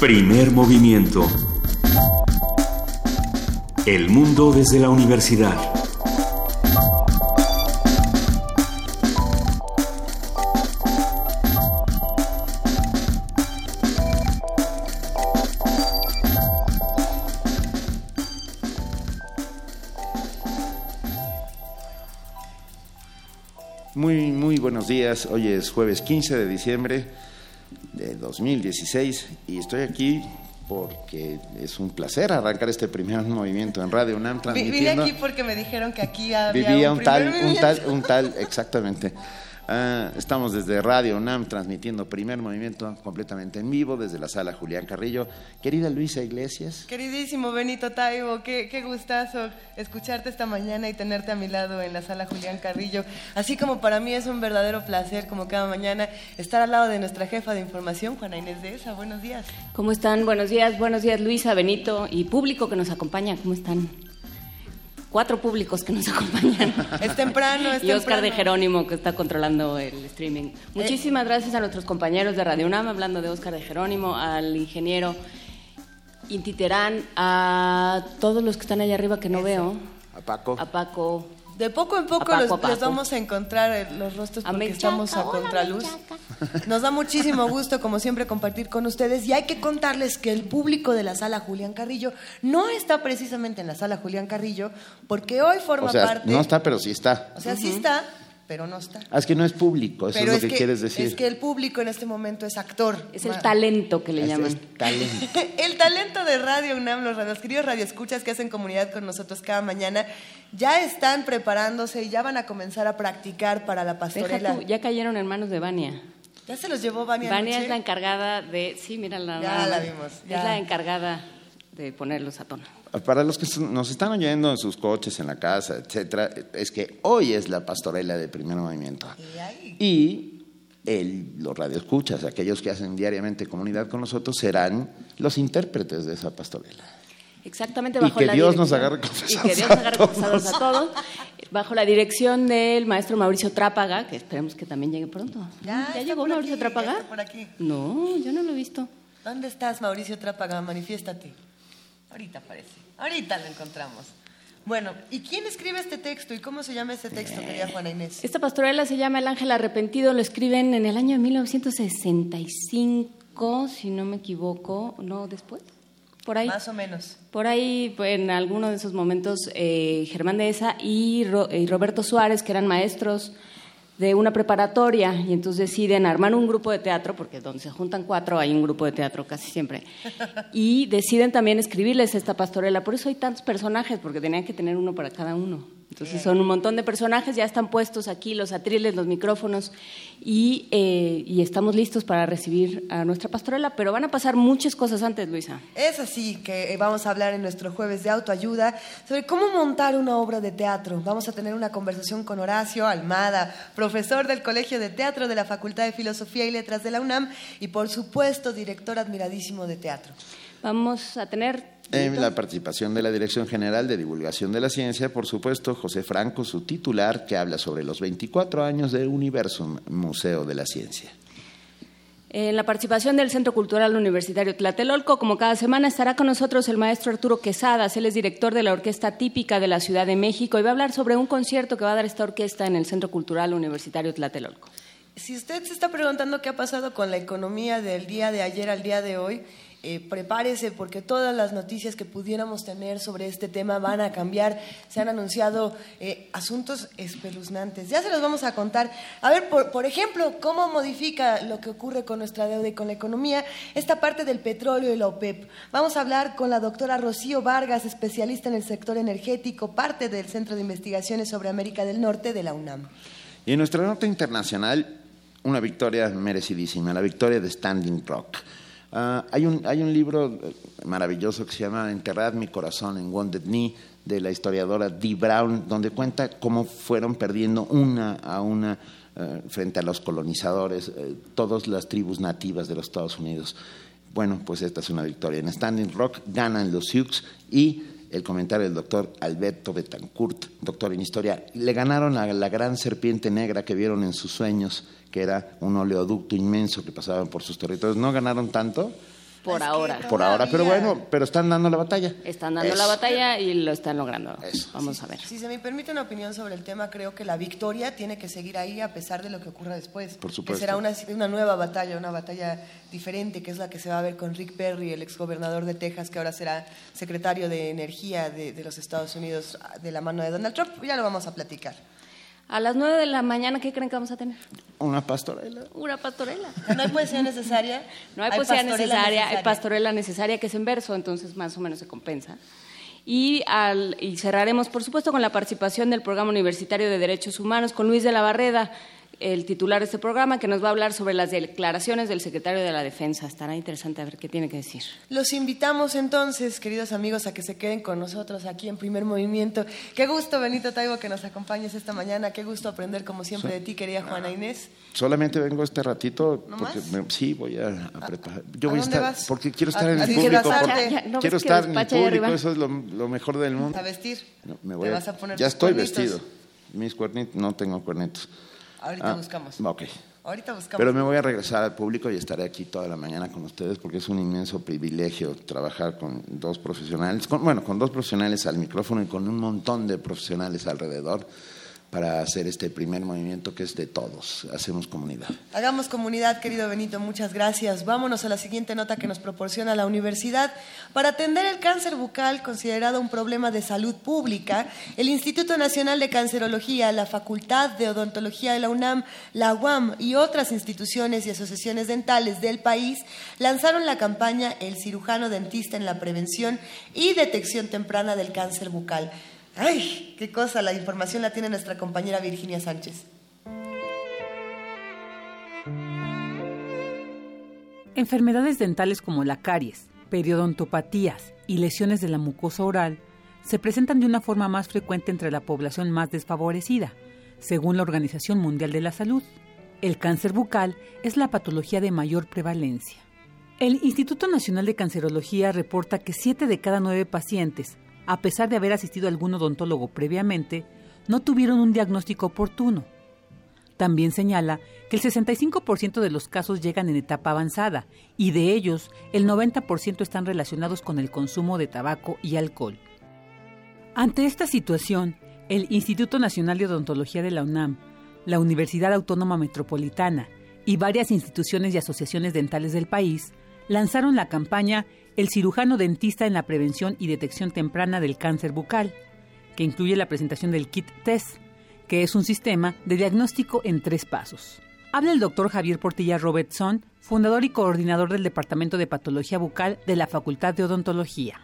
Primer movimiento. El mundo desde la universidad. Muy, muy buenos días. Hoy es jueves 15 de diciembre 2016 y estoy aquí porque es un placer arrancar este primer movimiento en Radio UNAM transmitiendo. Vine aquí porque me dijeron que aquí había Vivía un, un tal, un tal, un tal, exactamente. Ah, estamos desde Radio UNAM transmitiendo primer movimiento completamente en vivo desde la sala Julián Carrillo. Querida Luisa Iglesias, Queridísimo Benito Taibo, qué, qué gustazo escucharte esta mañana y tenerte a mi lado en la sala Julián Carrillo. Así como para mí es un verdadero placer, como cada mañana, estar al lado de nuestra jefa de información, Juana Inés de ESA. Buenos días. ¿Cómo están? Buenos días, buenos días Luisa, Benito y público que nos acompaña. ¿Cómo están? Cuatro públicos que nos acompañan. Es temprano, es y Oscar de. Jerónimo que está controlando el streaming. Muchísimas gracias a nuestros compañeros de Radio UNAM, hablando de Oscar de Jerónimo, al ingeniero Inti Terán, a todos los que están allá arriba que no veo, a Paco. a Paco. De poco en poco los, les vamos a encontrar eh, los rostros porque estamos a hola, contraluz. Nos da muchísimo gusto, como siempre, compartir con ustedes y hay que contarles que el público de la sala Julián Carrillo no está precisamente en la sala Julián Carrillo porque hoy forma O sea, parte... no está, pero sí está. O sea, sí está, pero no está. Ah, es que no es público, eso pero es lo que, quieres decir. Es que el público en este momento es actor. Es el talento que le Es- llaman. es talento. El talento de Radio UNAM, los, los queridos radioescuchas que hacen comunidad con nosotros cada mañana, ya están preparándose y ya van a comenzar a practicar para la Deja pastorela. tú, ya cayeron en manos de Vania. ¿Ya se los llevó Vania Vania es la encargada de. Sí, mira la. Ya la vimos, ya. Es la encargada de ponerlos a tono. Para los que nos están oyendo en sus coches, en la casa, etcétera, es que hoy es la pastorela de primer movimiento. Y Y el, los radioescuchas, aquellos que hacen diariamente comunidad con nosotros, serán los intérpretes de esa pastorela. Exactamente Y bajo que la Dios nos dirección- agarre confesados Y que Dios a agarre todos. confesados a todos. Bajo la dirección del maestro Mauricio Trápaga, que esperemos que también llegue pronto. Ya, llegó Mauricio aquí, Trápaga? por aquí. No, yo no lo he visto. ¿Dónde estás, Mauricio Trápaga? Manifiéstate. Ahorita aparece. Ahorita lo encontramos. Bueno, ¿y quién escribe este texto y cómo se llama este texto, querida Juana Inés? Esta pastorela se llama El Ángel Arrepentido, lo escriben en el año de 1965, si no me equivoco, no después, por ahí. Más o menos. Por ahí, pues, en alguno de esos momentos, eh, Germán de Esa y, Ro- y Roberto Suárez, que eran maestros de una preparatoria, y entonces deciden armar un grupo de teatro, porque donde se juntan cuatro hay un grupo de teatro casi siempre, y deciden también escribirles esta pastorela. Por eso hay tantos personajes, porque tenían que tener uno para cada uno. Entonces son un montón de personajes, ya están puestos aquí los atriles, los micrófonos, y, eh, y estamos listos para recibir a nuestra pastorela, pero van a pasar muchas cosas antes, Luisa. Es así que eh, vamos a hablar en nuestro jueves de autoayuda sobre cómo montar una obra de teatro. Vamos a tener una conversación con Horacio Almada, profesor del Colegio de Teatro de la Facultad de Filosofía y Letras de la UNAM y por supuesto director admiradísimo de teatro. Vamos a tener... En la participación de la Dirección General de Divulgación de la Ciencia, por supuesto, José Franco, su titular, que habla sobre los 24 años de Universum, Museo de la Ciencia. En la participación del Centro Cultural Universitario Tlatelolco, como cada semana, estará con nosotros el maestro Arturo Quesadas. Él es director de la Orquesta Típica de la Ciudad de México y va a hablar sobre un concierto que va a dar esta orquesta en el Centro Cultural Universitario Tlatelolco. Si usted se está preguntando qué ha pasado con la economía del día de ayer al día de hoy, eh, prepárese porque todas las noticias que pudiéramos tener sobre este tema van a cambiar. Se han anunciado eh, asuntos espeluznantes. Ya se los vamos a contar. A ver, por, por ejemplo, cómo modifica lo que ocurre con nuestra deuda y con la economía esta parte del petróleo y la OPEP. Vamos a hablar con la doctora Rocío Vargas, especialista en el sector energético, parte del Centro de Investigaciones sobre América del Norte de la UNAM. Y en nuestra nota internacional, una victoria merecidísima, la victoria de Standing Rock. Ah, hay, un, hay un libro eh, maravilloso que se llama Enterrad mi corazón en Wounded Knee, de la historiadora Dee Brown, donde cuenta cómo fueron perdiendo una a una eh, frente a los colonizadores eh, todas las tribus nativas de los Estados Unidos. Bueno, pues esta es una victoria. En Standing Rock ganan los Sioux y el comentario del doctor Alberto Betancourt, doctor en historia, le ganaron a la gran serpiente negra que vieron en sus sueños, que era un oleoducto inmenso que pasaba por sus territorios. No ganaron tanto, por ahora. Por ahora, pero bueno, pero están dando la batalla. Están dando la batalla y lo están logrando. Vamos a ver. Si se me permite una opinión sobre el tema, creo que la victoria tiene que seguir ahí a pesar de lo que ocurra después. Por supuesto. Que será una, una nueva batalla, una batalla diferente, que es la que se va a ver con Rick Perry, el exgobernador de Texas, que ahora será secretario de Energía de, de los Estados Unidos de la mano de Donald Trump. Ya lo vamos a platicar. A las 9 de la mañana, ¿qué creen que vamos a tener? Una pastorela. Una pastorela. ¿No hay poesía necesaria? No hay, poesía necesaria, hay pastorela necesaria que es en verso, entonces más o menos se compensa. Y, al, y cerraremos, por supuesto, con la participación del Programa Universitario de Derechos Humanos con Luis de la Barreda, el titular de este programa, que nos va a hablar sobre las declaraciones del secretario de la Defensa. Estará interesante a ver qué tiene que decir. Los invitamos entonces, queridos amigos, a que se queden con nosotros aquí en Primer Movimiento. Qué gusto, Benito Taibo, que nos acompañes esta mañana. Qué gusto aprender, como siempre, de ti, querida Juana Inés. Solamente vengo este ratito porque me, sí voy a, a preparar. Yo ¿A voy a dónde estar vas? porque quiero estar ¿A- en el público. vas porque Ya, ¿no quiero estar en el público, eso es lo, lo mejor del mundo. A vestir. No, me voy Te a- vas a poner ya estoy cuernitos. vestido. Mis cuernitos, no tengo cuernitos. Ahorita Ah, buscamos. Ok. Ahorita buscamos. Pero me voy a regresar al público y estaré aquí toda la mañana con ustedes porque es un inmenso privilegio trabajar con dos profesionales, con- bueno, con dos profesionales al micrófono y con un montón de profesionales alrededor para hacer este primer movimiento que es de todos. Hacemos comunidad. Hagamos comunidad, querido Benito, muchas gracias. Vámonos a la siguiente nota que nos proporciona la universidad. Para atender el cáncer bucal, considerado un problema de salud pública, el Instituto Nacional de Cancerología, la Facultad de Odontología de la UNAM, la UAM y otras instituciones y asociaciones dentales del país lanzaron la campaña El cirujano dentista en la prevención y detección temprana del cáncer bucal. ¡Ay! ¡Qué cosa! La información la tiene nuestra compañera Virginia Sánchez. Enfermedades dentales como la caries, periodontopatías y lesiones de la mucosa oral se presentan de una forma más frecuente entre la población más desfavorecida, según la Organización Mundial de la Salud. El cáncer bucal es la patología de mayor prevalencia. El Instituto Nacional de Cancerología reporta que 7 de cada 9 pacientes, a pesar de haber asistido a algún odontólogo previamente, no tuvieron un diagnóstico oportuno. También señala que el 65% de los casos llegan en etapa avanzada y de ellos el 90% están relacionados con el consumo de tabaco y alcohol. Ante esta situación, el Instituto Nacional de Odontología de la UNAM, la Universidad Autónoma Metropolitana y varias instituciones y asociaciones dentales del país lanzaron la campaña El cirujano dentista en la prevención y detección temprana del cáncer bucal, que incluye la presentación del kit test, que es un sistema de diagnóstico en tres pasos. Habla el doctor Javier Portilla Robertson, fundador y coordinador del Departamento de Patología Bucal de la Facultad de Odontología.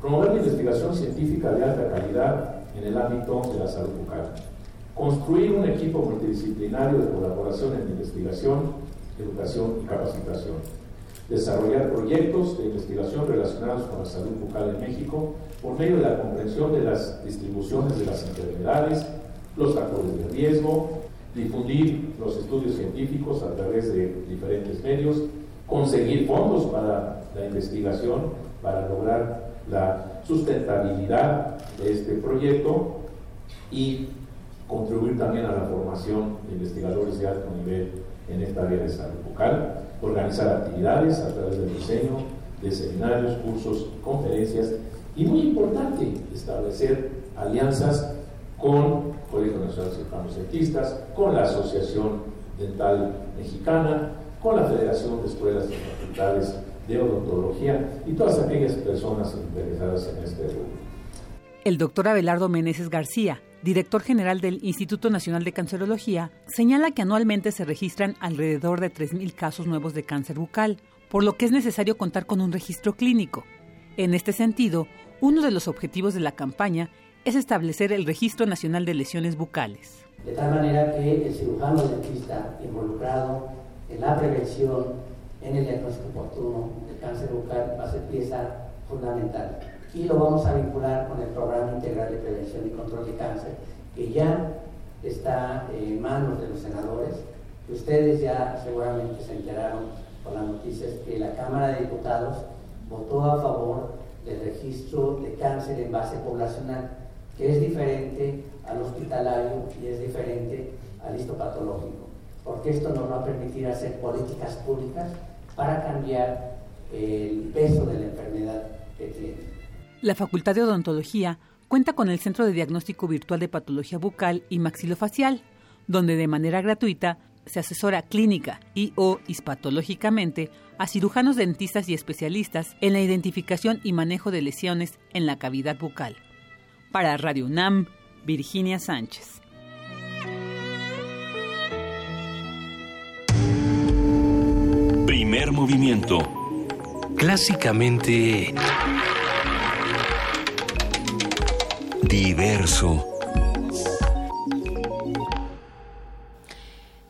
Promover la investigación científica de alta calidad en el ámbito de la salud bucal. Construir un equipo multidisciplinario de colaboración en investigación, educación y capacitación. Desarrollar proyectos de investigación relacionados con la salud bucal en México por medio de la comprensión de las distribuciones de las enfermedades, los factores de riesgo, difundir los estudios científicos a través de diferentes medios, conseguir fondos para la investigación, para lograr la sustentabilidad de este proyecto y contribuir también a la formación de investigadores de alto nivel en esta área de salud bucal, organizar actividades a través del diseño de seminarios, cursos, conferencias y muy importante establecer alianzas con Colegio Nacional de Cirujanos Dentistas, con la Asociación Dental Mexicana, con la Federación de Escuelas y Facultades de Odontología y todas aquellas personas interesadas en este rubro. El doctor Abelardo Meneses García, director general del Instituto Nacional de Cancerología, señala que anualmente se registran alrededor de 3.000 casos nuevos de cáncer bucal, por lo que es necesario contar con un registro clínico. En este sentido, uno de los objetivos de la campaña es establecer el Registro Nacional de Lesiones Bucales. De tal manera que el cirujano dentista involucrado en la prevención, en el diagnóstico oportuno del cáncer bucal va a ser pieza fundamental. Y lo vamos a vincular con el Programa Integral de Prevención y Control de Cáncer, que ya está en manos de los senadores. Ustedes ya seguramente se enteraron por las noticias que la Cámara de Diputados votó a favor del registro de cáncer en base poblacional, que es diferente al hospitalario y es diferente al histopatológico, porque esto nos va a permitir hacer políticas públicas para cambiar el peso de la enfermedad que tiene. La Facultad de Odontología cuenta con el Centro de Diagnóstico Virtual de Patología Bucal y Maxilofacial, donde de manera gratuita se asesora clínica y o hispatológicamente a cirujanos dentistas y especialistas en la identificación y manejo de lesiones en la cavidad bucal. Para Radio UNAM, Virginia Sánchez. Primer movimiento. Clásicamente diverso.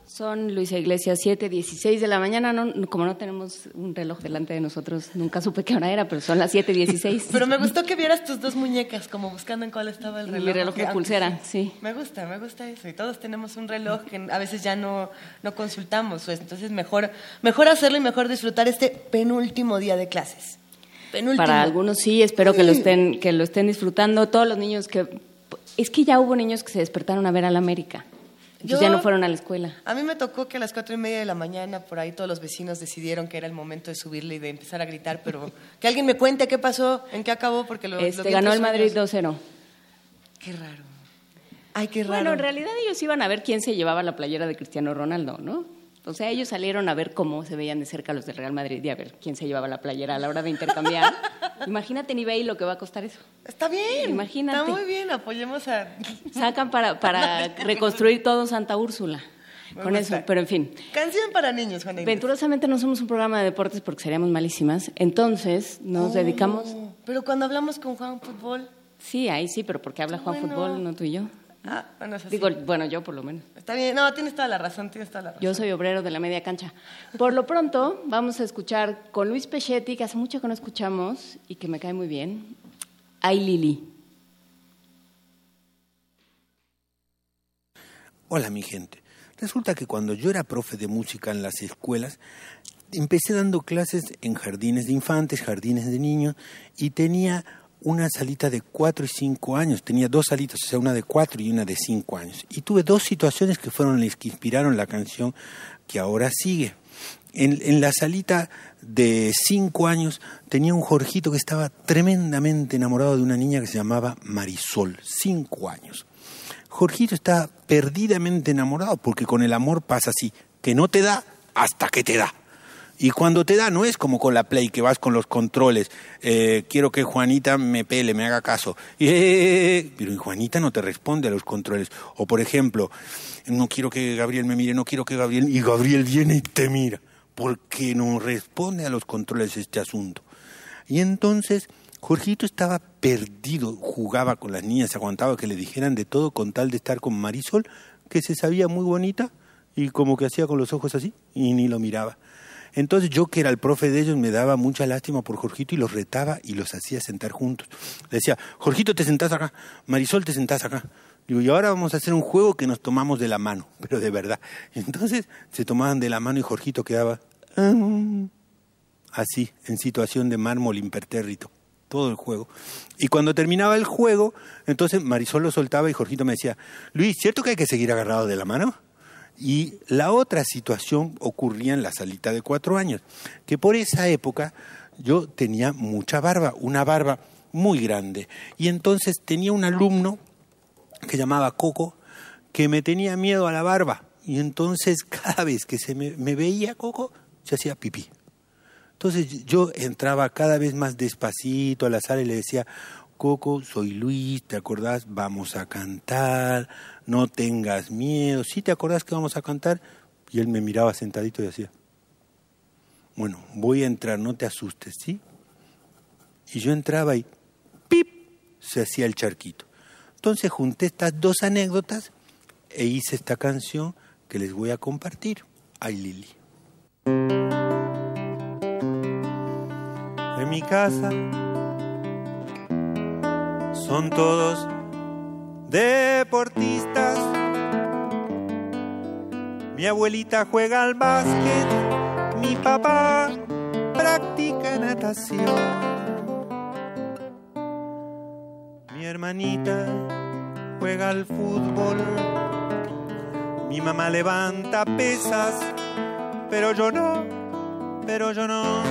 Son Luisa Iglesias 7, 16 de la mañana. No, como no tenemos un reloj delante de nosotros, nunca supe qué hora era, pero son las 7, 16. Pero me gustó que vieras tus dos muñecas, como buscando en cuál estaba el reloj. Mi reloj de pulsera, sí. Me gusta, me gusta eso. Y todos tenemos un reloj que a veces ya no, no consultamos. Pues, entonces, mejor, mejor hacerlo y mejor disfrutar este penúltimo día de clases. Penúltimo. Para algunos sí, espero que lo estén, que lo estén disfrutando. Todos los niños que. Es que ya hubo niños que se despertaron a ver a la América. Entonces ya no fueron a la escuela. A mí me tocó que a las cuatro y media de la mañana por ahí todos los vecinos decidieron que era el momento de subirle y de empezar a gritar, pero que alguien me cuente qué pasó, en qué acabó, porque lo, este, ganó el Madrid 2-0. Qué raro. Ay, qué raro. Bueno, en realidad ellos iban a ver quién se llevaba la playera de Cristiano Ronaldo, ¿no? O sea, ellos salieron a ver cómo se veían de cerca los del Real Madrid y a ver quién se llevaba la playera a la hora de intercambiar. Imagínate en eBay lo que va a costar eso. Está bien. Imagínate. Está muy bien, apoyemos a... Sacan para, para reconstruir todo Santa Úrsula. con eso, pero en fin. Canción para niños, Juan Venturosamente no somos un programa de deportes porque seríamos malísimas. Entonces nos oh, dedicamos... Pero cuando hablamos con Juan Fútbol... Sí, ahí sí, pero porque habla Juan Fútbol, no tú y yo. Ah, bueno, es Digo, bueno, yo por lo menos. Está bien, no, tienes toda la razón, tienes toda la razón. Yo soy obrero de la media cancha. Por lo pronto, vamos a escuchar con Luis Pechetti, que hace mucho que no escuchamos y que me cae muy bien, Ay Lili. Hola, mi gente. Resulta que cuando yo era profe de música en las escuelas, empecé dando clases en jardines de infantes, jardines de niños, y tenía una salita de cuatro y cinco años. Tenía dos salitas, o sea, una de cuatro y una de cinco años. Y tuve dos situaciones que fueron las que inspiraron la canción que ahora sigue. En, en la salita de cinco años tenía un Jorgito que estaba tremendamente enamorado de una niña que se llamaba Marisol, cinco años. Jorgito está perdidamente enamorado porque con el amor pasa así, que no te da hasta que te da. Y cuando te da, no es como con la Play, que vas con los controles. Eh, quiero que Juanita me pele, me haga caso. Pero Juanita no te responde a los controles. O por ejemplo, no quiero que Gabriel me mire, no quiero que Gabriel. Y Gabriel viene y te mira. Porque no responde a los controles este asunto. Y entonces, Jorgito estaba perdido, jugaba con las niñas, aguantaba que le dijeran de todo con tal de estar con Marisol, que se sabía muy bonita y como que hacía con los ojos así y ni lo miraba. Entonces yo que era el profe de ellos me daba mucha lástima por Jorgito y los retaba y los hacía sentar juntos. Le decía, Jorgito te sentás acá, Marisol te sentás acá. Y ahora vamos a hacer un juego que nos tomamos de la mano, pero de verdad. Entonces se tomaban de la mano y Jorgito quedaba ah", así, en situación de mármol impertérrito, todo el juego. Y cuando terminaba el juego, entonces Marisol lo soltaba y Jorgito me decía, Luis, ¿cierto que hay que seguir agarrado de la mano? Y la otra situación ocurría en la salita de cuatro años, que por esa época yo tenía mucha barba, una barba muy grande. Y entonces tenía un alumno que llamaba Coco, que me tenía miedo a la barba. Y entonces cada vez que se me, veía Coco, se hacía pipí. Entonces yo entraba cada vez más despacito a la sala y le decía, Coco, soy Luis, ¿te acordás? Vamos a cantar, no tengas miedo. ¿Sí te acordás que vamos a cantar? Y él me miraba sentadito y decía, bueno, voy a entrar, no te asustes, ¿sí? Y yo entraba y ¡pip! se hacía el charquito. Entonces junté estas dos anécdotas e hice esta canción que les voy a compartir. Ay, Lili. En mi casa son todos deportistas. Mi abuelita juega al básquet, mi papá practica natación. Mi hermanita juega al fútbol, mi mamá levanta pesas, pero yo no, pero yo no.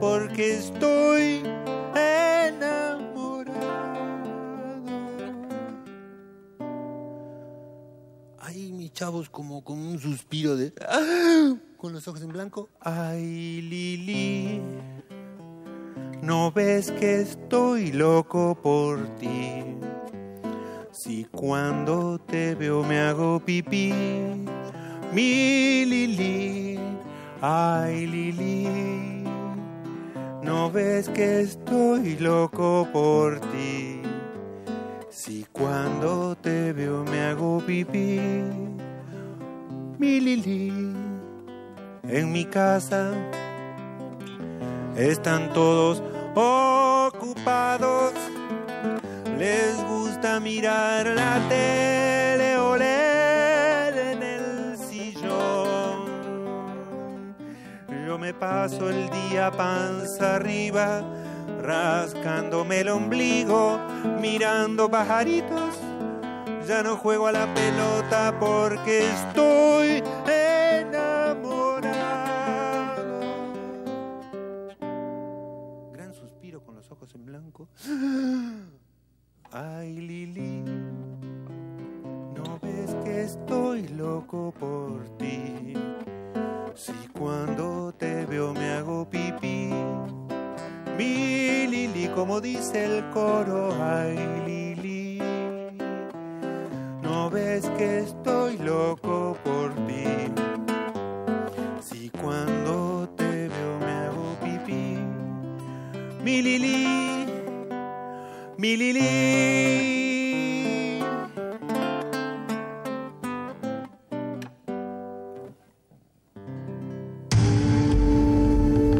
porque estoy chavos, como con un suspiro de. Con los ojos en blanco. Ay, Lili. No ves que estoy loco por ti. Si cuando te veo me hago pipí. Mi Lili. Ay, Lili. No ves que estoy loco por ti. Si cuando te veo me hago pipí. Mi Lili. En mi casa están todos ocupados. Les gusta mirar la tele o leer en el sillón. Yo me paso el día panza arriba, rascándome el ombligo, mirando pajaritos. Ya no juego a la pelota porque estoy enamorado. Gran suspiro con los ojos en blanco. Ay, Lili, ¿no ves que estoy loco por ti? Si cuando te veo me hago pipí. Mi Lili, como dice el coro, ay, Lili, ¿no ves que estoy loco por ti? Si cuando te veo me hago pipí. Mi Lili, mi Lili.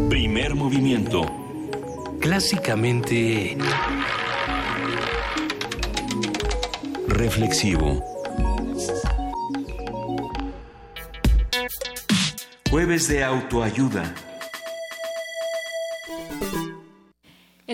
Primer movimiento. Clásicamente Reflexivo. Jueves de autoayuda.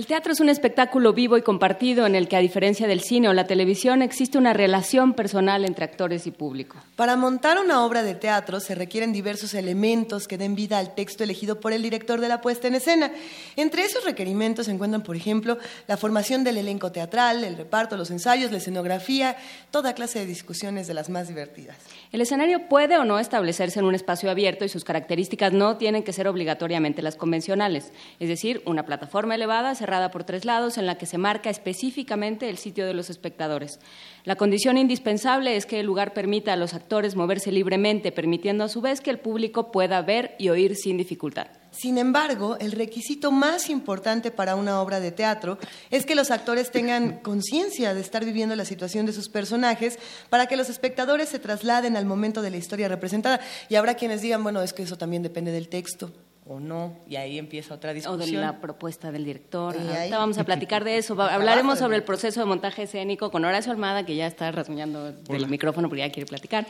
El teatro es un espectáculo vivo y compartido en el que, a diferencia del cine o la televisión, existe una relación personal entre actores y público. Para montar una obra de teatro se requieren diversos elementos que den vida al texto elegido por el director de la puesta en escena. Entre esos requerimientos se encuentran, por ejemplo, la formación del elenco teatral, el reparto, los ensayos, la escenografía, toda clase de discusiones de las más divertidas. El escenario puede o no establecerse en un espacio abierto y sus características no tienen que ser obligatoriamente las convencionales, es decir, una plataforma elevada cerrada por tres lados en la que se marca específicamente el sitio de los espectadores. La condición indispensable es que el lugar permita a los actores moverse libremente, permitiendo a su vez que el público pueda ver y oír sin dificultad. Sin embargo, el requisito más importante para una obra de teatro es que los actores tengan conciencia de estar viviendo la situación de sus personajes para que los espectadores se trasladen al momento de la historia representada. Y habrá quienes digan, bueno, es que eso también depende del texto o no, y ahí empieza otra O discusión. de la propuesta del director. Ahorita ahí- vamos a platicar de eso. Hablaremos sobre el proceso de montaje escénico con Horacio Almada, que ya está rasguñando del micrófono porque ya quiere platicar.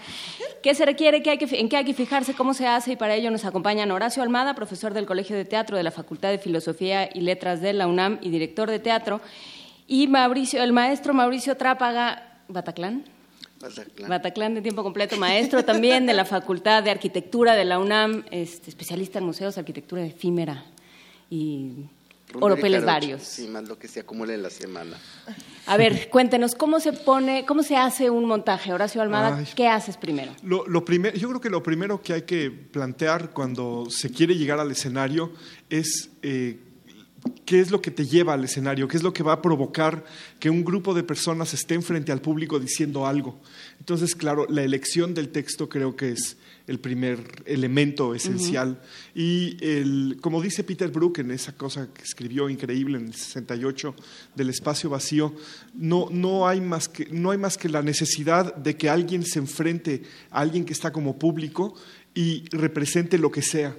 ¿Qué se requiere? ¿Qué hay que, ¿En qué hay que fijarse? ¿Cómo se hace? Y para ello nos acompañan Horacio Almada, profesor del Colegio de Teatro de la Facultad de Filosofía y Letras de la UNAM y director de teatro, y Mauricio, el maestro Mauricio Trápaga Bataclán. Bataclán de tiempo completo, maestro también de la Facultad de Arquitectura de la UNAM, este, especialista en museos, arquitectura efímera y oropeles varios. Sí, más lo que se acumula en la semana. A ver, cuéntenos, ¿cómo se pone, cómo se hace un montaje? Horacio Almada, Ay. ¿qué haces primero? Lo, lo primer- yo creo que lo primero que hay que plantear cuando se quiere llegar al escenario es eh, qué es lo que te lleva al escenario, qué es lo que va a provocar que un grupo de personas estén frente al público diciendo algo. Entonces, claro, la elección del texto creo que es el primer elemento esencial. Y el, como dice Peter Brook en esa cosa que escribió increíble en el 68 del espacio vacío, no, no, hay más que, no hay más que la necesidad de que alguien se enfrente a alguien que está como público y represente lo que sea.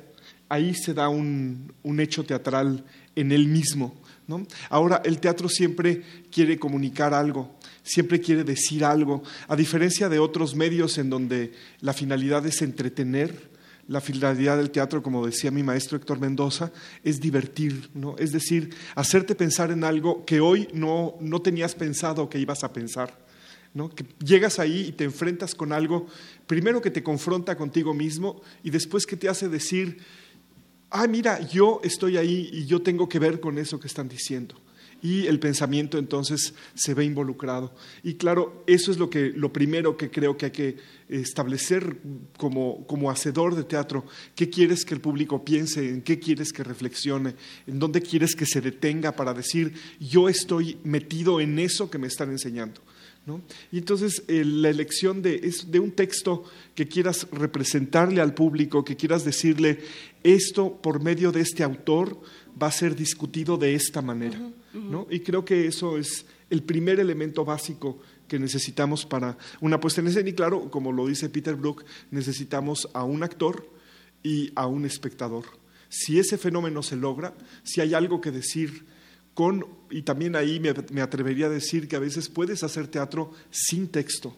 Ahí se da un, un hecho teatral en él mismo. ¿no? Ahora, el teatro siempre quiere comunicar algo, siempre quiere decir algo, a diferencia de otros medios en donde la finalidad es entretener, la finalidad del teatro, como decía mi maestro Héctor Mendoza, es divertir, ¿no? es decir, hacerte pensar en algo que hoy no, no tenías pensado que ibas a pensar. ¿no? Que llegas ahí y te enfrentas con algo, primero que te confronta contigo mismo y después que te hace decir, ah, mira, yo estoy ahí y yo tengo que ver con eso que están diciendo y el pensamiento entonces se ve involucrado. Y claro, eso es lo, que, lo primero que creo que hay que establecer como, como hacedor de teatro. ¿Qué quieres que el público piense? ¿En qué quieres que reflexione? ¿En dónde quieres que se detenga para decir, yo estoy metido en eso que me están enseñando? ¿No? Y entonces la elección de, es de un texto que quieras representarle al público, que quieras decirle, esto por medio de este autor va a ser discutido de esta manera. ¿no? Y creo que eso es el primer elemento básico que necesitamos para una puesta en escena. Y claro, como lo dice Peter Brook, necesitamos a un actor y a un espectador. Si ese fenómeno se logra, si hay algo que decir con, y también ahí me, me atrevería a decir que a veces puedes hacer teatro sin texto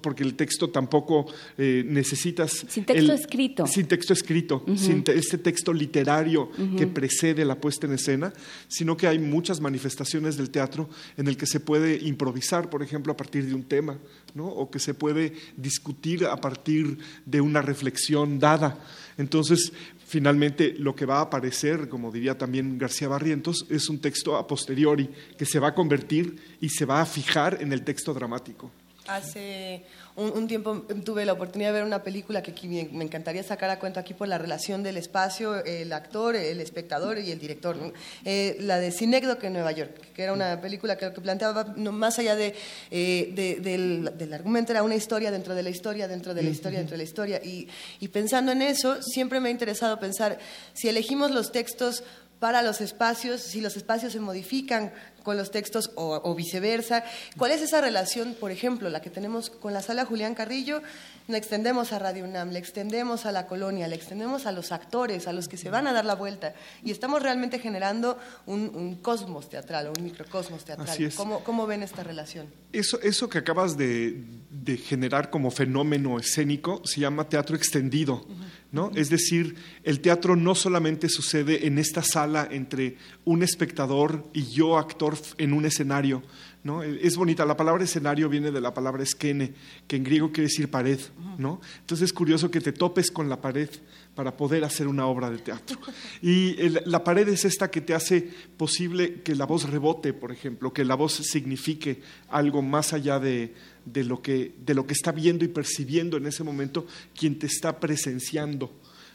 porque el texto tampoco eh, necesitas... Sin texto escrito. Sin texto escrito, sin este texto literario que precede la puesta en escena, sino que hay muchas manifestaciones del teatro en el que se puede improvisar, por ejemplo, a partir de un tema, ¿no? o que se puede discutir a partir de una reflexión dada. Entonces, finalmente lo que va a aparecer, como diría también García Barrientos, es un texto a posteriori que se va a convertir y se va a fijar en el texto dramático. Hace un, tiempo tuve la oportunidad de ver una película que me, encantaría sacar a cuenta aquí por la relación del espacio, el actor, el espectador y el director. Eh, la de Cinécdoque en Nueva York, que era una película que, que planteaba más allá de, eh, del, argumento, era una historia dentro de la historia, dentro de la historia, dentro de la historia. Y, y pensando en eso, siempre me ha interesado pensar si elegimos los textos para los espacios, si los espacios se modifican con los textos o, viceversa. ¿Cuál es esa relación, por ejemplo, la que tenemos con la sala Julián Carrillo? La extendemos a Radio UNAM, le extendemos a la colonia, le extendemos a los actores, a los que se van a dar la vuelta. Y estamos realmente generando un, cosmos teatral, un microcosmos teatral. ¿Cómo, ven esta relación? Eso, eso que acabas de, generar como fenómeno escénico se llama teatro extendido. ¿No? Es decir, el teatro no solamente sucede en esta sala entre un espectador y yo, actor, en un escenario. ¿no? Es bonita, la palabra escenario viene de la palabra skene, que en griego quiere decir pared. ¿no? Entonces es curioso que te topes con la pared para poder hacer una obra de teatro. Y la pared es esta que te hace posible que la voz rebote, por ejemplo, que la voz signifique algo más allá de, de, lo, que, de lo que está viendo y percibiendo en ese momento quien te está presenciando.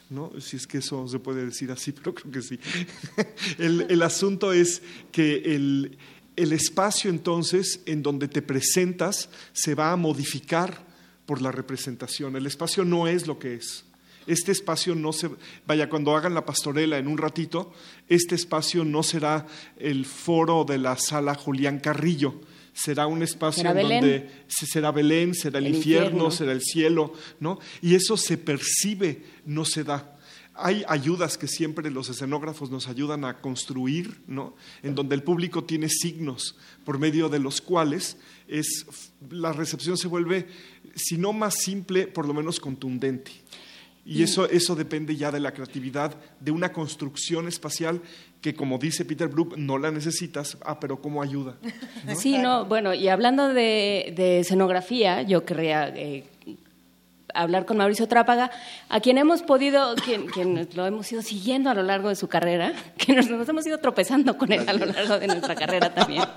¿no? Si es que eso se puede decir así, pero creo que sí. el, asunto es que el, el espacio entonces en donde te presentas se va a modificar por la representación. El espacio no es lo que es. Este espacio no se, vaya, cuando hagan la pastorela en un ratito, este espacio no será el foro de la sala Julián Carrillo, será un espacio en donde será Belén, será el, infierno, será el cielo, ¿no? Y eso se percibe, no se da. Hay ayudas que siempre los escenógrafos nos ayudan a construir, ¿no? En donde el público tiene signos por medio de los cuales es, la recepción se vuelve, si no más simple, por lo menos contundente. Y eso, eso depende ya de la creatividad, de una construcción espacial que como dice Peter Brook, no la necesitas, ah, pero ¿cómo ayuda? Sí, no, bueno, y hablando de, escenografía, yo querría eh, hablar con Mauricio Trápaga, a quien hemos podido, quien, lo hemos ido siguiendo a lo largo de su carrera, que nos, hemos ido tropezando con él a lo largo de nuestra carrera también.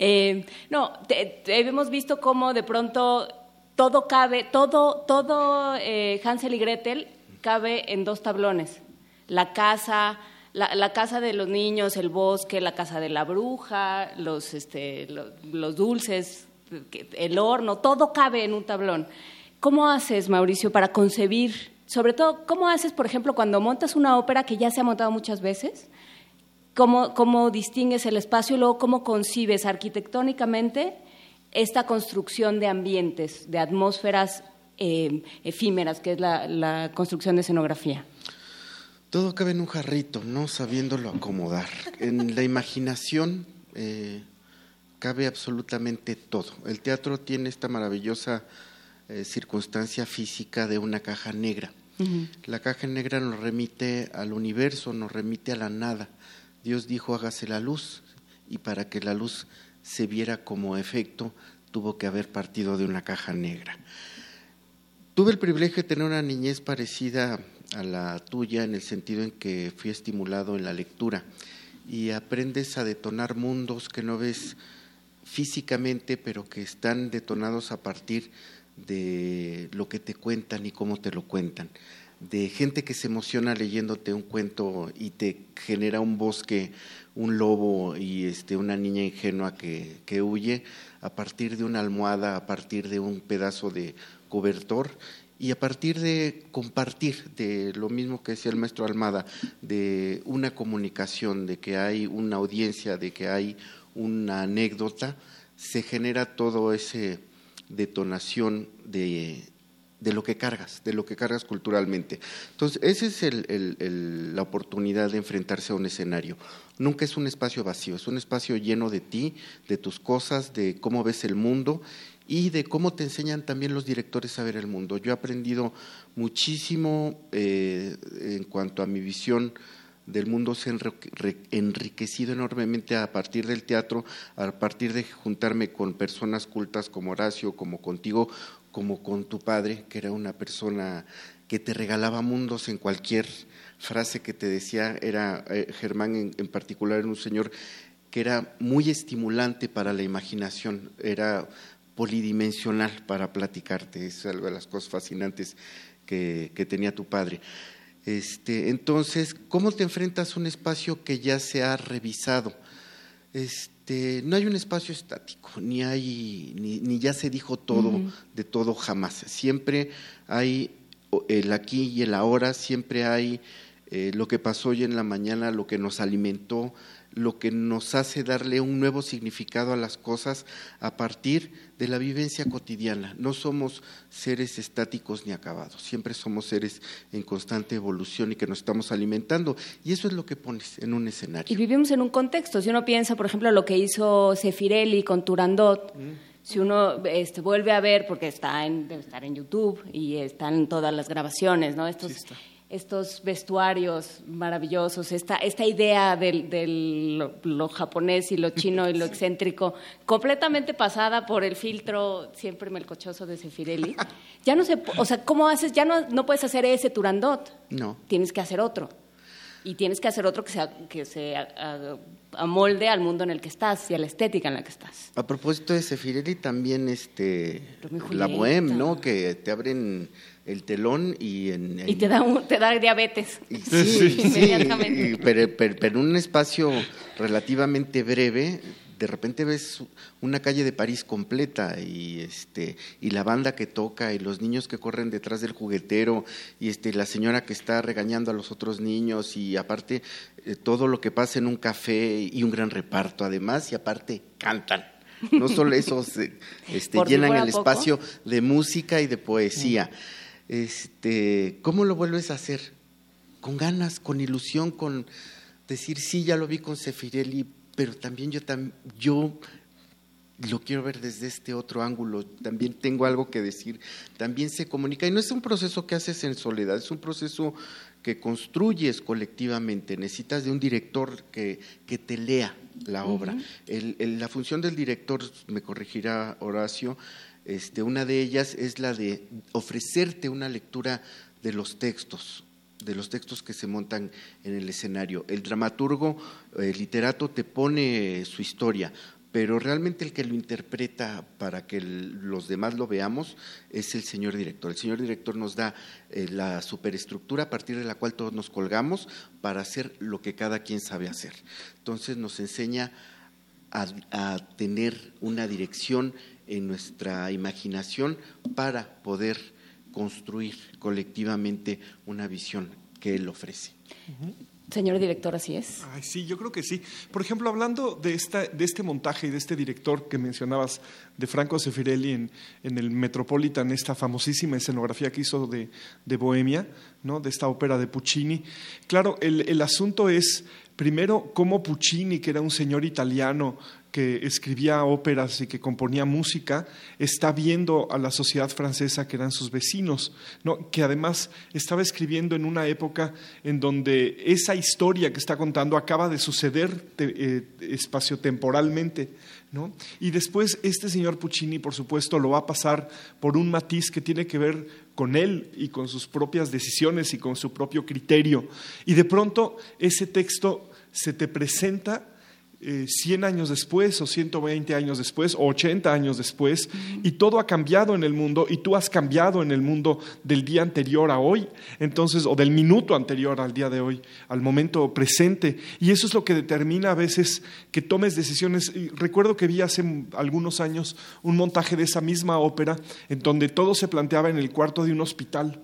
Eh, no, hemos visto cómo de pronto todo cabe, todo, todo eh, Hansel y Gretel cabe en dos tablones. La casa, la, casa de los niños, el bosque, la casa de la bruja, los, este, los, dulces, el horno, todo cabe en un tablón. ¿Cómo haces, Mauricio, para concebir, sobre todo, cómo haces, por ejemplo, cuando montas una ópera que ya se ha montado muchas veces? ¿Cómo, cómo distingues el espacio y luego cómo concibes arquitectónicamente esta construcción de ambientes, de atmósferas eh, efímeras, que es la, la construcción de escenografía? Todo cabe en un jarrito, no sabiéndolo acomodar. En la imaginación eh, cabe absolutamente todo. El teatro tiene esta maravillosa eh, circunstancia física de una caja negra. La caja negra nos remite al universo, nos remite a la nada. Dios dijo hágase la luz y para que la luz se viera como efecto tuvo que haber partido de una caja negra. Tuve el privilegio de tener una niñez parecida a la tuya en el sentido en que fui estimulado en la lectura y aprendes a detonar mundos que no ves físicamente, pero que están detonados a partir de lo que te cuentan y cómo te lo cuentan, de gente que se emociona leyéndote un cuento y te genera un bosque, un lobo y este, una niña ingenua que, que huye a partir de una almohada, a partir de un pedazo de cobertor y a partir de compartir, de lo mismo que decía el maestro Almada, de una comunicación, de que hay una audiencia, de que hay una anécdota, se genera todo ese detonación de, de lo que cargas, de lo que cargas culturalmente. Entonces, esa es el, la oportunidad de enfrentarse a un escenario. Nunca es un espacio vacío, es un espacio lleno de ti, de tus cosas, de cómo ves el mundo y de cómo te enseñan también los directores a ver el mundo. Yo he aprendido muchísimo eh, en cuanto a mi visión del mundo, se ha enriquecido enormemente a partir del teatro, a partir de juntarme con personas cultas como Horacio, como contigo, como con tu padre, que era una persona que te regalaba mundos en cualquier frase que te decía, era eh, Germán en, en particular, era un señor que era muy estimulante para la imaginación, era polidimensional para platicarte. Es algo de las cosas fascinantes que, tenía tu padre. Este, entonces, ¿cómo te enfrentas a un espacio que ya se ha revisado? Este, no hay un espacio estático, ni hay, ni, ya se dijo todo de todo jamás. Siempre hay el aquí y el ahora, siempre hay eh, lo que pasó hoy en la mañana, lo que nos alimentó, lo que nos hace darle un nuevo significado a las cosas a partir de la vivencia cotidiana. No somos seres estáticos ni acabados, siempre somos seres en constante evolución y que nos estamos alimentando. Y eso es lo que pones en un escenario. Y vivimos en un contexto. Si uno piensa, por ejemplo, lo que hizo Sefirelli con Turandot, mm. si uno este, vuelve a ver, porque está en, debe estar en YouTube y están todas las grabaciones, ¿no? Estos, estos vestuarios maravillosos, esta, esta idea de lo, japonés y lo chino y lo excéntrico, completamente pasada por el filtro siempre melcochoso de Sefirelli. Ya no se, o sea, ¿cómo haces? Ya no, no puedes hacer ese Turandot. No. Tienes que hacer otro. Y tienes que hacer otro que, sea, que se amolde al mundo en el que estás y a la estética en la que estás. A propósito de Sefirelli, también este, la Bohème, ¿no? Que te abren el telón y en, y te da te da diabetes. Sí, inmediatamente. pero, pero, en un espacio relativamente breve de repente ves una calle de París completa y este y la banda que toca y los niños que corren detrás del juguetero y este la señora que está regañando a los otros niños y aparte eh, todo lo que pasa en un café y un gran reparto además y aparte cantan. No solo eso este, llenan el espacio de música y de poesía este, ¿cómo lo vuelves a hacer? Con ganas, con ilusión, con decir, sí, ya lo vi con Sefirelli, pero también yo, yo lo quiero ver desde este otro ángulo, también tengo algo que decir, también se comunica. Y no es un proceso que haces en soledad, es un proceso que construyes colectivamente, necesitas de un director que, que te lea la obra. la función del director, me corregirá Horacio, este, una de ellas es la de ofrecerte una lectura de los textos, de los textos que se montan en el escenario. El dramaturgo, el literato te pone su historia, pero realmente el que lo interpreta para que los demás lo veamos es el señor director. El señor director nos da eh, la superestructura a partir de la cual todos nos colgamos para hacer lo que cada quien sabe hacer. Entonces nos enseña a tener una dirección en nuestra imaginación para poder construir colectivamente una visión que él ofrece. Señor director, así es. Ay, sí, yo creo que sí. Por ejemplo, hablando de, esta, de este montaje y de este director que mencionabas, de Franco Sefirelli en, en el Metropolitan, esta famosísima escenografía que hizo de, de Bohemia, ¿no? de esta ópera de Puccini. Claro, el, el asunto es, primero, cómo Puccini, que era un señor italiano, que escribía óperas y que componía música, está viendo a la sociedad francesa que eran sus vecinos, ¿no? que además estaba escribiendo en una época en donde esa historia que está contando acaba de suceder eh, espaciotemporalmente. ¿no? Y después este señor Puccini, por supuesto, lo va a pasar por un matiz que tiene que ver con él y con sus propias decisiones y con su propio criterio. Y de pronto ese texto se te presenta 100 eh, años después o 120 años después o 80 años después y todo ha cambiado en el mundo y tú has cambiado en el mundo del día anterior a hoy, entonces, o del minuto anterior al día de hoy, al momento presente. Y eso es lo que determina a veces que tomes decisiones. recuerdo que vi hace algunos años un montaje de esa misma ópera en donde todo se planteaba en el cuarto de un hospital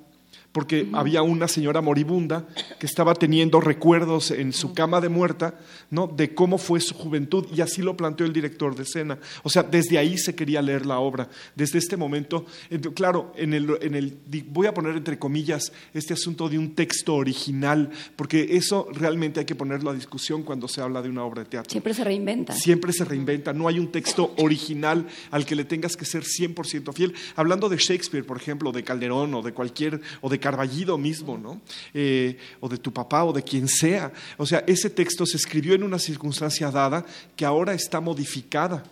porque había una señora moribunda que estaba teniendo recuerdos en su cama de muerta, ¿no? De cómo fue su juventud y así lo planteó el director de escena. O sea, desde ahí se quería leer la obra. Desde este momento, claro, en el, en el voy a poner entre comillas este asunto de un texto original, porque eso realmente hay que ponerlo a discusión cuando se habla de una obra de teatro. Siempre se reinventa. Siempre se reinventa. No hay un texto original al que le tengas que ser 100% fiel. Hablando de Shakespeare, por ejemplo, de Calderón o de cualquier o de Carballido mismo, ¿no? Eh, o de tu papá o de quien sea. O sea, ese texto se escribió en una circunstancia dada que ahora está modificada.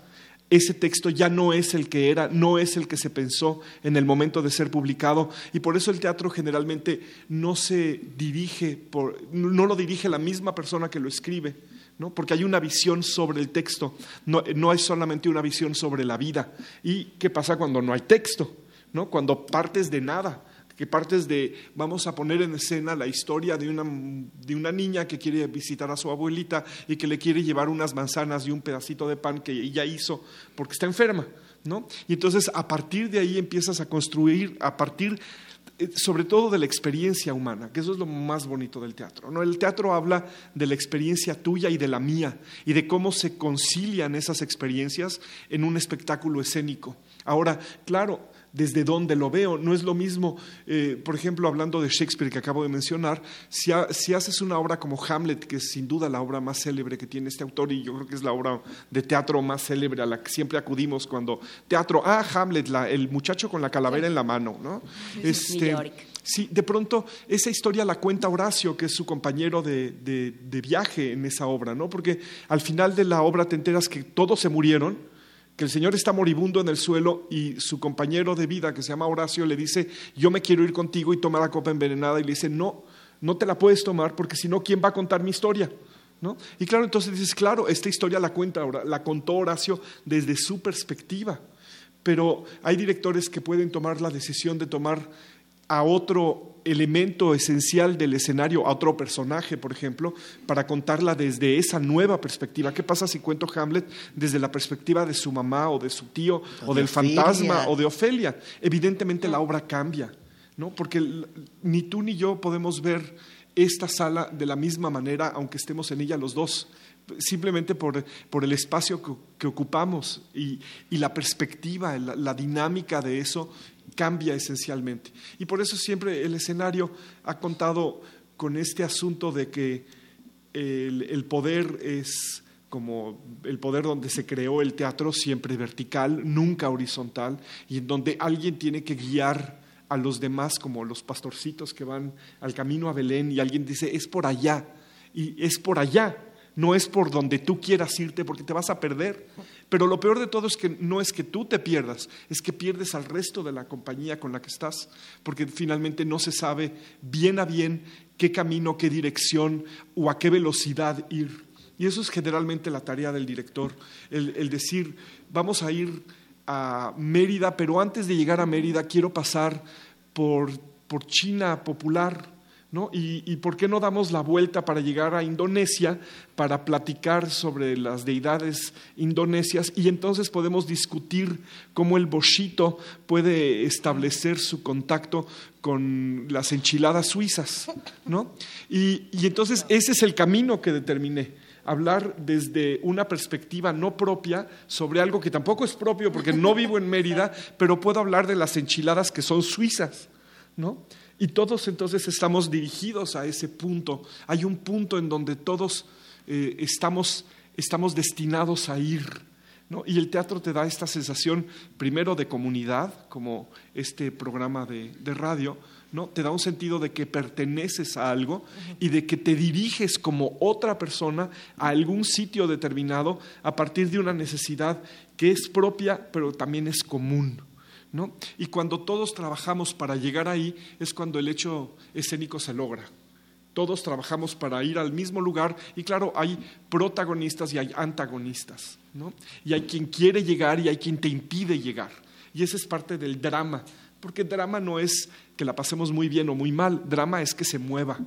Ese texto ya no es el que era, no es el que se pensó en el momento de ser publicado y por eso el teatro generalmente no se dirige, por, no lo dirige la misma persona que lo escribe, ¿no? porque hay una visión sobre el texto, no, no hay solamente una visión sobre la vida. ¿Y qué pasa cuando no hay texto? ¿no? Cuando partes de nada que partes de, vamos a poner en escena la historia de una, de una niña que quiere visitar a su abuelita y que le quiere llevar unas manzanas y un pedacito de pan que ella hizo porque está enferma, ¿no? Y entonces a partir de ahí empiezas a construir, a partir eh, sobre todo de la experiencia humana, que eso es lo más bonito del teatro. ¿no? El teatro habla de la experiencia tuya y de la mía, y de cómo se concilian esas experiencias en un espectáculo escénico. Ahora, claro, desde dónde lo veo. No es lo mismo, eh, por ejemplo, hablando de Shakespeare que acabo de mencionar, si, haces una obra como Hamlet, que es sin duda la obra más célebre que tiene este autor y yo creo que es la obra de teatro más célebre a la que siempre acudimos cuando teatro, ah, Hamlet, el muchacho con la calavera en la mano, ¿no? Este, sí, de pronto esa historia la cuenta Horacio, que es su compañero de, de viaje en esa obra, ¿no? Porque al final de la obra te enteras que todos se murieron, que el Señor está moribundo en el suelo y su compañero de vida, que se llama Horacio, le dice, yo me quiero ir contigo y toma la copa envenenada y le dice, no, no te la puedes tomar porque si no, ¿quién va a contar mi historia? ¿No? Y claro, entonces dices, claro, esta historia la cuenta, la contó Horacio desde su perspectiva, pero hay directores que pueden tomar la decisión de tomar a otro elemento esencial del escenario, a otro personaje, por ejemplo, para contarla desde esa nueva perspectiva. ¿Qué pasa si cuento Hamlet desde la perspectiva de su mamá o de su tío o, del fantasma o de Ofelia? Evidentemente la obra cambia, ¿no? Porque ni tú ni yo podemos ver esta sala de la misma manera, aunque estemos en ella los dos simplemente por, el espacio que, ocupamos y, la perspectiva, la, dinámica de eso cambia esencialmente. Y por eso siempre el escenario ha contado con este asunto de que el, poder es como el poder donde se creó el teatro, siempre vertical, nunca horizontal, y en donde alguien tiene que guiar a los demás, como los pastorcitos que van al camino a Belén, y alguien dice, es por allá, y es por allá, no es por donde tú quieras irte porque te vas a perder. Pero lo peor de todo es que no es que tú te pierdas, es que pierdes al resto de la compañía con la que estás, porque finalmente no se sabe bien a bien qué camino, qué dirección o a qué velocidad ir. Y eso es generalmente la tarea del director, el, decir, vamos a ir a Mérida, pero antes de llegar a Mérida quiero pasar por, por China popular ¿Y, por qué no damos la vuelta para llegar a Indonesia para platicar sobre las deidades indonesias y entonces podemos discutir cómo el boshito puede establecer su contacto con las enchiladas suizas? ¿no? Y, y entonces ese es el camino que determiné hablar desde una perspectiva no propia sobre algo que tampoco es propio porque no vivo en Mérida, pero puedo hablar de las enchiladas que son suizas, ¿no? Y todos entonces estamos dirigidos a ese punto. Hay un punto en donde todos eh, estamos estamos destinados a ir. Y el teatro te da esta sensación, primero de comunidad, como este programa de, de radio, ¿no? Te da un sentido de que perteneces a algo y de que te diriges como otra persona a algún sitio determinado a partir de una necesidad que es propia, pero también es común. Y cuando todos trabajamos para llegar ahí, es cuando el hecho escénico se logra. Todos trabajamos para ir al mismo lugar y claro, hay protagonistas y hay antagonistas. ¿no? Y hay quien quiere llegar y hay quien te impide llegar. Y esa es parte del drama porque drama no es que la pasemos muy bien o muy mal, drama es que se mueva.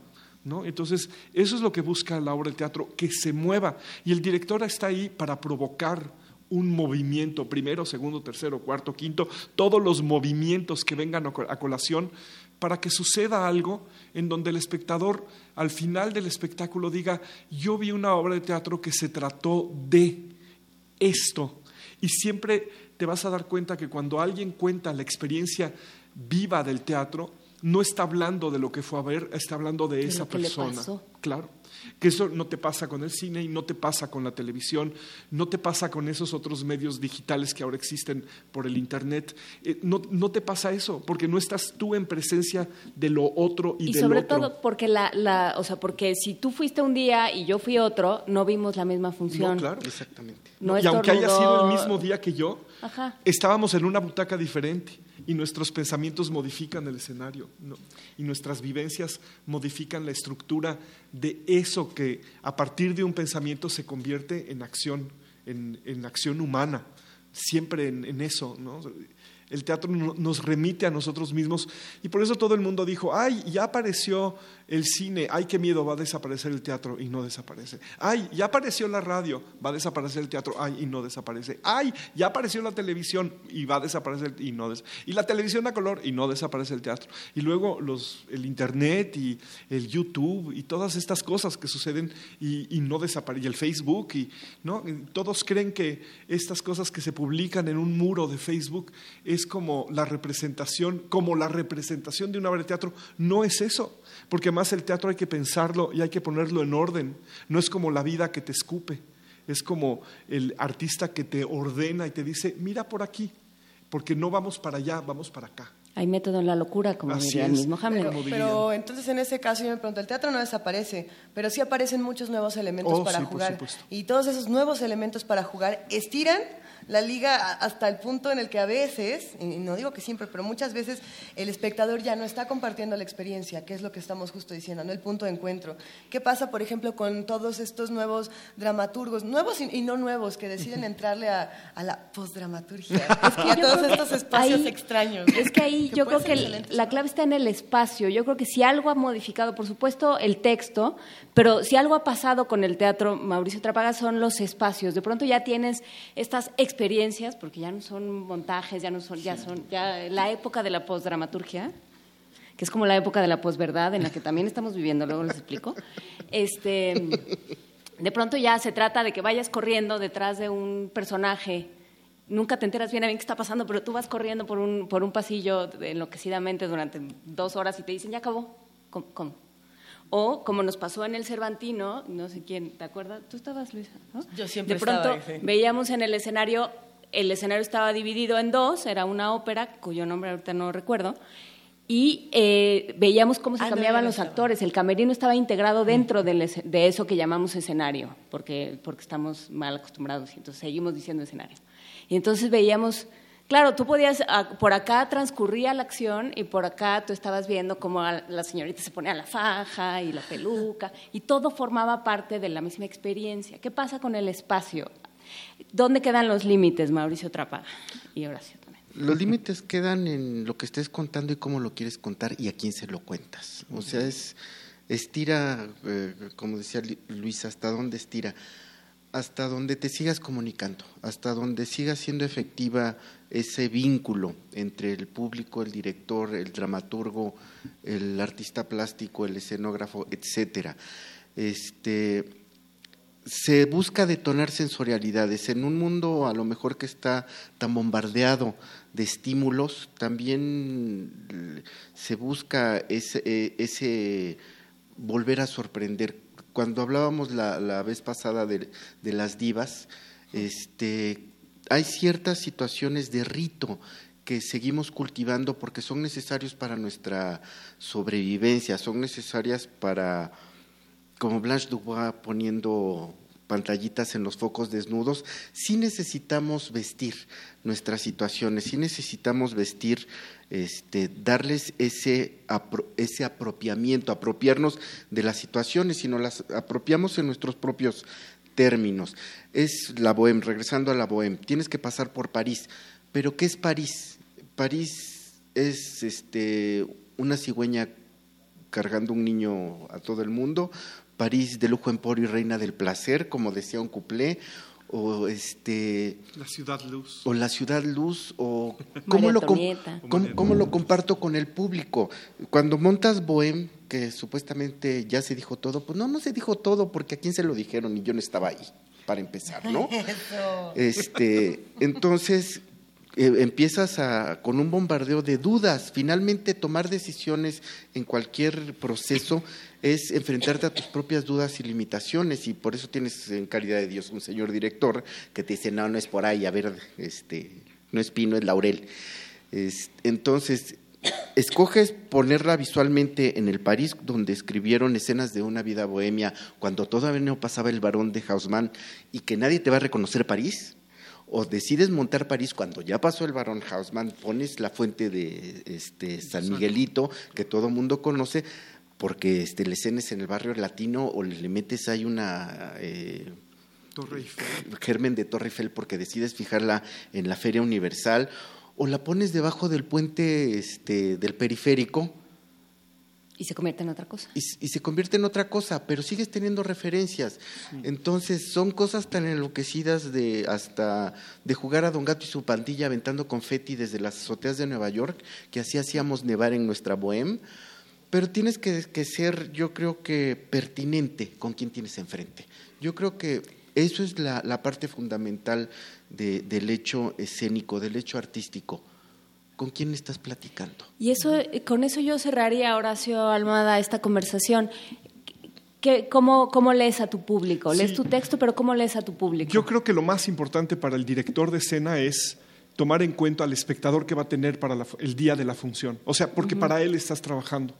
¿no? Entonces, eso es lo que busca la obra de teatro, que se mueva. Y el director está ahí para provocar un movimiento, primero, segundo, tercero, cuarto, quinto, todos los movimientos que vengan a colación para que suceda algo en donde el espectador al final del espectáculo diga, yo vi una obra de teatro que se trató de esto. Y siempre te vas a dar cuenta que cuando alguien cuenta la experiencia viva del teatro, no está hablando de lo que fue a ver, está hablando de, esa persona. Claro. Que eso no te pasa con el cine y no te pasa con la televisión, no te pasa con esos otros medios digitales que ahora existen por el Internet. Eh, no, no, te pasa eso, porque no estás tú en presencia de lo otro y, y del sobre todo porque, la, la, o sea, porque si tú fuiste un día y yo fui otro, no vimos la misma función. No, claro. Exactamente. y aunque haya sido el mismo día que yo, estábamos en una butaca diferente y nuestros pensamientos modifican el escenario y nuestras vivencias modifican la estructura de eso que a partir de un pensamiento se convierte en acción, en, acción humana, siempre en, en eso. El teatro nos remite a nosotros mismos y por eso todo el mundo dijo, ay, ya apareció el cine, ay, qué miedo, va a desaparecer el teatro y no desaparece. Ay, ya apareció la radio, va a desaparecer el teatro, ay, y no desaparece. Ay, ya apareció la televisión y va a desaparecer y no desaparece. Y la televisión a color y no desaparece el teatro. Y luego los, el internet y el YouTube y todas estas cosas que suceden y, no desaparecen. Y el Facebook y, ¿no? todos creen que estas cosas que se publican en un muro de Facebook es como la representación, como la representación de una obra de teatro. No es eso porque más el teatro hay que pensarlo y hay que ponerlo en orden. No es como la vida que te escupe, es como el artista que te ordena y te dice, mira por aquí, porque no vamos para allá, vamos para acá. Hay método en la locura, como diría el mismo Hamlet. Pero, entonces en ese caso yo me pregunto, el teatro no desaparece, pero sí aparecen muchos nuevos elementos oh, para jugar. Y todos esos nuevos elementos para jugar estiran la liga hasta el punto en el que a veces, y no digo que siempre, pero muchas veces el espectador ya no está compartiendo la experiencia, que es lo que estamos justo diciendo, ¿no? el punto de encuentro. ¿Qué pasa, por ejemplo, con todos estos nuevos dramaturgos, nuevos y, no nuevos, que deciden entrarle a, la postdramaturgia? Es que a todos estos espacios extraños. Es que ahí yo creo que la clave está en el espacio. Yo creo que si algo ha modificado, por supuesto, el texto, pero si algo ha pasado con el teatro, Mauricio Trapaga, son los espacios. De pronto ya tienes estas experiencias, porque ya no son montajes, ya no son, ya son, ya la época de la postdramaturgia, que es como la época de la posverdad, en la que también estamos viviendo, luego les explico. Este, de pronto ya se trata de que vayas corriendo detrás de un personaje. Nunca te enteras bien a bien qué está pasando, pero tú vas corriendo por un, por un pasillo enloquecidamente durante dos horas y te dicen, ya acabó. ¿Cómo? O como nos pasó en el Cervantino, no sé quién, ¿te acuerdas? Tú estabas, Luisa, Yo siempre De pronto estaba veíamos en el escenario, el escenario estaba dividido en dos, era una ópera, cuyo nombre ahorita no recuerdo, y eh, veíamos cómo se ah, cambiaban los actores. El camerino estaba integrado dentro de eso que llamamos escenario, porque, porque estamos mal acostumbrados y entonces seguimos diciendo escenario. Y entonces veíamos Claro, tú podías, ah, por acá transcurría la acción y por acá tú estabas viendo cómo la señorita se ponía la faja y la peluca y todo formaba parte de la misma experiencia. ¿Qué pasa con el espacio? ¿Dónde quedan los límites, Mauricio Trapaga y Horacio también? Los límites quedan en lo que estés contando y cómo lo quieres contar y a quién se lo cuentas. O sea, es estira, eh, como decía Luis, hasta dónde estira hasta donde te sigas comunicando, hasta donde siga siendo efectiva ese vínculo entre el público, el director, el dramaturgo, el artista plástico, el escenógrafo, etcétera. Este, se busca detonar sensorialidades. En un mundo a lo mejor que está tan bombardeado de estímulos, también se busca ese, ese volver a sorprender cuando hablábamos la, la vez pasada de, de, las divas, este, hay ciertas situaciones de rito que seguimos cultivando porque son necesarios para nuestra sobrevivencia, son necesarias para, como Blanche Dubois poniendo pantallitas en los focos desnudos, sí necesitamos vestir nuestras situaciones, sí necesitamos vestir, este, darles ese, ese apropiamiento, apropiarnos de las situaciones, sino las apropiamos en nuestros propios términos. Es la Bohème, regresando a la Bohème, tienes que pasar por París, pero ¿qué es París? París es este, una cigüeña cargando un niño a todo el mundo, París de lujo emporio y reina del placer, como decía un cuplé, o este la ciudad luz. o la ciudad luz o cómo lo cómo, lo comparto con el público cuando montas Bohem que supuestamente ya se dijo todo pues no no se dijo todo porque a quién se lo dijeron y yo no estaba ahí para empezar no este entonces eh, empiezas a, con un bombardeo de dudas. Finalmente, tomar decisiones en cualquier proceso es enfrentarte a tus propias dudas y limitaciones y por eso tienes en calidad de Dios un señor director que te dice, no, no es por ahí, a ver, este, no es pino, es laurel. entonces, escoges ponerla visualmente en el París donde escribieron escenas de una vida bohemia cuando todavía no pasaba el varón de Hausmann y que nadie te va a reconocer París o decides montar París cuando ya pasó el barón Hausmann, pones la fuente de este, San Miguelito, que todo mundo conoce, porque este, le cenes en el barrio latino o le metes ahí una... Eh, Torre Germen de Torre Eiffel porque decides fijarla en la Feria Universal, o la pones debajo del puente este, del periférico, y se convierte en otra cosa. Y, se convierte en otra cosa, pero sigues teniendo referencias. Entonces, son cosas tan enloquecidas de hasta de jugar a Don Gato y su pandilla aventando confeti desde las azoteas de Nueva York, que así hacíamos nevar en nuestra bohème. Pero tienes que, ser, yo creo que, pertinente con quien tienes enfrente. Yo creo que eso es la, parte fundamental del hecho escénico, del hecho artístico con quién estás platicando. Y eso, con eso yo cerraría, Horacio Almada, esta conversación. ¿Qué, cómo, ¿Cómo lees a tu público? Lees tu texto, pero ¿cómo lees a tu público? Yo creo que lo más importante para el director de escena es tomar en cuenta al espectador que va a tener para el día de la función. O sea, porque para él estás trabajando.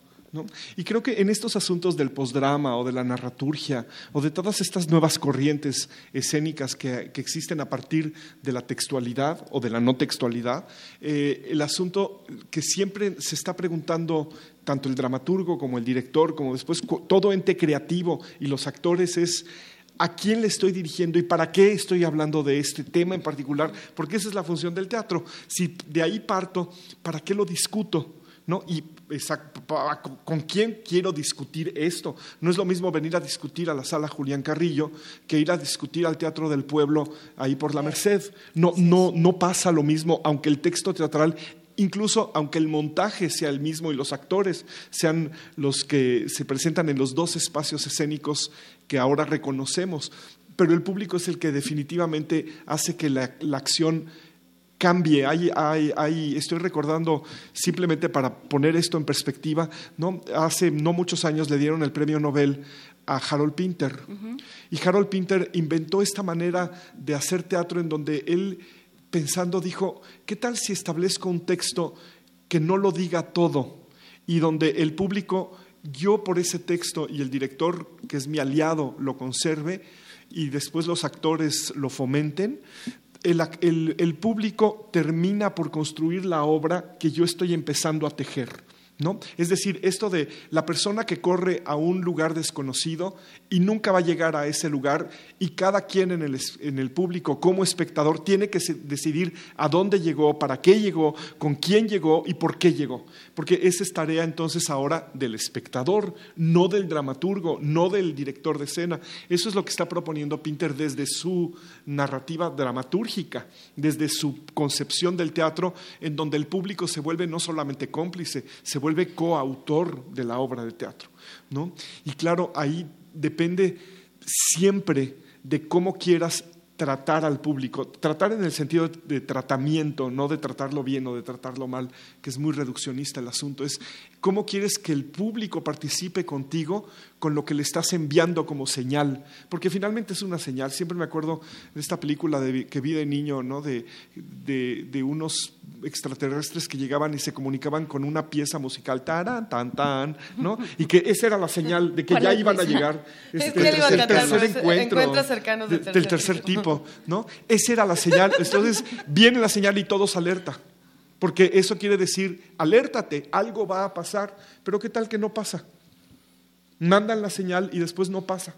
Y creo que en estos asuntos del postdrama o de la narraturgia o de todas estas nuevas corrientes escénicas que, existen a partir de la textualidad o de la no textualidad, eh, el asunto que siempre se está preguntando tanto el dramaturgo como el director, como después todo ente creativo y los actores es a quién le estoy dirigiendo y para qué estoy hablando de este tema en particular, porque esa es la función del teatro. Si de ahí parto, ¿para qué lo discuto? ¿no? Y ¿con quién quiero discutir esto? No es lo mismo venir a discutir a la sala Julián Carrillo que ir a discutir al Teatro del Pueblo ahí por la Merced. No, no, no pasa lo mismo, aunque el texto teatral incluso aunque el montaje sea el mismo y los actores sean los que se presentan en los dos espacios escénicos que ahora reconocemos, pero el público es el que definitivamente hace que la, la acción cambie. Hay, hay, estoy recordando, simplemente para poner esto en perspectiva, ¿no? hace no muchos años le dieron el premio Nobel a Harold Pinter. Y Harold Pinter inventó esta manera de hacer teatro en donde él, pensando, dijo, ¿qué tal si establezco un texto que no lo diga todo y donde el público, yo por ese texto y el director, que es mi aliado, lo conserve? y después los actores lo fomenten, el, público termina por construir la obra que yo estoy empezando a tejer. ¿No? Es decir, esto de la persona que corre a un lugar desconocido y nunca va a llegar a ese lugar y cada quien en el, en el público como espectador tiene que decidir a dónde llegó, para qué llegó, con quién llegó y por qué llegó. Porque esa es tarea entonces ahora del espectador, no del dramaturgo, no del director de escena. Eso es lo que está proponiendo Pinter desde su narrativa dramatúrgica, desde su concepción del teatro, en donde el público se vuelve no solamente cómplice, se vuelve coautor de la obra de teatro. ¿no? Y claro, ahí depende siempre de cómo quieras tratar al público, tratar en el sentido de tratamiento, no de tratarlo bien o de tratarlo mal, que es muy reduccionista el asunto, es cómo quieres que el público participe contigo con lo que le estás enviando como señal, porque finalmente es una señal. Siempre me acuerdo de esta película de, que vi de niño, ¿no? de, de, unos extraterrestres que llegaban y se comunicaban con una pieza musical, tan, tan, tan, ¿no? y que esa era la señal de que ya iban a llegar este, el, tercer encuentro cercanos del tercer tipo, ¿no? Esa era la señal. Entonces viene la señal y todos alerta. Porque eso quiere decir, alértate, algo va a pasar, pero ¿qué tal que no pasa? Mandan la señal y después no pasa.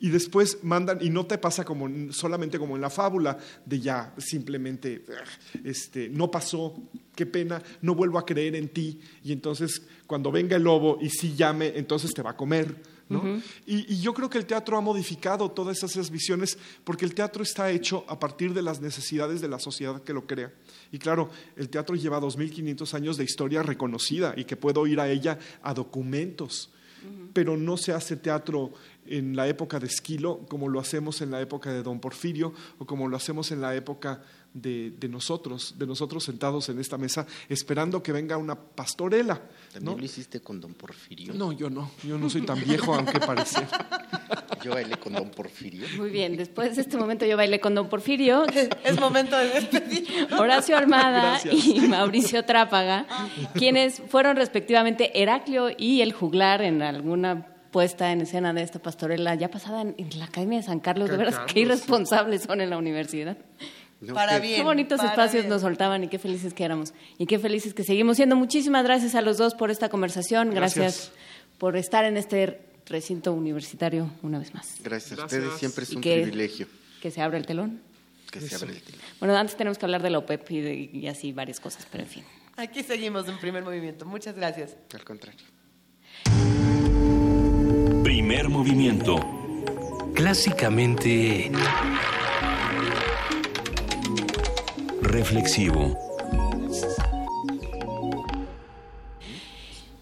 Y después mandan, y no te pasa como solamente como en la fábula, de ya simplemente este, no pasó, qué pena, no vuelvo a creer en ti, y entonces cuando venga el lobo y sí llame, entonces te va a comer y, yo creo que el teatro ha modificado todas esas visiones porque el teatro está hecho a partir de las necesidades de la sociedad que lo crea. Y claro, el teatro lleva 2.500 años de historia reconocida y que puedo ir a ella a documentos, pero no se hace teatro en la época de Esquilo como lo hacemos en la época de Don Porfirio o como lo hacemos en la época de, nosotros, de nosotros sentados en esta mesa, esperando que venga una pastorela. ¿También lo hiciste con don Porfirio? No, yo no, yo no soy tan viejo, aunque parece. Yo bailé con don Porfirio. Muy bien, después de este momento yo bailé con don Porfirio. Es momento de despedir. Horacio Armada y Mauricio Trápaga, quienes fueron respectivamente Heraclio y el juglar en alguna puesta en escena de esta pastorela ya pasada en, la Academia de San Carlos. De veras, qué irresponsables son en la universidad para bien. Qué bonitos espacios nos soltaban y qué felices que éramos. Y qué felices que seguimos siendo. Muchísimas gracias a los dos por esta conversación. Gracias, por estar en este recinto universitario una vez más. Gracias, a ustedes, siempre es un privilegio. Que se abra el telón. Que se abra el telón. Bueno, antes tenemos que hablar de la OPEP y, y así varias cosas, pero en fin. Aquí seguimos en primer movimiento. Muchas gracias. Al contrario. Primer movimiento. Clásicamente reflexivo.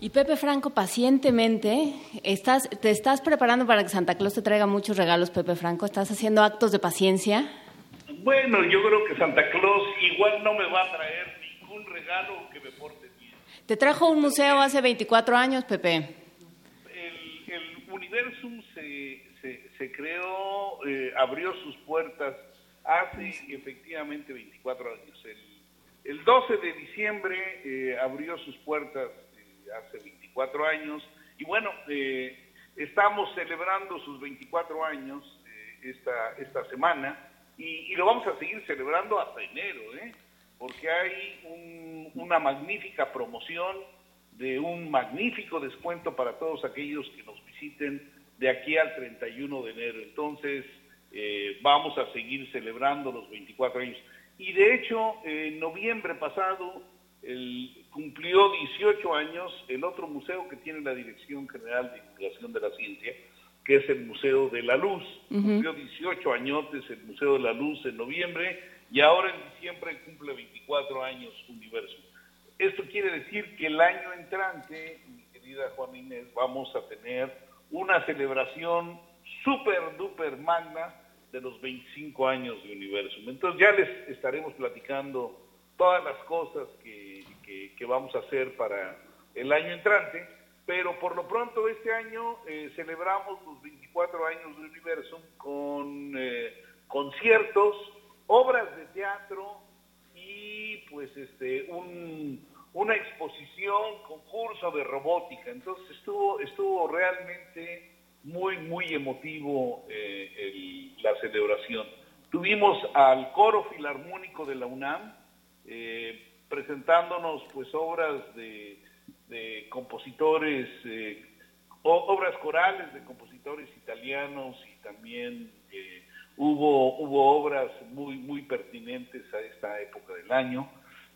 Y Pepe Franco, pacientemente, estás, ¿te estás preparando para que Santa Claus te traiga muchos regalos, Pepe Franco? ¿Estás haciendo actos de paciencia? Bueno, yo creo que Santa Claus igual no me va a traer ningún regalo que me porte bien. Te trajo un museo hace 24 años, Pepe. El, el Universum se, se, creó, eh, abrió sus puertas hace efectivamente 24 años. El, 12 de diciembre eh, abrió sus puertas eh, hace 24 años y bueno, eh, estamos celebrando sus 24 años esta, esta semana y, lo vamos a seguir celebrando hasta enero, porque hay una magnífica promoción de un magnífico descuento para todos aquellos que nos visiten de aquí al 31 de enero. Entonces, eh, vamos a seguir celebrando los 24 años. Y de hecho, en noviembre pasado el, cumplió 18 años el otro museo que tiene la Dirección General de Divulgación de la Ciencia, que es el Museo de la Luz. Cumplió 18 añotes el Museo de la Luz en noviembre y ahora en diciembre cumple 24 años Universo. Esto quiere decir que el año entrante, mi querida Juan Inés, vamos a tener una celebración super duper magna de los 25 años de Universum. Entonces ya les estaremos platicando todas las cosas que, que, vamos a hacer para el año entrante, pero por lo pronto este año eh, celebramos los 24 años de Universum con eh, conciertos, obras de teatro y pues este un, una exposición, concurso de robótica. Entonces estuvo, estuvo realmente muy, muy emotivo eh, la celebración. Tuvimos al coro filarmónico de la UNAM eh, presentándonos pues obras de, compositores, eh, obras corales de compositores italianos y también hubo, hubo obras muy, muy pertinentes a esta época del año.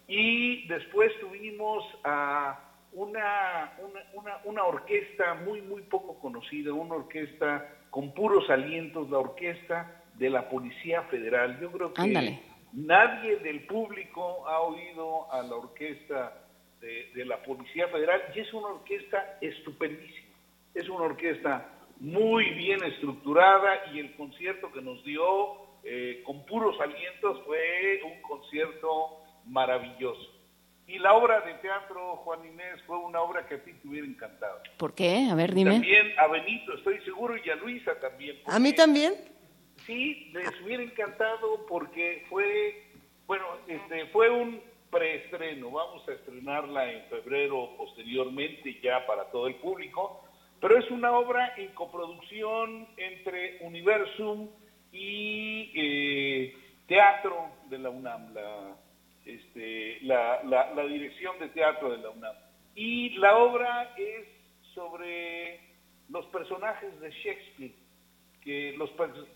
Y después tuvimos a una, una, una, orquesta muy, muy poco conocida, una orquesta con puros alientos, la orquesta de la Policía Federal. Yo creo que nadie del público ha oído a la orquesta de, de, la Policía Federal y es una orquesta estupendísima. Es una orquesta muy bien estructurada y el concierto que nos dio eh, con puros alientos fue un concierto maravilloso. Y la obra de teatro, Juan Inés, fue una obra que a ti te hubiera encantado. ¿Por qué? A ver, dime. También a Benito, estoy seguro, y a Luisa también. ¿A mí también? Sí, les hubiera encantado porque fue, bueno, este, fue un preestreno. Vamos a estrenarla en febrero posteriormente ya para todo el público. Pero es una obra en coproducción entre Universum y eh, Teatro de la UNAM, la, este, la, la, dirección de teatro de la UNAM. Y la obra es sobre los personajes de Shakespeare, que los,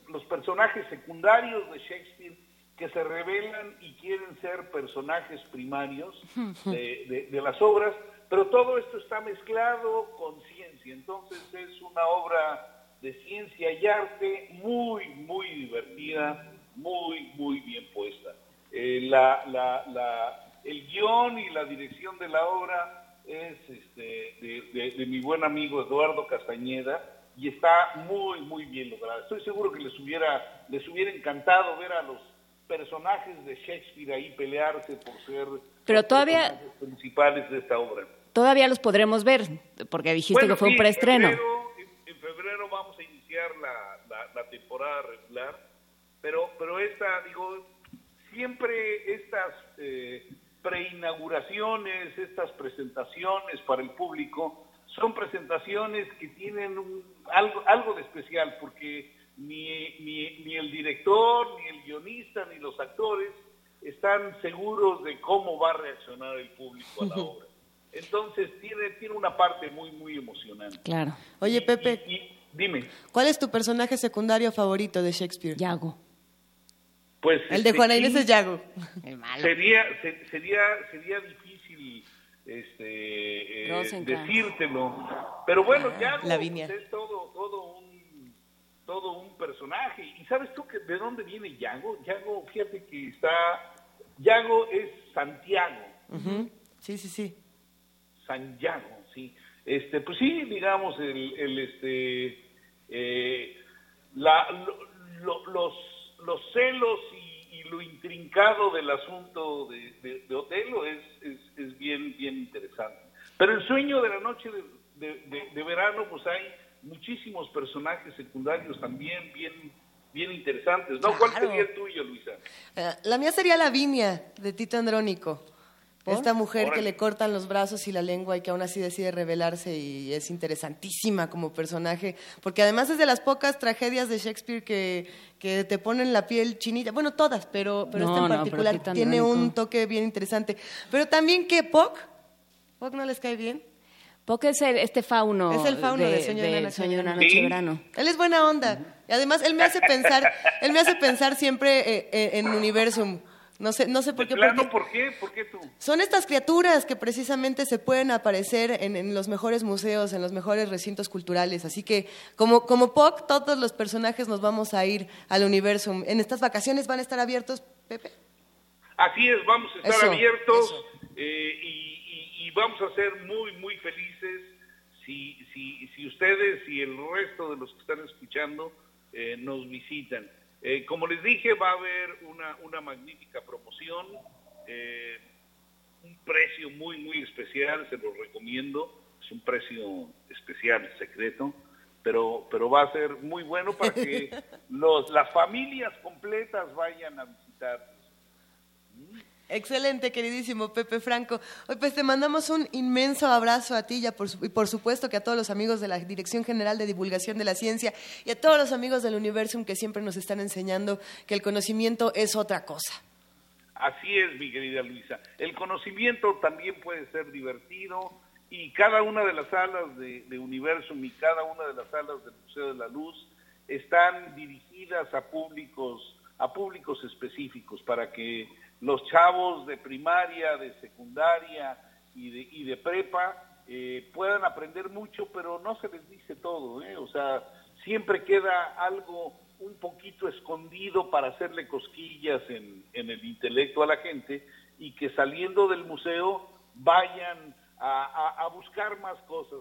los personajes secundarios de Shakespeare que se revelan y quieren ser personajes primarios de, de, las obras, pero todo esto está mezclado con ciencia, entonces es una obra de ciencia y arte muy, muy divertida, muy, muy bien puesta. Eh, la, la, la, el guion y la dirección de la obra es este, de, de, mi buen amigo Eduardo Castañeda y está muy, muy bien lograda. Estoy seguro que les hubiera, les hubiera encantado ver a los personajes de Shakespeare ahí pelearse por ser Pero todavía, los principales de esta obra. Todavía los podremos ver, porque dijiste que fue un preestreno. En febrero, vamos a iniciar la, la, la temporada regular, pero, pero esta, digo, siempre estas eh, preinauguraciones, estas presentaciones para el público, son presentaciones que tienen algo, algo de especial, porque ni, ni, ni el director, ni el guionista, ni los actores están seguros de cómo va a reaccionar el público a la obra. Entonces tiene, tiene una parte muy, muy emocionante. Claro. Oye, Pepe. dime. ¿Cuál es tu personaje secundario favorito de Shakespeare? Yago. Pues, el de Juana Inés es Yago. Sería, sería, sería difícil este, eh, decírtelo. Pero bueno, ah, Yago pues, es todo, todo, un, todo un personaje. ¿Y sabes tú que, de dónde viene Yago? Yago, fíjate que está... Yago es Santiago. Sí, sí, sí. Santiago, sí. Este, pues sí, digamos, el, el este, eh, la, los los celos y, lo intrincado del asunto de, de, Otelo es, es, bien, bien interesante. Pero el sueño de la noche de, verano, pues hay muchísimos personajes secundarios también bien, bien interesantes. ¿no? ¿Cuál sería el tuyo, Luisa? Eh, la mía sería Lavinia, de Tito Andrónico. Esta mujer que le cortan los brazos y la lengua y que aún así decide rebelarse y es interesantísima como personaje, porque además es de las pocas tragedias de Shakespeare que, que te ponen la piel chinita, bueno, todas, pero, pero esta en particular tiene un toque bien interesante. Pero también que Puck, Puck no les cae bien. Puck es el, este fauno. Es el fauno de, Sueño de, una Noche de Verano. Él es buena onda. Y además él me hace pensar, él me hace pensar siempre eh, eh, en Universum no sé, no sé por qué. ¿por qué? ¿Por qué tú? Son estas criaturas que precisamente se pueden aparecer en, los mejores museos, en los mejores recintos culturales. Así que, como, como POC, todos los personajes nos vamos a ir al universo. ¿En estas vacaciones van a estar abiertos, Pepe? Así es, vamos a estar abiertos eh, y, y, vamos a ser muy, muy felices si, si, si ustedes y el resto de los que están escuchando eh, nos visitan. Eh, como les dije, va a haber una, una magnífica promoción, eh, un precio muy, muy especial, se los recomiendo, es un precio especial, secreto, pero, pero va a ser muy bueno para que los, las familias completas vayan a visitar Excelente, queridísimo Pepe Franco. Hoy pues te mandamos un inmenso abrazo a ti y por supuesto que a todos los amigos de la Dirección General de Divulgación de la Ciencia y a todos los amigos del Universum que siempre nos están enseñando que el conocimiento es otra cosa. Así es, mi querida Luisa. El conocimiento también puede ser divertido y cada una de las salas de, de Universum y cada una de las salas del Museo de la Luz están dirigidas a públicos a públicos específicos para que los chavos de primaria, de secundaria y de, y de prepa eh, puedan aprender mucho, pero no se les dice todo, ¿eh? o sea, siempre queda algo un poquito escondido para hacerle cosquillas en, el intelecto a la gente y que saliendo del museo vayan a, buscar más cosas.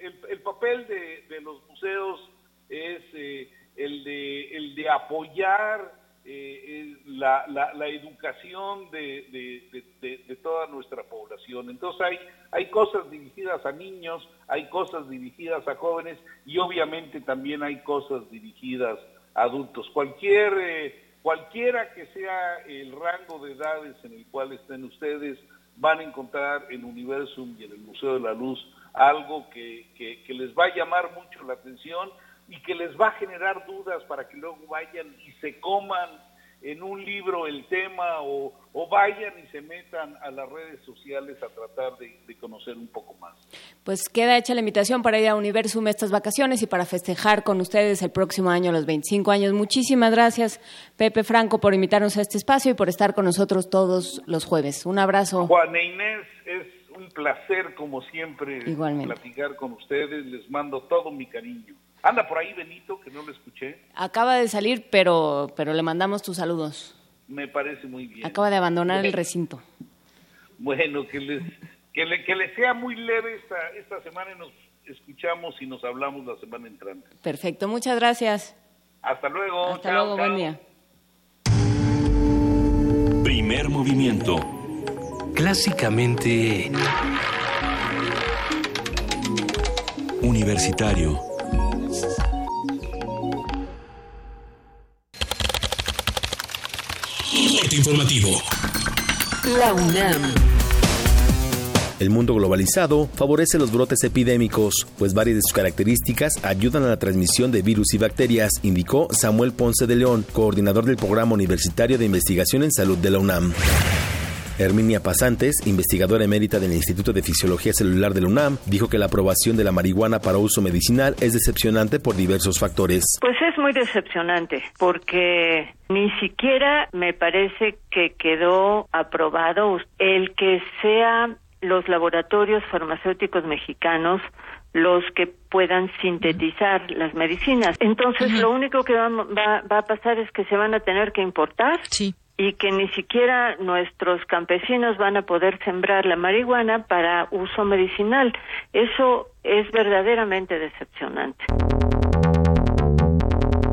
El, el, papel de, de, los museos es eh, el, de, el de apoyar eh, la, la, educación de, de, toda nuestra población. Entonces hay, hay cosas dirigidas a niños, hay cosas dirigidas a jóvenes y obviamente también hay cosas dirigidas a adultos. Cualquier, eh, cualquiera que sea el rango de edades en el cual estén ustedes, van a encontrar en Universum y en el Museo de la Luz algo que, que les va a llamar mucho la atención y que les va a generar dudas para que luego vayan y se coman en un libro el tema o, vayan y se metan a las redes sociales a tratar de, conocer un poco más. Pues queda hecha la invitación para ir a Universum estas vacaciones y para festejar con ustedes el próximo año los 25 años. Muchísimas gracias, Pepe Franco, por invitarnos a este espacio y por estar con nosotros todos los jueves. Un abrazo. Juan e Inés, es un placer como siempre platicar con ustedes. Les mando todo mi cariño. Anda por ahí Benito, que no lo escuché. Acaba de salir, pero, pero le mandamos tus saludos. Me parece muy bien. Acaba de abandonar el recinto. Bueno, que les, que le, que les sea muy leve esta, esta semana y nos escuchamos y nos hablamos la semana entrante. Perfecto, muchas gracias. Hasta luego. Hasta luego, buen día. Primer movimiento. Clásicamente... Universitario informativo. La UNAM. El mundo globalizado favorece los brotes epidémicos, pues varias de sus características ayudan a la transmisión de virus y bacterias, indicó Samuel Ponce de León, coordinador del Programa Universitario de Investigación en Salud de la UNAM. Herminia Pasantes, investigadora emérita del Instituto de Fisiología Celular de la UNAM, dijo que la aprobación de la marihuana para uso medicinal es decepcionante por diversos factores. Pues es muy decepcionante porque ni siquiera me parece que quedó aprobado el que sean los laboratorios farmacéuticos mexicanos los que puedan sintetizar las medicinas. Entonces, lo único que va, va, a pasar es que se van a tener que importar sí y que ni siquiera nuestros campesinos van a poder sembrar la marihuana para uso medicinal. Eso es verdaderamente decepcionante.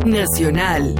Nacional.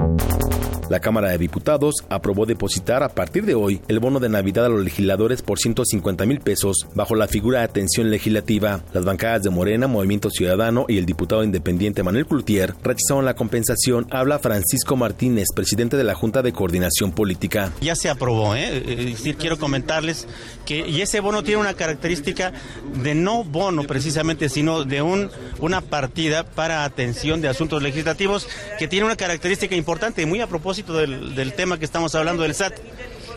La Cámara de Diputados aprobó depositar a partir de hoy el bono de Navidad a los legisladores por 150 mil pesos bajo la figura de atención legislativa. Las bancadas de Morena, Movimiento Ciudadano y el diputado independiente Manuel Cloutier rechazaron la compensación. Habla Francisco Martínez, presidente de la Junta de Coordinación Política. Ya se aprobó, ¿eh? Es decir, quiero comentarles que y ese bono tiene una característica de no bono precisamente, sino de un, una partida para atención de asuntos legislativos que tiene una característica importante y muy a propósito del, del tema que estamos hablando del SAT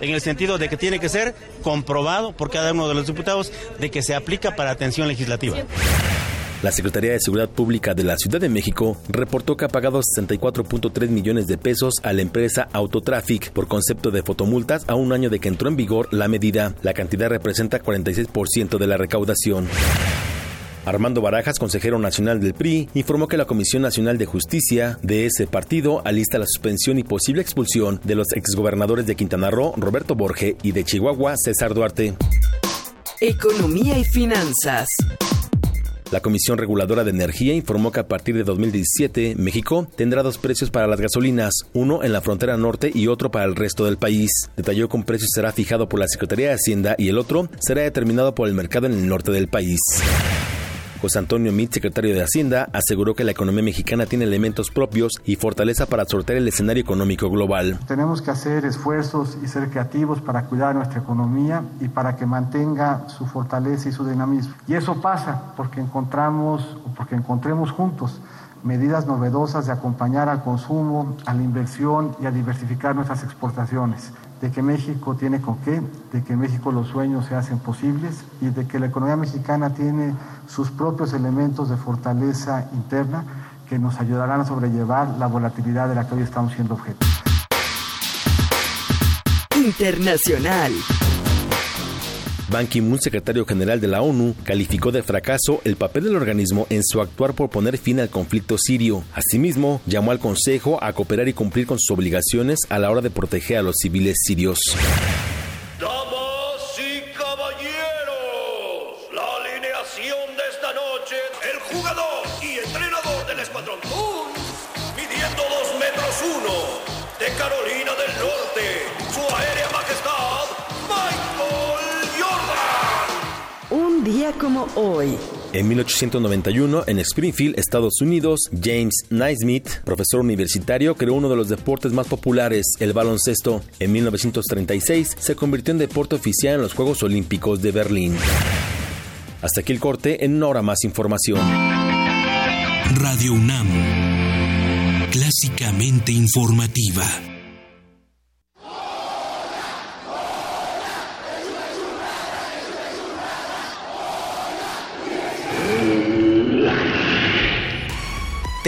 en el sentido de que tiene que ser comprobado por cada uno de los diputados de que se aplica para atención legislativa. La Secretaría de Seguridad Pública de la Ciudad de México reportó que ha pagado 64.3 millones de pesos a la empresa Autotraffic por concepto de fotomultas a un año de que entró en vigor la medida. La cantidad representa 46% de la recaudación. Armando Barajas, consejero nacional del PRI, informó que la Comisión Nacional de Justicia de ese partido alista la suspensión y posible expulsión de los exgobernadores de Quintana Roo, Roberto Borge, y de Chihuahua, César Duarte. Economía y finanzas. La Comisión Reguladora de Energía informó que a partir de 2017 México tendrá dos precios para las gasolinas, uno en la frontera norte y otro para el resto del país. Detalló que un precio será fijado por la Secretaría de Hacienda y el otro será determinado por el mercado en el norte del país. José Antonio Mit, secretario de Hacienda, aseguró que la economía mexicana tiene elementos propios y fortaleza para sortear el escenario económico global. Tenemos que hacer esfuerzos y ser creativos para cuidar nuestra economía y para que mantenga su fortaleza y su dinamismo. Y eso pasa porque encontramos, porque encontremos juntos medidas novedosas de acompañar al consumo, a la inversión y a diversificar nuestras exportaciones de que México tiene con qué, de que en México los sueños se hacen posibles y de que la economía mexicana tiene sus propios elementos de fortaleza interna que nos ayudarán a sobrellevar la volatilidad de la que hoy estamos siendo objeto. Internacional. Ban Ki-moon, secretario general de la ONU, calificó de fracaso el papel del organismo en su actuar por poner fin al conflicto sirio. Asimismo, llamó al Consejo a cooperar y cumplir con sus obligaciones a la hora de proteger a los civiles sirios. Día como hoy. En 1891, en Springfield, Estados Unidos, James Naismith, profesor universitario, creó uno de los deportes más populares, el baloncesto. En 1936, se convirtió en deporte oficial en los Juegos Olímpicos de Berlín. Hasta aquí el corte, en una hora más información. Radio UNAM, clásicamente informativa.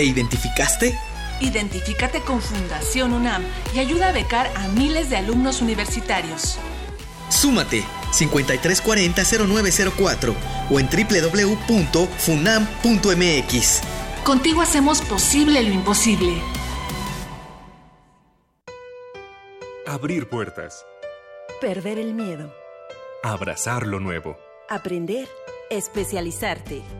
¿Te identificaste? Identifícate con Fundación UNAM y ayuda a becar a miles de alumnos universitarios. Súmate 5340-0904 o en www.funam.mx. Contigo hacemos posible lo imposible. Abrir puertas. Perder el miedo. Abrazar lo nuevo. Aprender. Especializarte.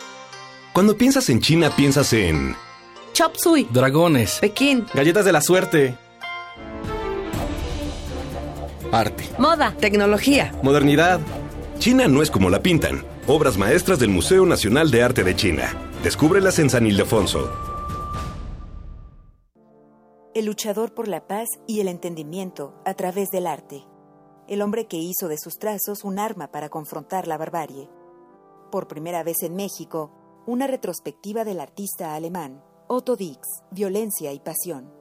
Cuando piensas en China, piensas en... Chop Suey. Dragones. Pekín. Galletas de la suerte. Arte. Moda. Tecnología. Modernidad. China no es como la pintan. Obras maestras del Museo Nacional de Arte de China. Descúbrelas en San Ildefonso. El luchador por la paz y el entendimiento a través del arte. El hombre que hizo de sus trazos un arma para confrontar la barbarie. Por primera vez en México, una retrospectiva del artista alemán Otto Dix, Violencia y Pasión.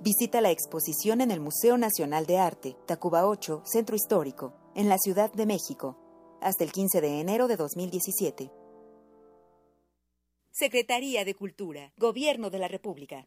Visita la exposición en el Museo Nacional de Arte, Tacuba 8, Centro Histórico, en la Ciudad de México, hasta el 15 de enero de 2017. Secretaría de Cultura, Gobierno de la República.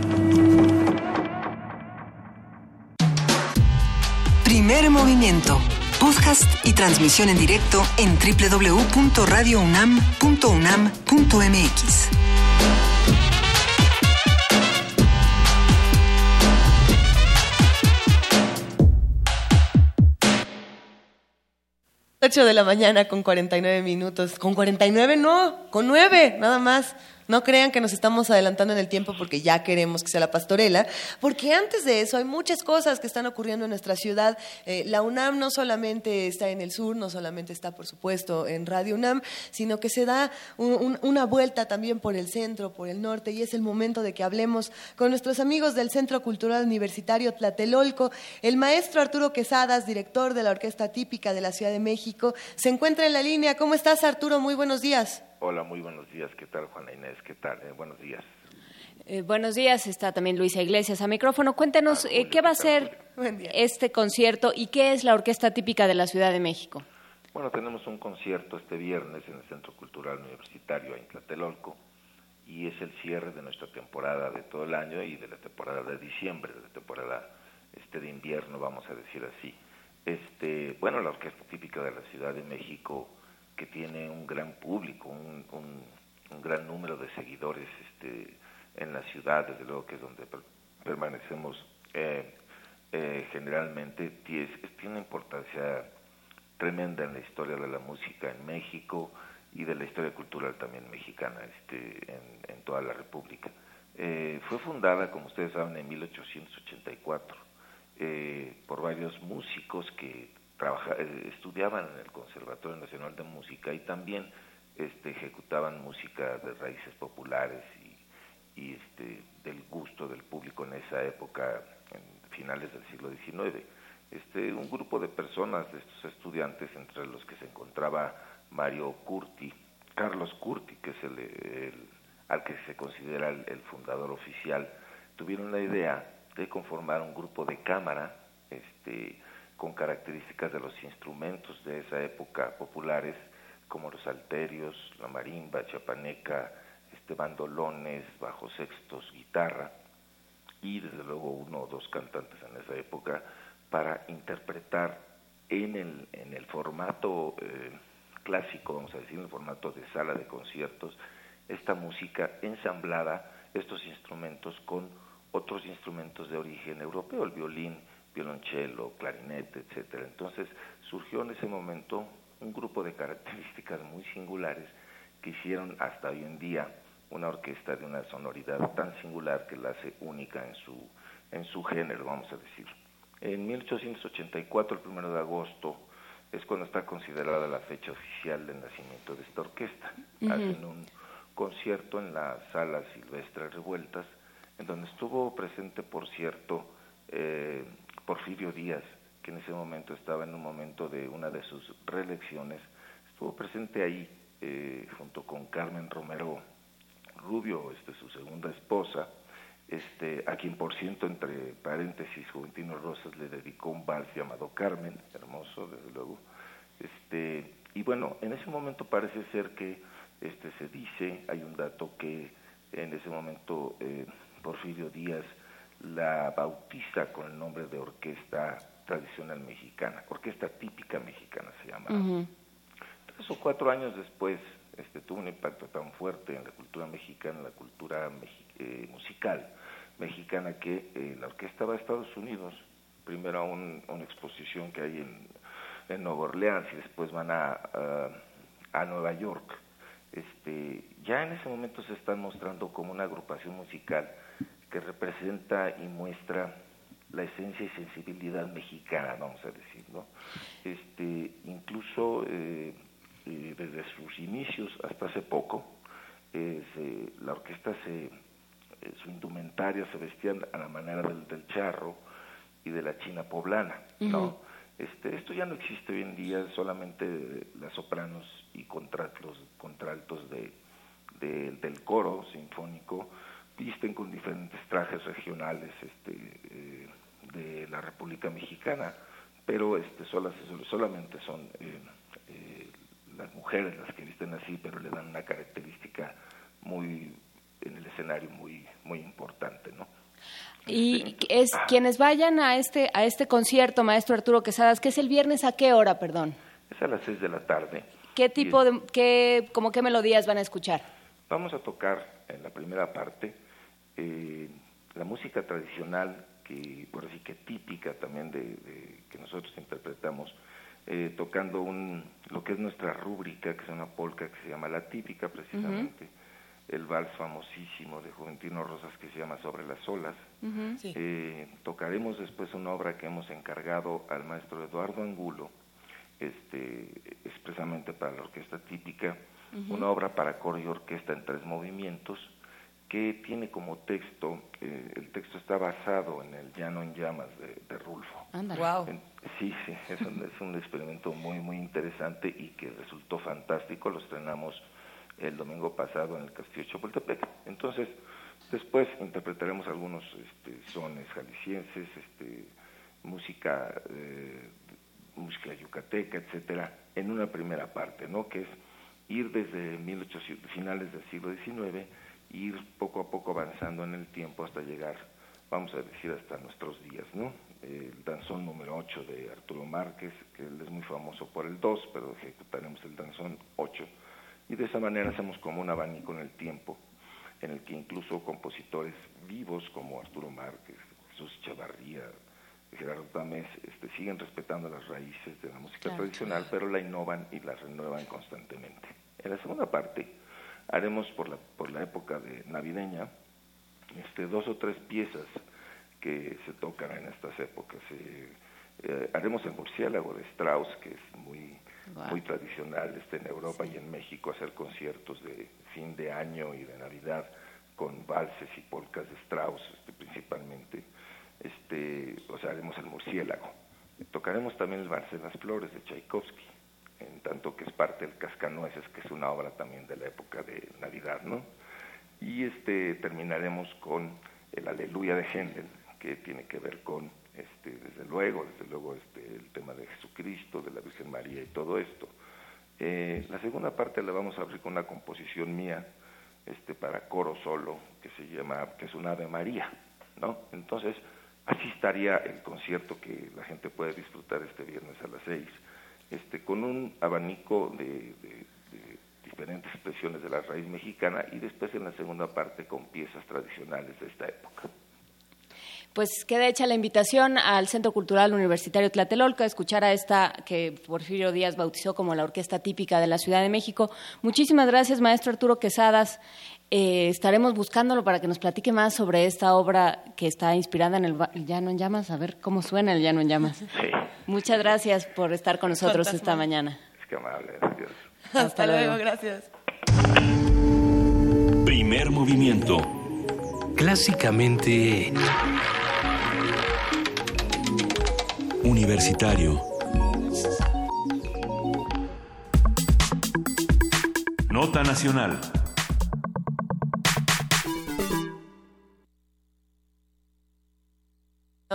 Movimiento. Podcast y transmisión en directo en www.radiounam.unam.mx. Ocho de la mañana con 49 minutos. ¿Con 49? No, con 9, nada más. No crean que nos estamos adelantando en el tiempo porque ya queremos que sea la pastorela, porque antes de eso hay muchas cosas que están ocurriendo en nuestra ciudad. Eh, la UNAM no solamente está en el sur, no solamente está, por supuesto, en Radio UNAM, sino que se da un- un- una vuelta también por el centro, por el norte, y es el momento de que hablemos con nuestros amigos del Centro Cultural Universitario Tlatelolco. El maestro Arturo Quesadas, director de la Orquesta Típica de la Ciudad de México, se encuentra en la línea. ¿Cómo estás, Arturo? Muy buenos días. Hola, muy buenos días. ¿Qué tal, Juana Inés? ¿Qué tal? Eh, buenos días. Eh, buenos días, está también Luisa Iglesias a micrófono. Cuéntenos eh, qué va a ser este concierto y qué es la orquesta típica de la Ciudad de México. Bueno, tenemos un concierto este viernes en el Centro Cultural Universitario en Tlatelolco y es el cierre de nuestra temporada de todo el año y de la temporada de diciembre, de la temporada este de invierno, vamos a decir así. Este, bueno, la orquesta típica de la Ciudad de México que tiene un gran público, un, un- un gran número de seguidores este, en la ciudad, desde luego que es donde per- permanecemos eh, eh, generalmente, tie- tiene una importancia tremenda en la historia de la música en México y de la historia cultural también mexicana este, en, en toda la República. Eh, fue fundada, como ustedes saben, en 1884 eh, por varios músicos que trabaja, eh, estudiaban en el Conservatorio Nacional de Música y también este, ejecutaban música de raíces populares y, este, del gusto del público en esa época, en finales del siglo XIX. Este, un grupo de personas, de estos estudiantes, entre los que se encontraba Mario Curti, Carlos Curti, que es el, el al que se considera el, el, fundador oficial, tuvieron la idea de conformar un grupo de cámara este, con características de los instrumentos de esa época populares, como los alterios, la marimba, chapaneca, este, bandolones, bajos sextos, guitarra, y desde luego uno o dos cantantes en esa época para interpretar en el, en el formato eh, clásico, vamos a decir, en el formato de sala de conciertos, esta música ensamblada, estos instrumentos con otros instrumentos de origen europeo, el violín, violonchelo, clarinete, etcétera. Entonces surgió en ese momento un grupo de características muy singulares que hicieron hasta hoy en día una orquesta de una sonoridad tan singular que la hace única en su en su género, vamos a decir. En 1884, el primero de agosto, es cuando está considerada la fecha oficial del nacimiento de esta orquesta. Uh -huh. Hacen un concierto en la sala Silvestre Revueltas, en donde estuvo presente, por cierto, eh, Porfirio Díaz, que en ese momento estaba en un momento de una de sus reelecciones, estuvo presente ahí eh, junto con Carmen Romero Rubio, este, su segunda esposa, este, a quien por ciento, entre paréntesis, Juventino Rosas le dedicó un vals llamado Carmen, hermoso, desde luego. Este, y bueno, en ese momento parece ser que este, se dice, hay un dato que en ese momento eh, Porfirio Díaz la bautiza con el nombre de Orquesta Tradicional Mexicana, Orquesta Típica Mexicana se llama. Uh -huh. Tres o cuatro años después este, tuvo un impacto tan fuerte en la cultura mexicana, en la cultura mexi eh, musical mexicana, que eh, la orquesta va a Estados Unidos, primero a, un, a una exposición que hay en, en, Nueva Orleans y después van a, a, a Nueva York. Este, ya en ese momento se están mostrando como una agrupación musical que representa y muestra la esencia y sensibilidad mexicana, vamos a decir, ¿no? Este, incluso eh, eh, desde sus inicios hasta hace poco, eh, se, la orquesta se, su indumentaria se vestían a la manera del, del charro y de la china poblana, ¿no? Uh -huh. Este, esto ya no existe hoy en día, solamente las sopranos y contraltos, contraltos de, de, del coro sinfónico visten con diferentes trajes regionales este, eh, de la República Mexicana, pero este, solas, solamente son eh, eh, las mujeres las que visten así, pero le dan una característica muy en el escenario muy muy importante, ¿no? Y es quienes vayan a este a este concierto, maestro Arturo Quesadas, que es el viernes a qué hora, perdón? Es a las seis de la tarde. ¿Qué tipo de qué como qué melodías van a escuchar? Vamos a tocar en la primera parte eh, la música tradicional que por así que típica también de, de que nosotros interpretamos eh, tocando un lo que es nuestra rúbrica que es una polca que se llama la típica precisamente uh -huh el vals famosísimo de Juventino Rosas que se llama Sobre las olas. Uh -huh, sí. eh, tocaremos después una obra que hemos encargado al maestro Eduardo Angulo, este, expresamente para la orquesta típica, uh -huh. una obra para coro y orquesta en tres movimientos, que tiene como texto, eh, el texto está basado en el Llano en Llamas de, de Rulfo. Anda. Wow. En, sí, sí, es un, es un experimento muy, muy interesante y que resultó fantástico, lo estrenamos el domingo pasado en el Castillo Chapultepec. Entonces, después interpretaremos algunos este, sones jaliscienses, este, música, eh, música yucateca, etcétera, en una primera parte, ¿no? Que es ir desde 1800, finales del siglo XIX, ir poco a poco avanzando en el tiempo hasta llegar, vamos a decir, hasta nuestros días, ¿no? El danzón número 8 de Arturo Márquez, que él es muy famoso por el 2, pero ejecutaremos el danzón 8 y de esa manera hacemos como un abanico en el tiempo, en el que incluso compositores vivos como Arturo Márquez, Jesús Chavarría, Gerardo Tamés, este, siguen respetando las raíces de la música claro. tradicional, pero la innovan y la renuevan constantemente. En la segunda parte haremos por la, por la época de navideña este, dos o tres piezas que se tocan en estas épocas. Eh, eh, haremos el murciélago de Strauss, que es muy, muy tradicional este, en Europa y en México, hacer conciertos de fin de año y de Navidad con valses y polcas de Strauss este, principalmente. Este, o sea, haremos el murciélago. Tocaremos también el vals de las flores de Tchaikovsky, en tanto que es parte del Cascanueces, que es una obra también de la época de Navidad, ¿no? Y este, terminaremos con el Aleluya de Händel, que tiene que ver con, este, desde luego, desde luego este, el tema de Jesucristo, de la Virgen María y todo esto. Eh, la segunda parte la vamos a abrir con una composición mía este, para coro solo, que se llama, que es un Ave María, ¿no? Entonces, así estaría el concierto que la gente puede disfrutar este viernes a las seis, este, con un abanico de, de diferentes expresiones de la raíz mexicana y después en la segunda parte con piezas tradicionales de esta época. Pues queda hecha la invitación al Centro Cultural Universitario Tlatelolco a escuchar a esta que Porfirio Díaz bautizó como la orquesta típica de la Ciudad de México. Muchísimas gracias, maestro Arturo Quesadas. Eh, estaremos buscándolo para que nos platique más sobre esta obra que está inspirada en el, Llano en Llamas. A ver cómo suena el Llano en Llamas. Sí. Muchas gracias por estar con nosotros esta mañana. Es que amable, gracias. Hasta, luego, gracias. Primer movimiento. Clásicamente... Universitario. Nota Nacional.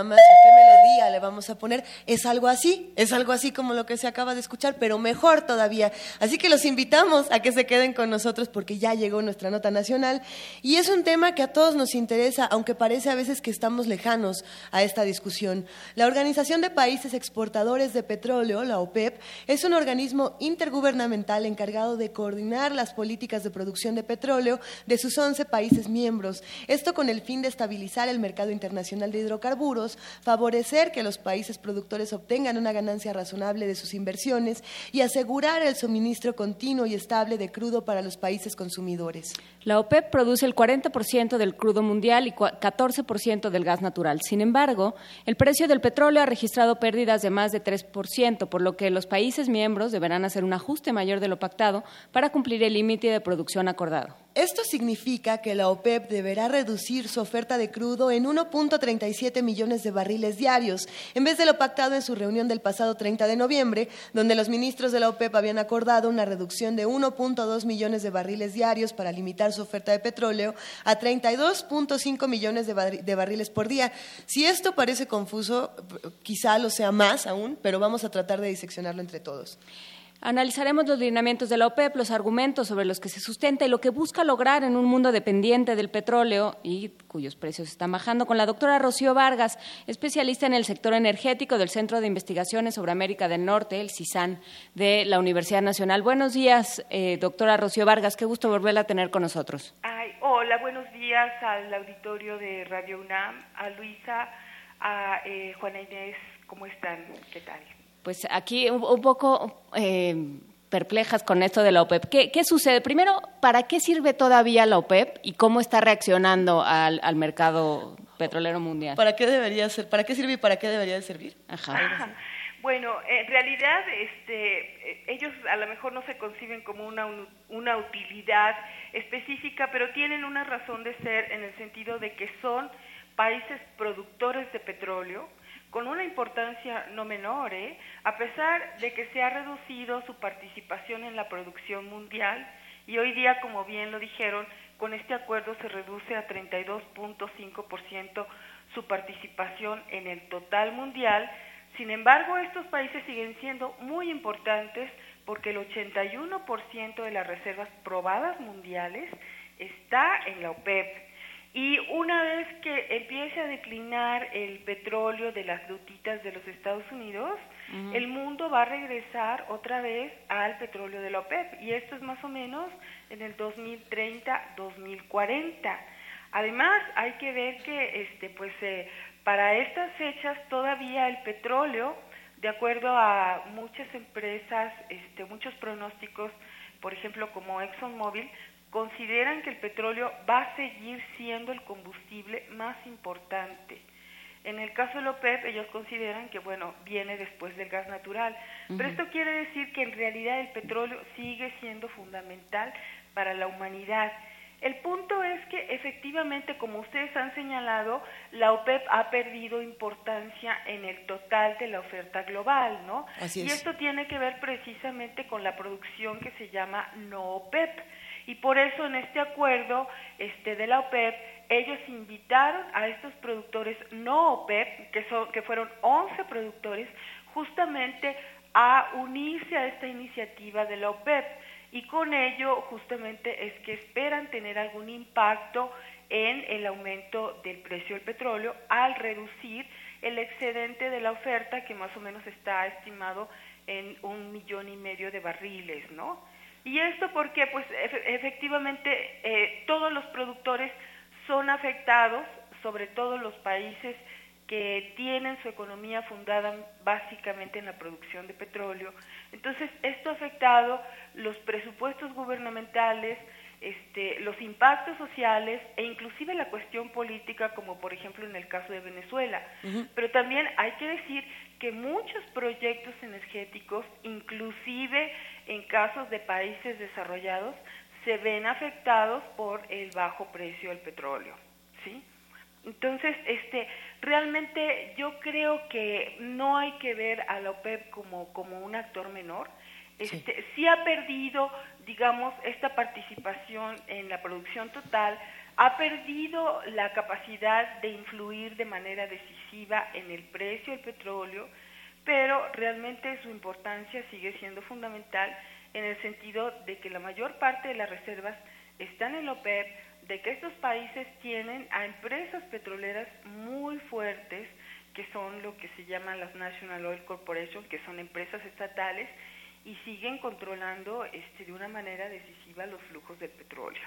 Más qué melodía le vamos a poner. Es algo así, es algo así como lo que se acaba de escuchar, pero mejor todavía. Así que los invitamos a que se queden con nosotros porque ya llegó nuestra nota nacional y es un tema que a todos nos interesa, aunque parece a veces que estamos lejanos a esta discusión. La Organización de Países Exportadores de Petróleo, la OPEP, es un organismo intergubernamental encargado de coordinar las políticas de producción de petróleo de sus 11 países miembros. Esto con el fin de estabilizar el mercado internacional de hidrocarburos favorecer que los países productores obtengan una ganancia razonable de sus inversiones y asegurar el suministro continuo y estable de crudo para los países consumidores. La OPEP produce el 40% del crudo mundial y 14% del gas natural. Sin embargo, el precio del petróleo ha registrado pérdidas de más de 3%, por lo que los países miembros deberán hacer un ajuste mayor de lo pactado para cumplir el límite de producción acordado. Esto significa que la OPEP deberá reducir su oferta de crudo en 1.37 millones de barriles diarios, en vez de lo pactado en su reunión del pasado 30 de noviembre, donde los ministros de la OPEP habían acordado una reducción de 1.2 millones de barriles diarios para limitar su oferta de petróleo a 32.5 millones de, de barriles por día. Si esto parece confuso, quizá lo sea más aún, pero vamos a tratar de diseccionarlo entre todos. Analizaremos los lineamientos de la OPEP, los argumentos sobre los que se sustenta y lo que busca lograr en un mundo dependiente del petróleo y cuyos precios están bajando con la doctora Rocío Vargas, especialista en el sector energético del Centro de Investigaciones sobre América del Norte, el CISAN, de la Universidad Nacional. Buenos días, eh, doctora Rocío Vargas, qué gusto volverla a tener con nosotros. Ay, hola, buenos días al auditorio de Radio UNAM, a Luisa, a eh, Juana Inés, ¿cómo están? ¿Qué tal? Pues aquí un, poco eh, perplejas con esto de la OPEP. ¿Qué, sucede? Primero, ¿para qué sirve todavía la OPEP y cómo está reaccionando al, mercado petrolero mundial? ¿Para qué debería ser? ¿Para qué sirve y para qué debería de servir? Ajá. Bueno, en realidad este, ellos a lo mejor no se conciben como una, una utilidad específica, pero tienen una razón de ser en el sentido de que son países productores de petróleo, con una importancia no menor, ¿eh? a pesar de que se ha reducido su participación en la producción mundial y hoy día, como bien lo dijeron, con este acuerdo se reduce a 32.5% su participación en el total mundial. Sin embargo, estos países siguen siendo muy importantes porque el 81% de las reservas probadas mundiales está en la OPEP y una vez que empiece a declinar el petróleo de las lutitas de los Estados Unidos, el mundo va a regresar otra vez al petróleo de la OPEP. Y esto es más o menos en el 2030-2040. Además, hay que ver que este, pues, eh, para estas fechas todavía el petróleo, de acuerdo a muchas empresas, este, muchos pronósticos, por ejemplo, como ExxonMobil, consideran que el petróleo va a seguir siendo el combustible más importante. En el caso de la OPEP, ellos consideran que, bueno, viene después del gas natural. Pero esto quiere decir que en realidad el petróleo sigue siendo fundamental para la humanidad. El punto es que efectivamente, como ustedes han señalado, la OPEP ha perdido importancia en el total de la oferta global, ¿no? Así Y es. esto tiene que ver precisamente con la producción que se llama no OPEP. Y por eso en este acuerdo este, de la OPEP, ellos invitaron a estos productores no OPEP, que, son, que fueron 11 productores, justamente a unirse a esta iniciativa de la OPEP y con ello justamente es que esperan tener algún impacto en el aumento del precio del petróleo al reducir el excedente de la oferta que más o menos está estimado en un millón y medio de barriles, ¿no? Y esto porque, pues, efe- efectivamente, eh, todos los productores son afectados, sobre todo los países que tienen su economía fundada básicamente en la producción de petróleo. Entonces, esto ha afectado los presupuestos gubernamentales, este, los impactos sociales e inclusive la cuestión política, como por ejemplo en el caso de Venezuela. Pero también hay que decir que muchos proyectos energéticos, inclusive en casos de países desarrollados, se ven afectados por el bajo precio del petróleo, ¿sí? Entonces, este, realmente yo creo que no hay que ver a la OPEP como, como un actor menor. Este, sí. ha perdido, digamos, esta participación en la producción total, ha perdido la capacidad de influir de manera decisiva en el precio del petróleo, pero realmente su importancia sigue siendo fundamental en el sentido de que la mayor parte de las reservas están en la OPEP, de que estos países tienen a empresas petroleras muy fuertes, que son lo que se llaman las National Oil Corporation, que son empresas estatales, y siguen controlando este, de una manera decisiva los flujos del petróleo.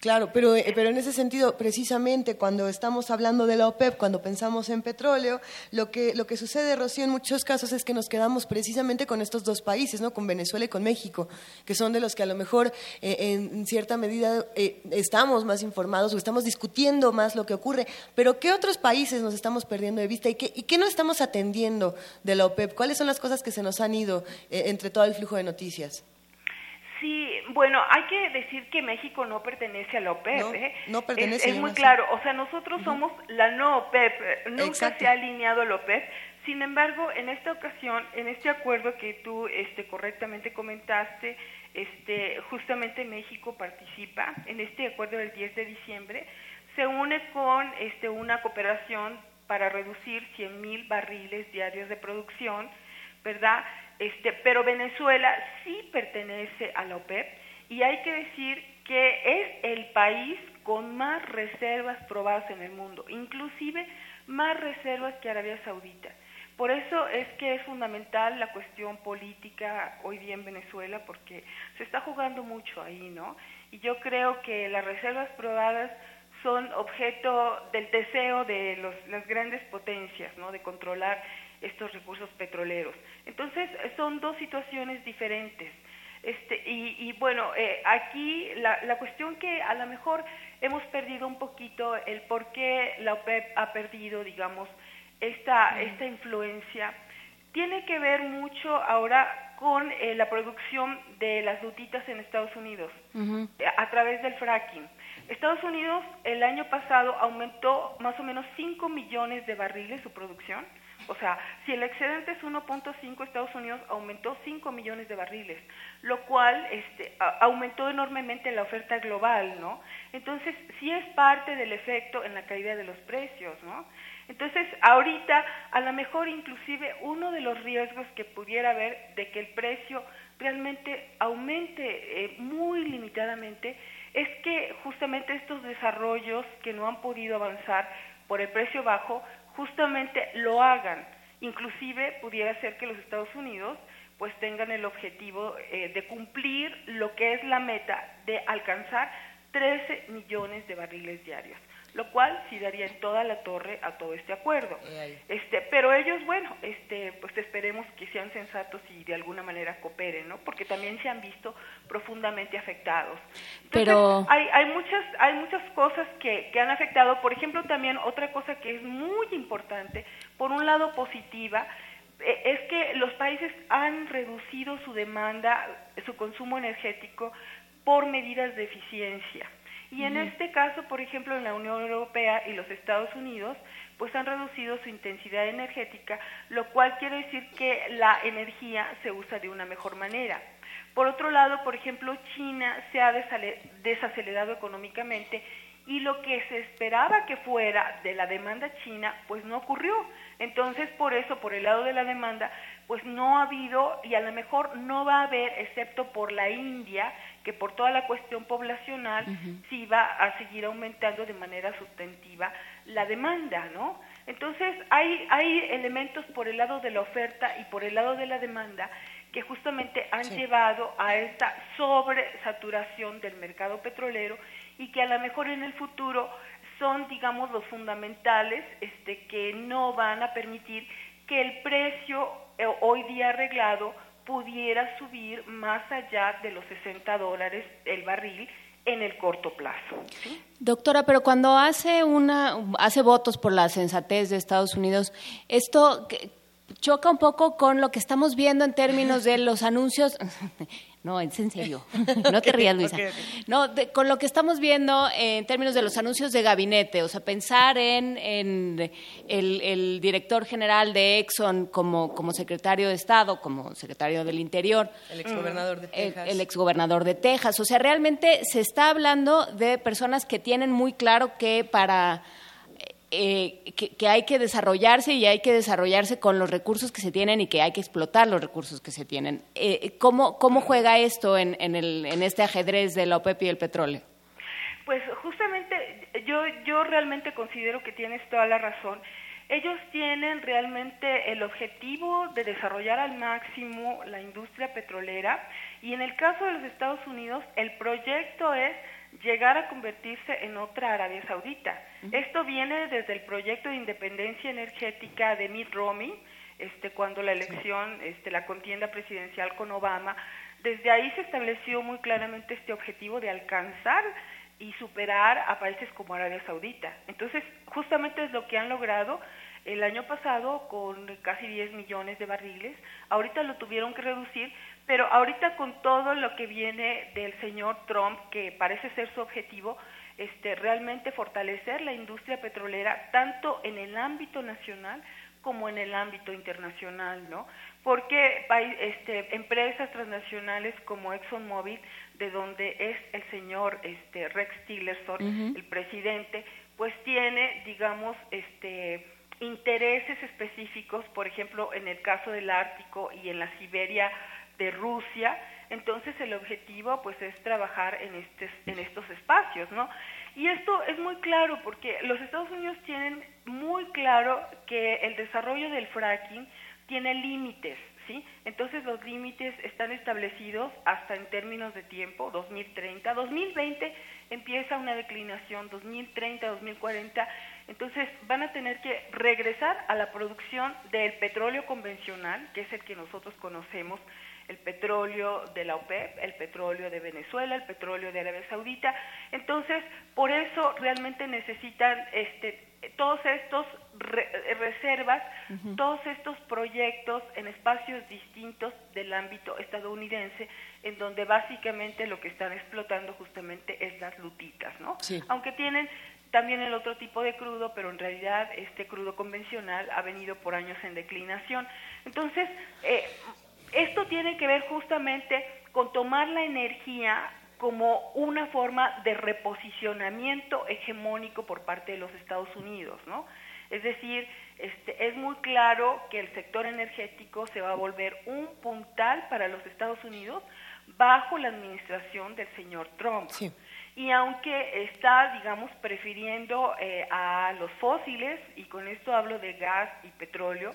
Claro, pero, eh, pero en ese sentido, precisamente cuando estamos hablando de la OPEP, cuando pensamos en petróleo, lo que, lo que sucede, Rocío, en muchos casos es que nos quedamos precisamente con estos dos países, ¿no? con Venezuela y con México, que son de los que a lo mejor eh, en cierta medida eh, estamos más informados o estamos discutiendo más lo que ocurre. Pero ¿qué otros países nos estamos perdiendo de vista y qué, y qué no estamos atendiendo de la OPEP? ¿Cuáles son las cosas que se nos han ido entre todo el flujo de noticias? Sí, bueno, hay que decir que México no pertenece a la OPEP. No, ¿eh? no pertenece, Es, es muy claro, o sea, nosotros somos la no OPEP, eh, nunca Exacto. se ha alineado a la OPEP. Sin embargo, en esta ocasión, en este acuerdo que tú este, correctamente comentaste, este, justamente México participa en este acuerdo del 10 de diciembre, se une con este, una cooperación para reducir 100 mil barriles diarios de producción, ¿verdad? Este, pero Venezuela sí pertenece a la OPEP y hay que decir que es el país con más reservas probadas en el mundo, inclusive más reservas que Arabia Saudita. Por eso es que es fundamental la cuestión política hoy día en Venezuela, porque se está jugando mucho ahí, ¿no? Y yo creo que las reservas probadas son objeto del deseo de los, las grandes potencias, ¿no? De controlar estos recursos petroleros. Entonces, son dos situaciones diferentes. Este, y, y bueno, eh, aquí la, la cuestión que a lo mejor hemos perdido un poquito el por qué la OPEP ha perdido, digamos, esta, esta influencia, tiene que ver mucho ahora con eh, la producción de las dutitas en Estados Unidos eh, a través del fracking. Estados Unidos el año pasado aumentó más o menos 5 millones de barriles su producción. O sea, si el excedente es 1.5, Estados Unidos aumentó 5 millones de barriles, lo cual este, aumentó enormemente la oferta global, ¿no? Entonces, sí es parte del efecto en la caída de los precios, ¿no? Entonces, ahorita, a lo mejor inclusive uno de los riesgos que pudiera haber de que el precio realmente aumente eh, muy limitadamente es que justamente estos desarrollos que no han podido avanzar por el precio bajo, justamente lo hagan. Inclusive pudiera ser que los Estados Unidos pues tengan el objetivo eh, de cumplir lo que es la meta de alcanzar 13 millones de barriles diarios. Lo cual sí daría en toda la torre a todo este acuerdo. Este, pero ellos, bueno, este, pues esperemos que sean sensatos y de alguna manera cooperen, ¿no? Porque también se han visto profundamente afectados. pero hay, hay muchas, hay muchas cosas que, que han afectado. Por ejemplo, también otra cosa que es muy importante, por un lado positiva, eh, es que los países han reducido su demanda, su consumo energético por medidas de eficiencia. Y en este caso, por ejemplo, en la Unión Europea y los Estados Unidos, pues han reducido su intensidad energética, lo cual quiere decir que la energía se usa de una mejor manera. Por otro lado, por ejemplo, China se ha desacelerado económicamente y lo que se esperaba que fuera de la demanda china, pues no ocurrió. Entonces, por eso, por el lado de la demanda, pues no ha habido y a lo mejor no va a haber, excepto por la India, que por toda la cuestión poblacional sí va a seguir aumentando de manera sustantiva la demanda, ¿no? Entonces, hay, hay elementos por el lado de la oferta y por el lado de la demanda que justamente han llevado a esta sobresaturación del mercado petrolero y que a lo mejor en el futuro son, digamos, los fundamentales este, que no van a permitir que el precio eh, hoy día arreglado pudiera subir más allá de los 60 dólares el barril en el corto plazo. Doctora, pero cuando hace una hace votos por la sensatez de Estados Unidos, esto choca un poco con lo que estamos viendo en términos de los anuncios no, es en serio. No te rías, Luisa. No, con lo que estamos viendo en términos de los anuncios de gabinete, o sea, pensar en, en el, director general de Exxon como, como secretario de Estado, como secretario del Interior. El exgobernador de Texas. El, el exgobernador de Texas. O sea, realmente se está hablando de personas que tienen muy claro que para eh, que, hay que desarrollarse y hay que desarrollarse con los recursos que se tienen y que hay que explotar los recursos que se tienen. Eh, ¿cómo, ¿Cómo juega esto en, en, el, en este ajedrez de la OPEP y el petróleo? Pues justamente yo, yo realmente considero que tienes toda la razón. Ellos tienen realmente el objetivo de desarrollar al máximo la industria petrolera y en el caso de los Estados Unidos el proyecto es llegar a convertirse en otra Arabia Saudita. Esto viene desde el proyecto de independencia energética de Mitt Romney, este, cuando la elección, este, la contienda presidencial con Obama, desde ahí se estableció muy claramente este objetivo de alcanzar y superar a países como Arabia Saudita. Entonces, justamente es lo que han logrado el año pasado con casi 10 millones de barriles. Ahorita lo tuvieron que reducir, pero ahorita con todo lo que viene del señor Trump, que parece ser su objetivo, este, realmente fortalecer la industria petrolera tanto en el ámbito nacional como en el ámbito internacional, ¿no? Porque este, empresas transnacionales como ExxonMobil, de donde es el señor este, Rex Tillerson, el presidente, pues tiene, digamos, este, intereses específicos, por ejemplo, en el caso del Ártico y en la Siberia de Rusia, entonces el objetivo pues es trabajar en, estos, en estos espacios, ¿no? Y esto es muy claro porque los Estados Unidos tienen muy claro que el desarrollo del fracking tiene límites, ¿sí? Entonces los límites están establecidos hasta en términos de tiempo, 2030, 2020 empieza una declinación, 2030, 2040, entonces van a tener que regresar a la producción del petróleo convencional, que es el que nosotros conocemos, el petróleo de la OPEP, el petróleo de Venezuela, el petróleo de Arabia Saudita. Entonces, por eso realmente necesitan este, todos estos reservas, todos estos proyectos en espacios distintos del ámbito estadounidense, en donde básicamente lo que están explotando justamente es las lutitas, ¿no? Aunque tienen también el otro tipo de crudo, pero en realidad este crudo convencional ha venido por años en declinación. Entonces, eh, esto tiene que ver justamente con tomar la energía como una forma de reposicionamiento hegemónico por parte de los Estados Unidos, ¿no? Es decir, este, es muy claro que el sector energético se va a volver un puntal para los Estados Unidos bajo la administración del señor Trump. Y aunque está, digamos, prefiriendo eh, a los fósiles, y con esto hablo de gas y petróleo,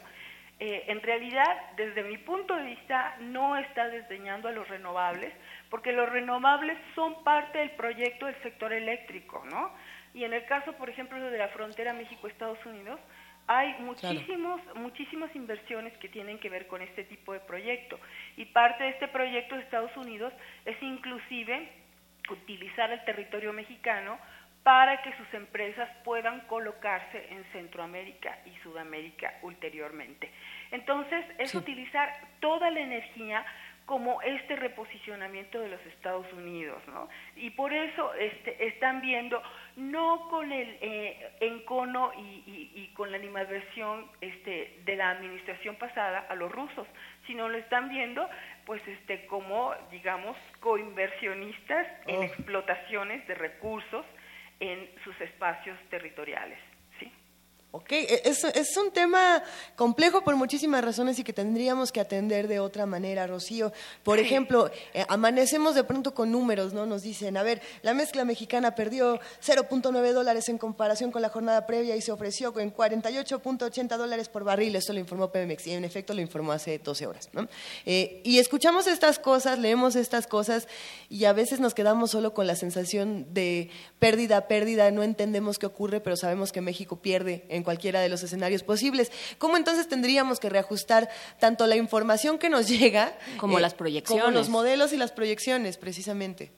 eh, en realidad, desde mi punto de vista, no está desdeñando a los renovables, porque los renovables son parte del proyecto del sector eléctrico, ¿no? Y en el caso, por ejemplo, de la frontera México-Estados Unidos, hay muchísimos, muchísimas inversiones que tienen que ver con este tipo de proyecto. Y parte de este proyecto de Estados Unidos es inclusive utilizar el territorio mexicano para que sus empresas puedan colocarse en Centroamérica y Sudamérica ulteriormente. Entonces, es utilizar toda la energía como este reposicionamiento de los Estados Unidos, ¿no? Y por eso este, están viendo, no con el eh, encono y, y, con la animadversión este, de la administración pasada a los rusos, sino lo están viendo pues este como digamos coinversionistas en Oh. explotaciones de recursos en sus espacios territoriales. Ok, e- es, es un tema complejo por muchísimas razones y que tendríamos que atender de otra manera, Rocío. Por ejemplo, eh, amanecemos de pronto con números, ¿no? Nos dicen, a ver, la mezcla mexicana perdió 0.9 dólares en comparación con la jornada previa y se ofreció en 48.80 dólares por barril. Esto lo informó Pemex y en efecto lo informó hace 12 horas, ¿no? Eh, y escuchamos estas cosas, leemos estas cosas y a veces nos quedamos solo con la sensación de pérdida, pérdida, no entendemos qué ocurre, pero sabemos que México pierde en cualquiera de los escenarios posibles. ¿Cómo entonces tendríamos que reajustar tanto la información que nos llega Como las proyecciones. como los modelos y las proyecciones, precisamente?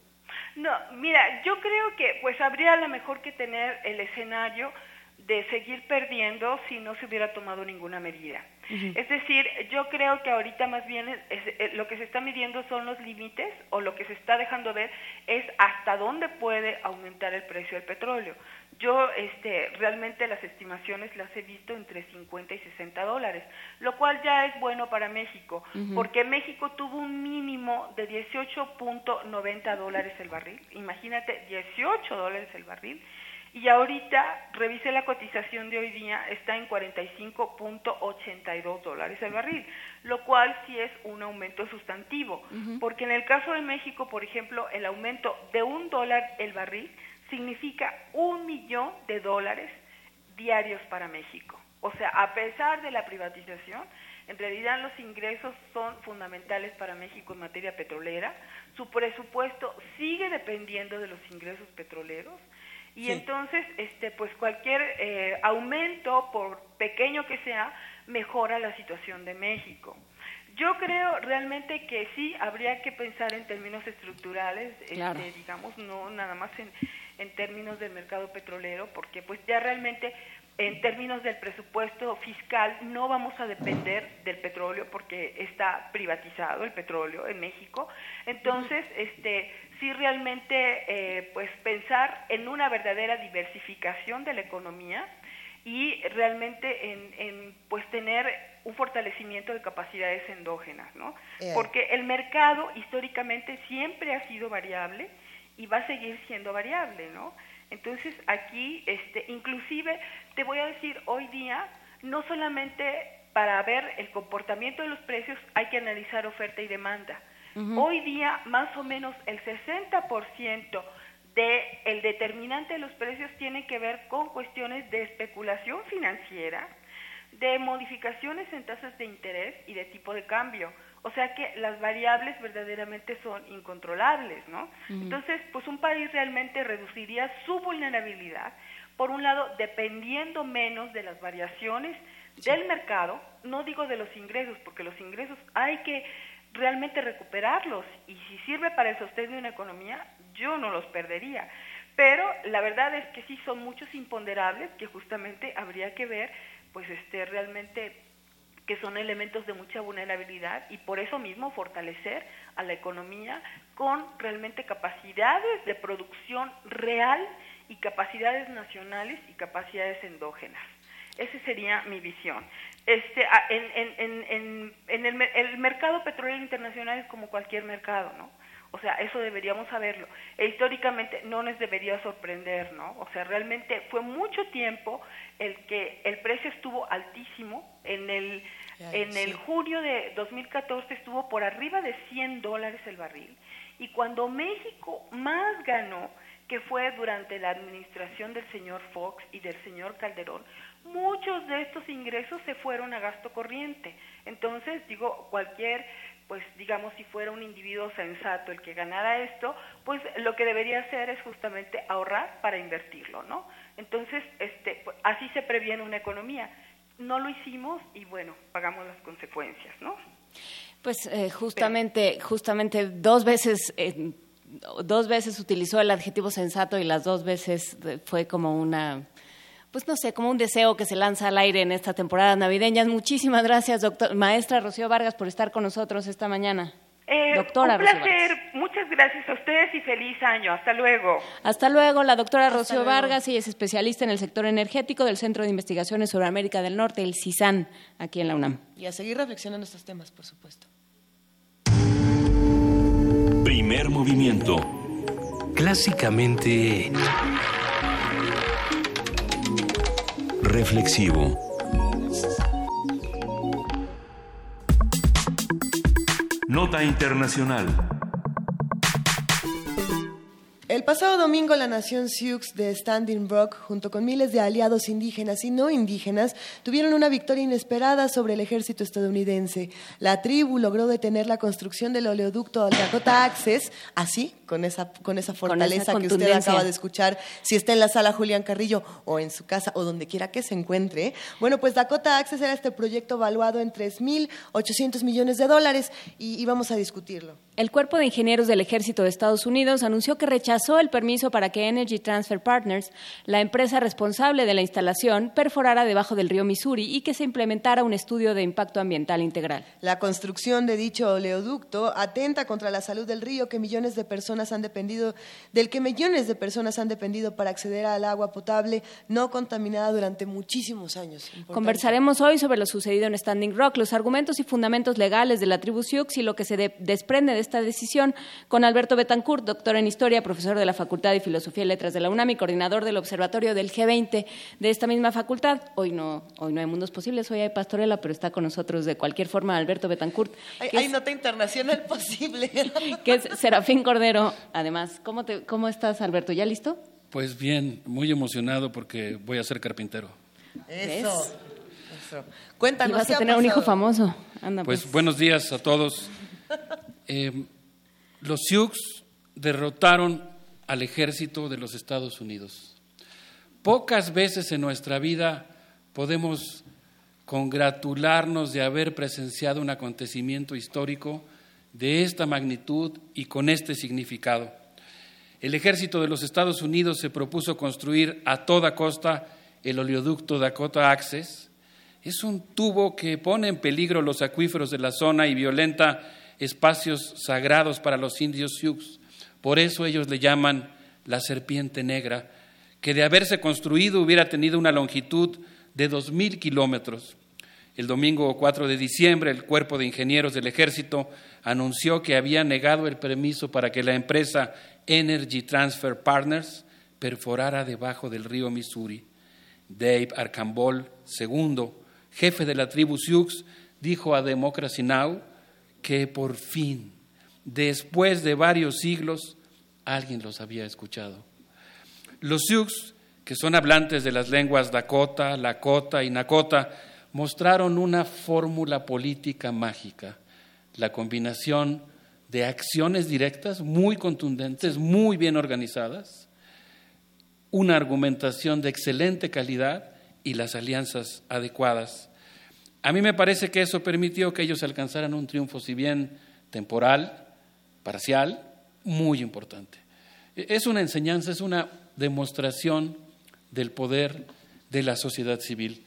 No, mira, yo creo que pues habría a lo mejor que tener el escenario de seguir perdiendo si no se hubiera tomado ninguna medida. Es decir, yo creo que ahorita más bien es- es- eh, lo que se está midiendo son los límites o lo que se está dejando ver es hasta dónde puede aumentar el precio del petróleo. Yo este, realmente las estimaciones las he visto entre 50 y 60 dólares, lo cual ya es bueno para México, porque México tuvo un mínimo de 18.90 dólares el barril, imagínate, 18 dólares el barril, y ahorita, revisé la cotización de hoy día, está en 45.82 dólares el barril, lo cual sí es un aumento sustantivo, porque en el caso de México, por ejemplo, el aumento de un dólar el barril significa un millón de dólares diarios para México. O sea, a pesar de la privatización, en realidad los ingresos son fundamentales para México en materia petrolera. Su presupuesto sigue dependiendo de los ingresos petroleros y Sí. entonces, este, pues cualquier eh, aumento, por pequeño que sea, mejora la situación de México. Yo creo realmente que sí habría que pensar en términos estructurales, este, digamos, no nada más en, en términos del mercado petrolero, porque pues ya realmente en términos del presupuesto fiscal no vamos a depender del petróleo porque está privatizado el petróleo en México. Entonces, este, sí realmente eh, pues pensar en una verdadera diversificación de la economía y realmente en, en, pues tener un fortalecimiento de capacidades endógenas, ¿no? Eh. Porque el mercado históricamente siempre ha sido variable y va a seguir siendo variable, ¿no? Entonces aquí, este, inclusive te voy a decir hoy día no solamente para ver el comportamiento de los precios hay que analizar oferta y demanda. Hoy día más o menos el 60% de el determinante de los precios tiene que ver con cuestiones de especulación financiera, de modificaciones en tasas de interés y de tipo de cambio. O sea que las variables verdaderamente son incontrolables, ¿no? Entonces, pues un país realmente reduciría su vulnerabilidad, por un lado, dependiendo menos de las variaciones del mercado, no digo de los ingresos, porque los ingresos hay que realmente recuperarlos y si sirve para el sostén de una economía, yo no los perdería. Pero la verdad es que sí son muchos imponderables que justamente habría que ver, pues este realmente que son elementos de mucha vulnerabilidad y por eso mismo fortalecer a la economía con realmente capacidades de producción real y capacidades nacionales y capacidades endógenas. Esa sería mi visión. Este, a- en, en, en, en, el, el mercado petrolero internacional es como cualquier mercado, ¿no? O sea, eso deberíamos saberlo. E históricamente no nos debería sorprender, ¿no? O sea, realmente fue mucho tiempo el que el precio estuvo altísimo. En el, En el sí. junio de 2014 estuvo por arriba de 100 dólares el barril. Y cuando México más ganó, que fue durante la administración del señor Fox y del señor Calderón, muchos de estos ingresos se fueron a gasto corriente. Entonces, digo, cualquier pues digamos si fuera un individuo sensato el que ganara esto, pues lo que debería hacer es justamente ahorrar para invertirlo, ¿no? Entonces, este, pues, así se previene una economía. No lo hicimos y bueno, pagamos las consecuencias, ¿no? Pues eh, justamente, justamente dos veces, eh, dos veces utilizó el adjetivo sensato y las dos veces fue como una pues no sé, como un deseo que se lanza al aire en esta temporada navideña. Muchísimas gracias, doctor, maestra Rocío Vargas, por estar con nosotros esta mañana. Eh, doctora un placer, muchas gracias a ustedes y feliz año. Hasta luego. Hasta luego, la doctora Rocío Vargas, y es especialista en el sector energético del Centro de Investigaciones sobre América del Norte, el CISAN, aquí en la UNAM. Y a seguir reflexionando estos temas, por supuesto. Primer movimiento. Clásicamente reflexivo. Nota Internacional. El pasado domingo la nación Sioux de Standing Rock, junto con miles de aliados indígenas y no indígenas, tuvieron una victoria inesperada sobre el ejército estadounidense. La tribu logró detener la construcción del oleoducto Dakota Access, así, con esa, con esa fortaleza que usted acaba de escuchar, si está en la sala Julián Carrillo o en su casa o donde quiera que se encuentre. Bueno, pues Dakota Access era este proyecto evaluado en 3.800 millones de dólares y, y vamos a discutirlo. El Cuerpo de Ingenieros del Ejército de Estados Unidos anunció que rechazó el permiso para que Energy Transfer Partners, la empresa responsable de la instalación, perforara debajo del río Missouri y que se implementara un estudio de impacto ambiental integral. La construcción de dicho oleoducto atenta contra la salud del río que millones de personas han dependido, del que millones de personas han dependido para acceder al agua potable no contaminada durante muchísimos años. Conversaremos hoy sobre lo sucedido en Standing Rock, los argumentos y fundamentos legales de la tribu Sioux y lo que se desprende de esta decisión con Alberto Betancourt, doctor en Historia, profesor de la Facultad de Filosofía y Letras de la UNAM y coordinador del Observatorio del G20 de esta misma facultad. Hoy no, hoy no hay mundos posibles, hoy hay pastorela, pero está con nosotros de cualquier forma Alberto Betancourt. Hay, nota internacional posible. que es Serafín Cordero. Además, ¿cómo, te, ¿cómo estás, Alberto? ¿Ya listo? Pues bien, muy emocionado porque voy a ser carpintero. Eso. Eso. Cuéntanos. Y vas a tener un hijo famoso. Anda, pues, pues buenos días a todos. Eh, los Sioux derrotaron al ejército de los Estados Unidos. Pocas veces en nuestra vida podemos congratularnos de haber presenciado un acontecimiento histórico de esta magnitud y con este significado. El ejército de los Estados Unidos se propuso construir a toda costa el oleoducto Dakota Access. Es un tubo que pone en peligro los acuíferos de la zona y violenta espacios sagrados para los indios Sioux. Por eso ellos le llaman la serpiente negra, que de haberse construido hubiera tenido una longitud de dos mil kilómetros. El domingo 4 de diciembre, el Cuerpo de Ingenieros del Ejército anunció que había negado el permiso para que la empresa Energy Transfer Partners perforara debajo del río Missouri. Dave Arcambol II, jefe de la tribu Sioux, dijo a Democracy Now! Que por fin, después de varios siglos, alguien los había escuchado. Los Sioux, que son hablantes de las lenguas Dakota, Lakota y Nakota, mostraron una fórmula política mágica, la combinación de acciones directas muy contundentes, muy bien organizadas, una argumentación de excelente calidad y las alianzas adecuadas a mí me parece que eso permitió que ellos alcanzaran un triunfo, si bien temporal, parcial, muy importante. E, es una enseñanza, es una demostración del poder de la sociedad civil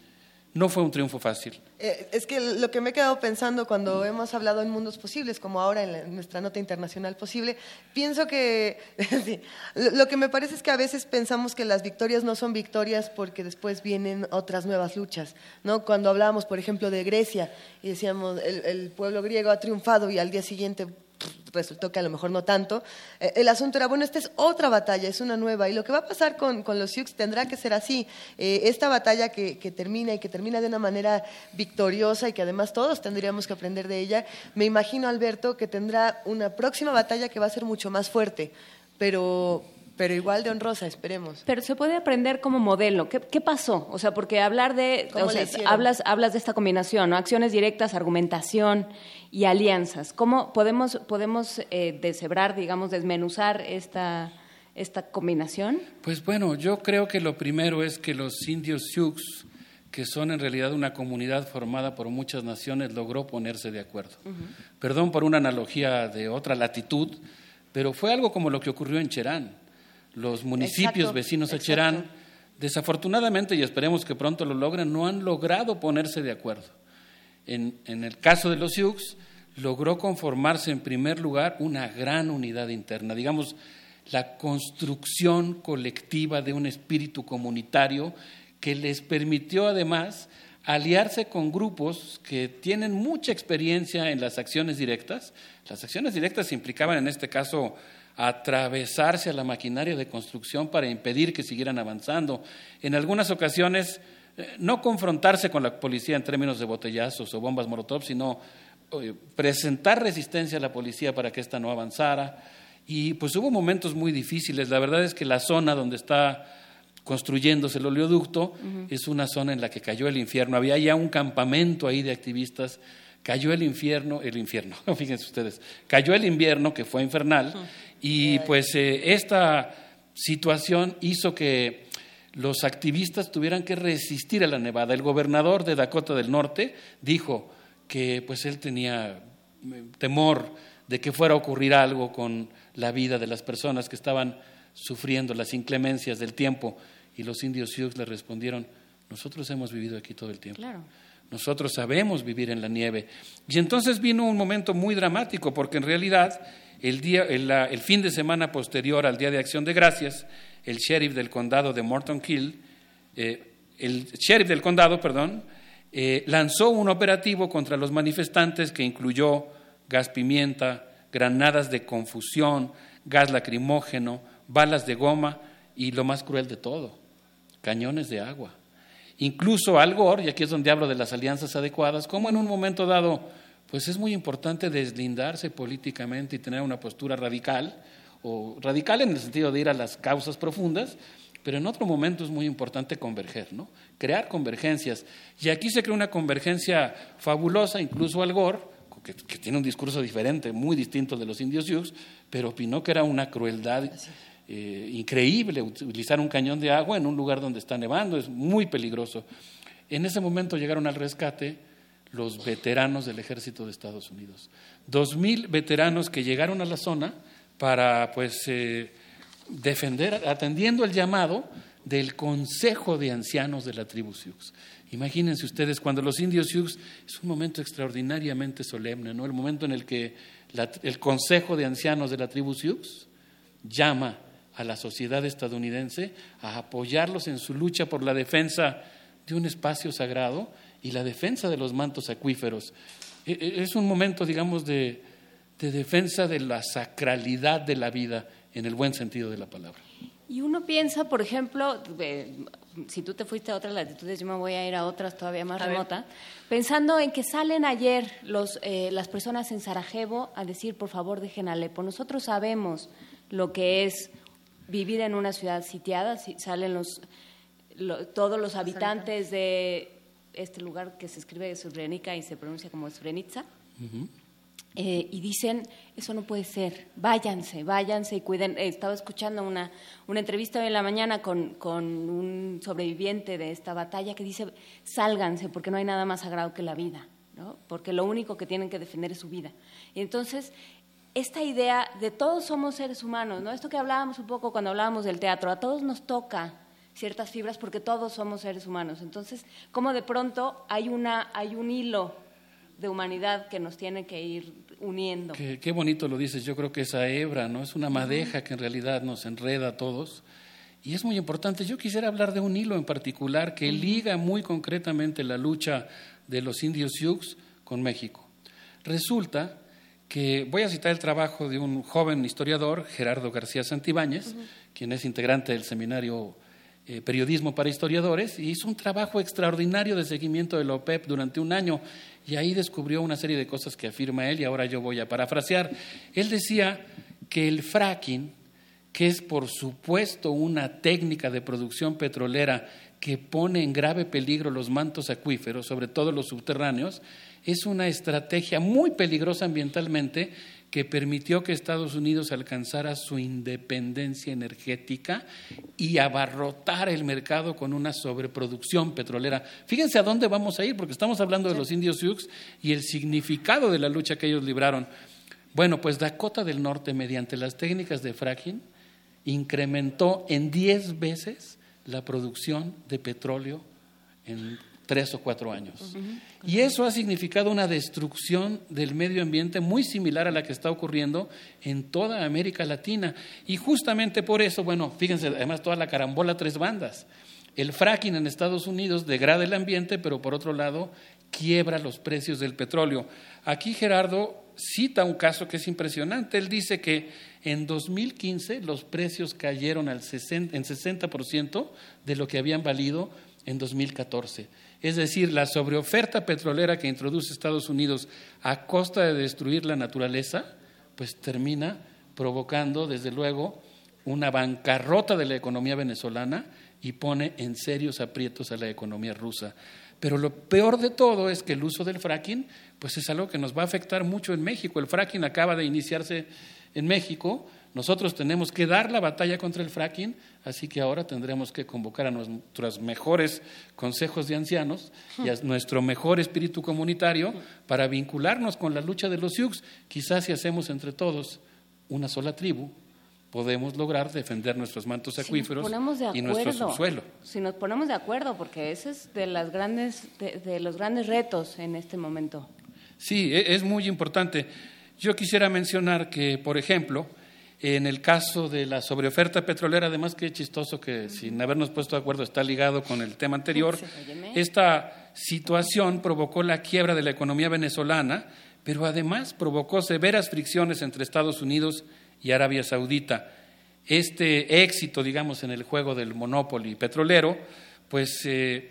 no fue un triunfo fácil. Eh, es que lo que me he quedado pensando cuando hemos hablado en mundos posibles, como ahora en, nuestra nota internacional posible, pienso que lo que me parece es que a veces pensamos que las victorias no son victorias porque después vienen otras nuevas luchas. ¿no? Cuando hablábamos, por ejemplo, de Grecia y decíamos el pueblo griego ha triunfado y al día siguiente resultó que a lo mejor no tanto. Eh, el asunto era, bueno, esta es otra batalla, es una nueva, y lo que va a pasar con, los Sioux tendrá que ser así. Eh, esta batalla que, termina y que termina de una manera victoriosa y que además todos tendríamos que aprender de ella, me imagino, Alberto, que tendrá una próxima batalla que va a ser mucho más fuerte, pero Pero igual de honrosa, esperemos. Pero se puede aprender como modelo. ¿Qué, qué pasó? O sea, porque hablar de, ¿Cómo o le sea, hicieron? hablas, hablas de esta combinación, ¿no? Acciones directas, argumentación y alianzas. ¿Cómo podemos, podemos eh, deshebrar, digamos, desmenuzar esta, esta combinación? Pues bueno, yo creo que lo primero es que los indios Sioux, que son en realidad una comunidad formada por muchas naciones, logró ponerse de acuerdo. Perdón por una analogía de otra latitud, pero fue algo como lo que ocurrió en Cherán. Los municipios Exacto, vecinos a exacto. Cherán, desafortunadamente, y esperemos que pronto lo logren, no han logrado ponerse de acuerdo. En, en el caso de los Sioux, logró conformarse en primer lugar una gran unidad interna, digamos, la construcción colectiva de un espíritu comunitario que les permitió además aliarse con grupos que tienen mucha experiencia en las acciones directas. Las acciones directas implicaban en este caso atravesarse a la maquinaria de construcción para impedir que siguieran avanzando. En algunas ocasiones eh, no confrontarse con la policía en términos de botellazos o bombas molotov, sino eh, presentar resistencia a la policía para que ésta no avanzara. Y pues hubo momentos muy difíciles. La verdad es que la zona donde está construyéndose el oleoducto es una zona en la que cayó el infierno. Había ya un campamento ahí de activistas. Cayó el infierno, el infierno, fíjense ustedes, cayó el invierno que fue infernal y pues eh, esta situación hizo que los activistas tuvieran que resistir a la nevada. El gobernador de Dakota del Norte dijo que pues él tenía eh, temor de que fuera a ocurrir algo con la vida de las personas que estaban sufriendo las inclemencias del tiempo y los indios Sioux le respondieron, nosotros hemos vivido aquí todo el tiempo. Claro. Nosotros sabemos vivir en la nieve. Y entonces vino un momento muy dramático, porque en realidad el, día, el, fin de semana posterior al Día de Acción de Gracias, el sheriff del condado de Morton Hill, eh, el sheriff del condado, perdón, eh, lanzó un operativo contra los manifestantes que incluyó gas pimienta, granadas de confusión, gas lacrimógeno, balas de goma y lo más cruel de todo, cañones de agua. Incluso Al Gore, y aquí es donde hablo de las alianzas adecuadas, como en un momento dado, pues es muy importante deslindarse políticamente y tener una postura radical, o radical en el sentido de ir a las causas profundas, pero en otro momento es muy importante converger, ¿no? Crear convergencias. Y aquí se crea una convergencia fabulosa, incluso Al Gore, que, que tiene un discurso diferente, muy distinto de los indios Sioux, pero opinó que era una crueldad eh, increíble utilizar un cañón de agua en un lugar donde está nevando, es muy peligroso. En ese momento llegaron al rescate los veteranos del ejército de Estados Unidos. Dos mil veteranos que llegaron a la zona para pues eh, defender, atendiendo el llamado del Consejo de Ancianos de la tribu Sioux. Imagínense ustedes, cuando los indios Sioux es un momento extraordinariamente solemne, ¿no? El momento en el que el Consejo de Ancianos de la tribu Sioux llama a la sociedad estadounidense a apoyarlos en su lucha por la defensa de un espacio sagrado y la defensa de los mantos acuíferos. E- e- Es un momento, digamos, de, de defensa de la sacralidad de la vida en el buen sentido de la palabra. Y uno piensa, por ejemplo, eh, si tú te fuiste a otras latitudes, yo me voy a ir a otras todavía más remotas, pensando en que salen ayer los, eh, las personas en Sarajevo a decir, por favor, dejen Alepo. Nosotros sabemos lo que es vivir en una ciudad sitiada, si salen los, lo- todos los habitantes de este lugar que se escribe Srebrenica y se pronuncia como Srebrenica, eh, y dicen, eso no puede ser, váyanse, váyanse y cuiden. Eh, estaba escuchando una, una entrevista hoy en la mañana con, con un sobreviviente de esta batalla que dice, sálganse porque no hay nada más sagrado que la vida, ¿no? porque lo único que tienen que defender es su vida. Y entonces, esta idea de todos somos seres humanos, ¿no? esto que hablábamos un poco cuando hablábamos del teatro, a todos nos toca ciertas fibras porque todos somos seres humanos. Entonces, como de pronto hay, una, hay un hilo de humanidad que nos tiene que ir uniendo. Qué, qué bonito lo dices, yo creo que esa hebra, ¿no? Es una madeja que en realidad nos enreda a todos. Y es muy importante. Yo quisiera hablar de un hilo en particular que liga muy concretamente la lucha de los indios Sioux con México. Resulta que voy a citar el trabajo de un joven historiador, Gerardo García Santibáñez, quien es integrante del seminario eh, Periodismo para Historiadores, y hizo un trabajo extraordinario de seguimiento de la OPEP durante un año, y ahí descubrió una serie de cosas que afirma él, y ahora yo voy a parafrasear. Él decía que el fracking que es por supuesto una técnica de producción petrolera que pone en grave peligro los mantos acuíferos, sobre todo los subterráneos, es una estrategia muy peligrosa ambientalmente que permitió que Estados Unidos alcanzara su independencia energética y abarrotar el mercado con una sobreproducción petrolera. Fíjense a dónde vamos a ir, porque estamos hablando de los indios Sioux y el significado de la lucha que ellos libraron. Bueno, pues Dakota del Norte, mediante las técnicas de fracking, incrementó en 10 veces la producción de petróleo en tres o cuatro años. Y eso ha significado una destrucción del medio ambiente muy similar a la que está ocurriendo en toda América Latina. Y justamente por eso, bueno, fíjense, además toda la carambola tres bandas. El fracking en Estados Unidos degrada el ambiente, pero por otro lado quiebra los precios del petróleo. Aquí Gerardo cita un caso que es impresionante. Él dice que en 2015 los precios cayeron al 60, en 60% de lo que habían valido en 2014. Es decir, la sobreoferta petrolera que introduce Estados Unidos a costa de destruir la naturaleza, pues termina provocando, desde luego, una bancarrota de la economía venezolana y pone en serios aprietos a la economía rusa. Pero lo peor de todo es que el uso del fracking, pues es algo que nos va a afectar mucho en México. El fracking acaba de iniciarse en México. Nosotros tenemos que dar la batalla contra el fracking, así que ahora tendremos que convocar a nuestros mejores consejos de ancianos y a nuestro mejor espíritu comunitario para vincularnos con la lucha de los Sioux. Quizás si hacemos entre todos una sola tribu, podemos lograr defender nuestros mantos acuíferos y nuestro subsuelo. Si nos ponemos de acuerdo, porque ese es de, las grandes, de, los grandes retos en este momento. Sí, e, es muy importante. Yo quisiera mencionar que, por ejemplo, en el caso de la sobreoferta petrolera, además que es chistoso que sin habernos puesto de acuerdo está ligado con el tema anterior, esta situación provocó la quiebra de la economía venezolana, pero además provocó severas fricciones entre Estados Unidos y Arabia Saudita. Este éxito, digamos, en el juego del monopoly petrolero, pues eh,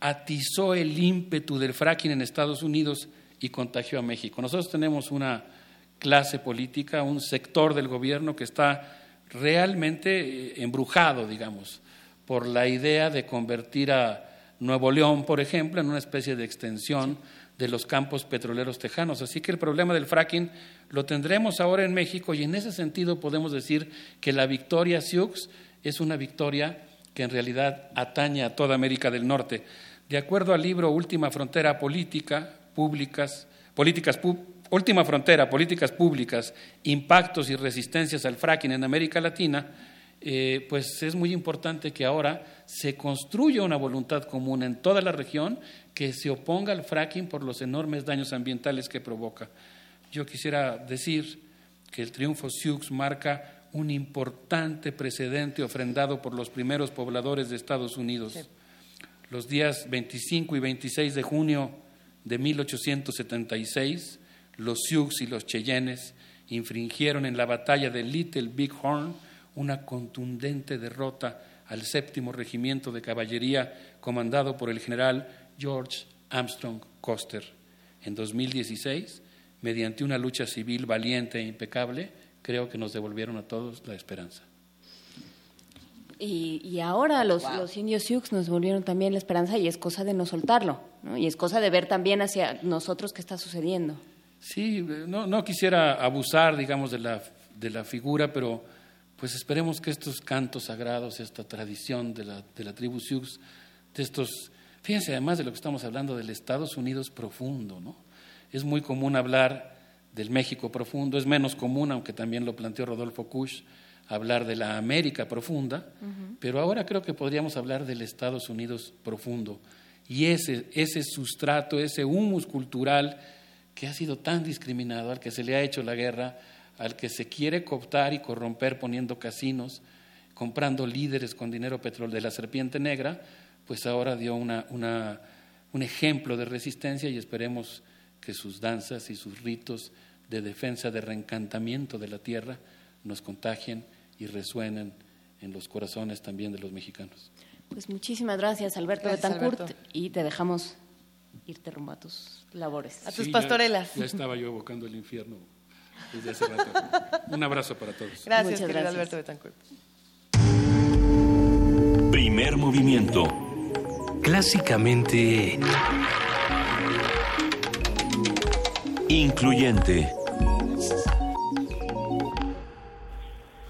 atizó el ímpetu del fracking en Estados Unidos y contagió a México. Nosotros tenemos una clase política, un sector del gobierno que está realmente eh, embrujado, digamos, por la idea de convertir a Nuevo León, por ejemplo, en una especie de extensión de los campos petroleros tejanos. Así que el problema del fracking lo tendremos ahora en México y en ese sentido podemos decir que la victoria Sioux es una victoria que en realidad atañe a toda América del Norte. De acuerdo al libro Última Frontera Política, Públicas, Políticas Última Frontera, Políticas Públicas, Impactos y Resistencias al Fracking en América Latina, eh, pues es muy importante que ahora se construya una voluntad común en toda la región que se oponga al fracking por los enormes daños ambientales que provoca. Yo quisiera decir que el triunfo Sioux marca un importante precedente ofrendado por los primeros pobladores de Estados Unidos. Los días 25 y 26 de junio de 1876, los Sioux y los Cheyennes infringieron en la batalla de Little Big Horn una contundente derrota al séptimo regimiento de caballería comandado por el general George Armstrong Coster. En 2016, mediante una lucha civil valiente e impecable, creo que nos devolvieron a todos la esperanza. Y, ahora los, indios Sioux nos devolvieron también la esperanza y es cosa de no soltarlo, y es cosa de ver también hacia nosotros qué está sucediendo. Sí, no, no quisiera abusar, digamos, de la, de la figura, pero pues esperemos que estos cantos sagrados, esta tradición de la, de la tribu Sioux, de estos Fíjense además de lo que estamos hablando del Estados Unidos profundo, ¿no? Es muy común hablar del México profundo, es menos común, aunque también lo planteó Rodolfo Kusch, hablar de la América profunda, pero ahora creo que podríamos hablar del Estados Unidos profundo. Y ese, ese sustrato, ese humus cultural que ha sido tan discriminado, al que se le ha hecho la guerra, al que se quiere cooptar y corromper poniendo casinos, comprando líderes con dinero petróleo de la serpiente negra, pues ahora dio un ejemplo de resistencia y esperemos que sus danzas y sus ritos de defensa, de reencantamiento de la tierra, nos contagien y resuenen en los corazones también de los mexicanos. Pues muchísimas gracias, Alberto Betancourt, y te dejamos irte rumbo a tus labores. A tus pastorelas. Ya, estaba yo evocando el infierno desde hace rato. Un abrazo para todos. Gracias, Muchas querido gracias. Alberto Betancourt. Primer movimiento. Clásicamente... Incluyente.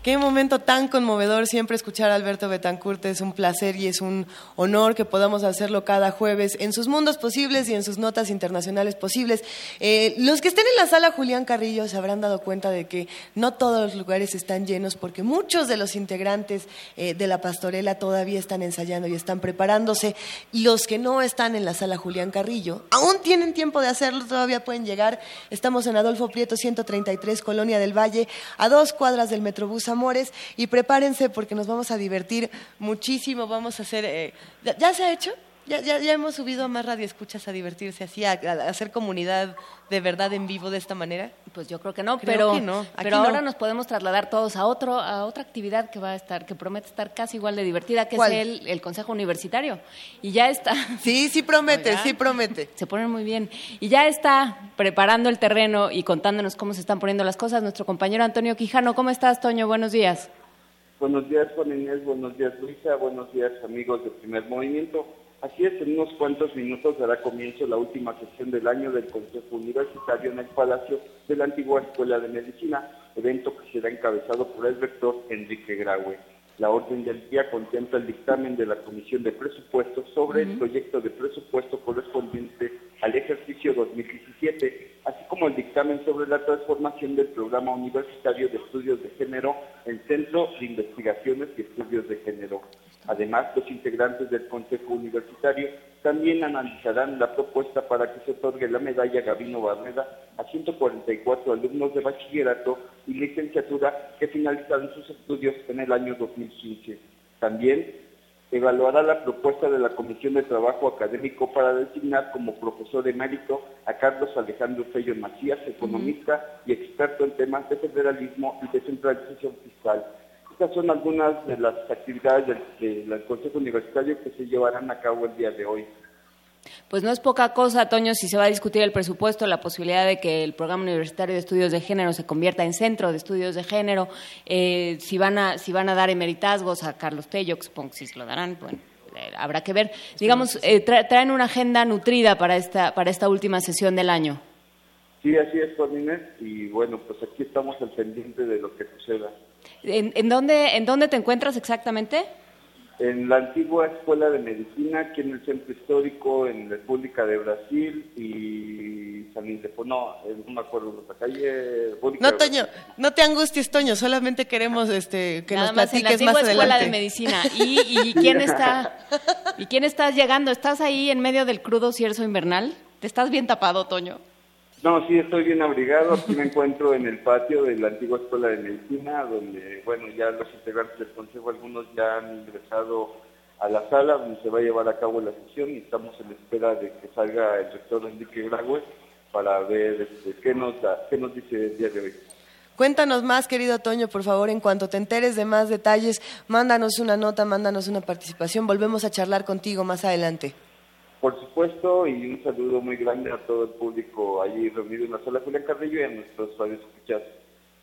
Qué momento tan conmovedor siempre escuchar a Alberto Betancourt. Es un placer y es un honor que podamos hacerlo cada jueves en sus mundos posibles y en sus notas internacionales posibles. Eh, los que estén en la sala Julián Carrillo se habrán dado cuenta de que no todos los lugares están llenos porque muchos de los integrantes eh, de la pastorela todavía están ensayando y están preparándose. Los que no están en la sala Julián Carrillo aún tienen tiempo de hacerlo, todavía pueden llegar. Estamos en Adolfo Prieto 133, Colonia del Valle, a dos cuadras del Metrobús Amores y prepárense porque nos vamos a divertir muchísimo. Vamos a hacer. eh, ¿ya, ya se ha hecho? Ya, ya, ya hemos subido a más radioescuchas a divertirse así, a, a hacer comunidad de verdad en vivo de esta manera. Pues yo creo que no, Creo pero, que no, pero no. ahora nos podemos trasladar todos a otro, a otra actividad que va a estar, que promete estar casi igual de divertida, que ¿Cuál? es el, el Consejo Universitario. Y ya está. Sí, sí promete, Oiga. sí promete. Se ponen muy bien. Y ya está preparando el terreno y contándonos cómo se están poniendo las cosas nuestro compañero Antonio Quijano. ¿Cómo estás, Toño? Buenos días. Buenos días, Juan Inés. Buenos días, Luisa. Buenos días, amigos de Primer Movimiento. Así es, en unos cuantos minutos dará comienzo la última sesión del año del Consejo Universitario en el Palacio de la antigua Escuela de Medicina, evento que será encabezado por el rector Enrique Graue. La orden del día contempla el dictamen de la Comisión de Presupuestos sobre el proyecto de presupuesto correspondiente al ejercicio 2017, así como el dictamen sobre la transformación del Programa Universitario de Estudios de Género en Centro de Investigaciones y Estudios de Género. Además, los integrantes del Consejo Universitario también analizarán la propuesta para que se otorgue la medalla Gabino Barreda a 144 alumnos de bachillerato y licenciatura que finalizaron sus estudios en el año 2015. También evaluará la propuesta de la Comisión de Trabajo Académico para designar como profesor emérito a Carlos Alejandro Fello Macías, economista y experto en temas de federalismo y descentralización fiscal. Estas son algunas de las actividades del, del Consejo Universitario que se llevarán a cabo el día de hoy. Pues no es poca cosa, Toño, si se va a discutir el presupuesto, la posibilidad de que el Programa Universitario de Estudios de Género se convierta en centro de estudios de género, eh, si, van a, si van a dar emeritazgos a Carlos Tello, supongo que se lo darán, bueno, eh, habrá que ver. Digamos, eh, tra- traen una agenda nutrida para esta, para esta última sesión del año. Sí, así es, Juan Inés, y bueno, pues aquí estamos al pendiente de lo que suceda. ¿En, en dónde, ¿En dónde te encuentras exactamente? En la antigua Escuela de Medicina, aquí en el Centro Histórico, en República de Brasil y San Ildefonso, no, eh, no me acuerdo de otra calle. República No, Toño, no te angusties, Toño, solamente queremos este, que Nada nos más en la platiques antigua más escuela adelante. de medicina. ¿Y, y quién está y quién estás llegando? ¿Estás ahí en medio del crudo cierzo invernal? ¿Te estás bien tapado, Toño? No, sí, estoy bien abrigado. Aquí me encuentro en el patio de la antigua Escuela de Medicina, donde, bueno, ya los integrantes del Consejo, algunos ya han ingresado a la sala donde se va a llevar a cabo la sesión y estamos en espera de que salga el rector Enrique Graue para ver este, qué, nos qué nos dice el día de hoy. Cuéntanos más, querido Toño, por favor, en cuanto te enteres de más detalles, mándanos una nota, mándanos una participación, volvemos a charlar contigo más adelante. Por supuesto, y un saludo muy grande a todo el público allí reunido en la sala Julián Carrillo y a nuestros radioescuchas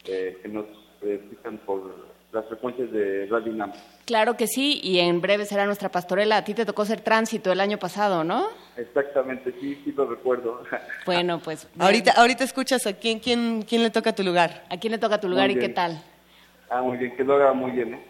eh, que nos eh, escuchan por las frecuencias de Radio UNAM. Claro que sí, y en breve será nuestra pastorela. A ti te tocó ser tránsito el año pasado, ¿no? Exactamente, sí, sí lo recuerdo. Bueno, pues. Ahorita, ahorita escuchas a quién, quién, quién le toca tu lugar. ¿A quién le toca tu lugar Muy y qué tal? Ah, muy bien, que lo haga muy bien, ¿eh?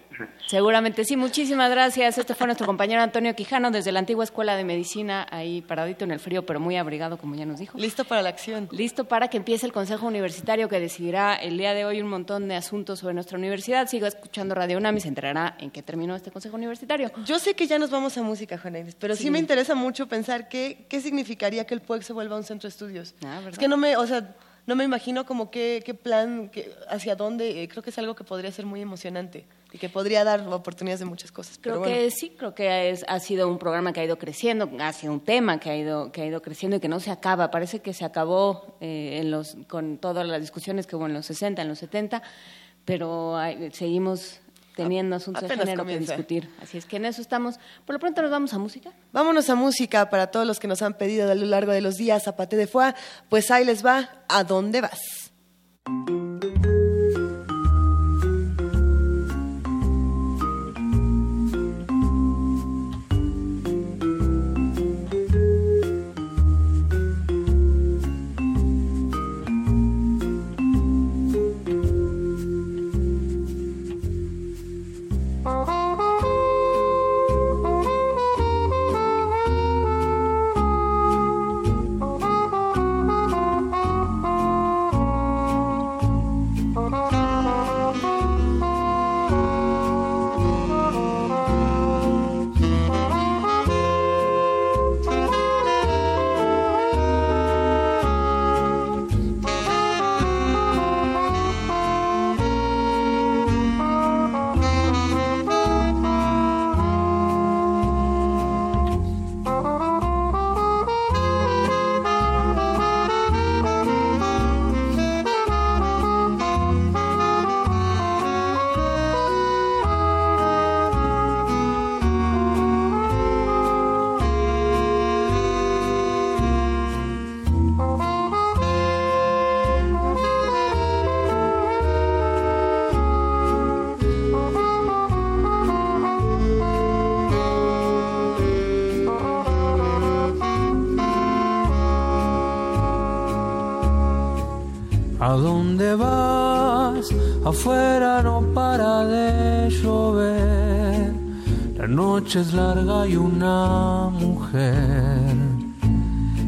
Seguramente sí. Muchísimas gracias. Este fue nuestro compañero Antonio Quijano desde la antigua Escuela de Medicina, ahí paradito en el frío, pero muy abrigado, como ya nos dijo. Listo para la acción. Listo para que empiece el Consejo Universitario que decidirá el día de hoy un montón de asuntos sobre nuestra universidad. Siga escuchando Radio UNAM y se enterará en qué terminó este Consejo Universitario. Yo sé que ya nos vamos a música, Juana Inés, pero sí, Sí. me interesa mucho pensar qué, qué significaría que el PUEC se vuelva un centro de estudios. Ah, es que no me, o sea, no me imagino como qué, qué plan, qué- hacia dónde. eh, creo que es algo que podría ser muy emocionante y que podría dar oportunidades de muchas cosas. Creo pero que bueno. sí, creo que es- ha sido un programa que ha ido creciendo, ha sido un tema que ha ido, que ha ido creciendo y que no se acaba. Parece que se acabó eh, en los, con todas las discusiones que hubo en los 60, en los 70, pero hay- seguimos teniendo asuntos de género que discutir. Así es que en eso estamos. Por lo pronto nos vamos a música. Vámonos a música para todos los que nos han pedido a lo largo de los días Zapate de Foie. Pues ahí les va, ¿a dónde vas? Noche es larga y una mujer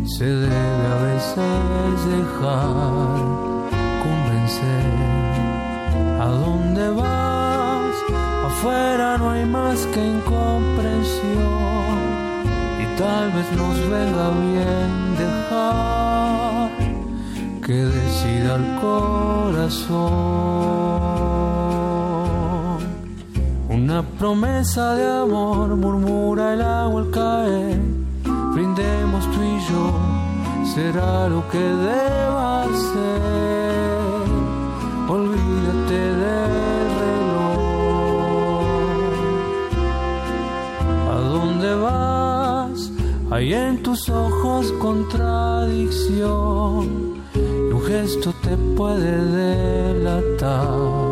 se debe a veces dejar convencer. ¿A dónde vas? Afuera no hay más que incomprensión y tal vez nos venga bien dejar que decida el corazón. Promesa de amor murmura el agua al caer. Brindemos tú y yo, será lo que deba ser. Olvídate del reloj. ¿A dónde vas? Hay en tus ojos contradicción y un gesto te puede delatar.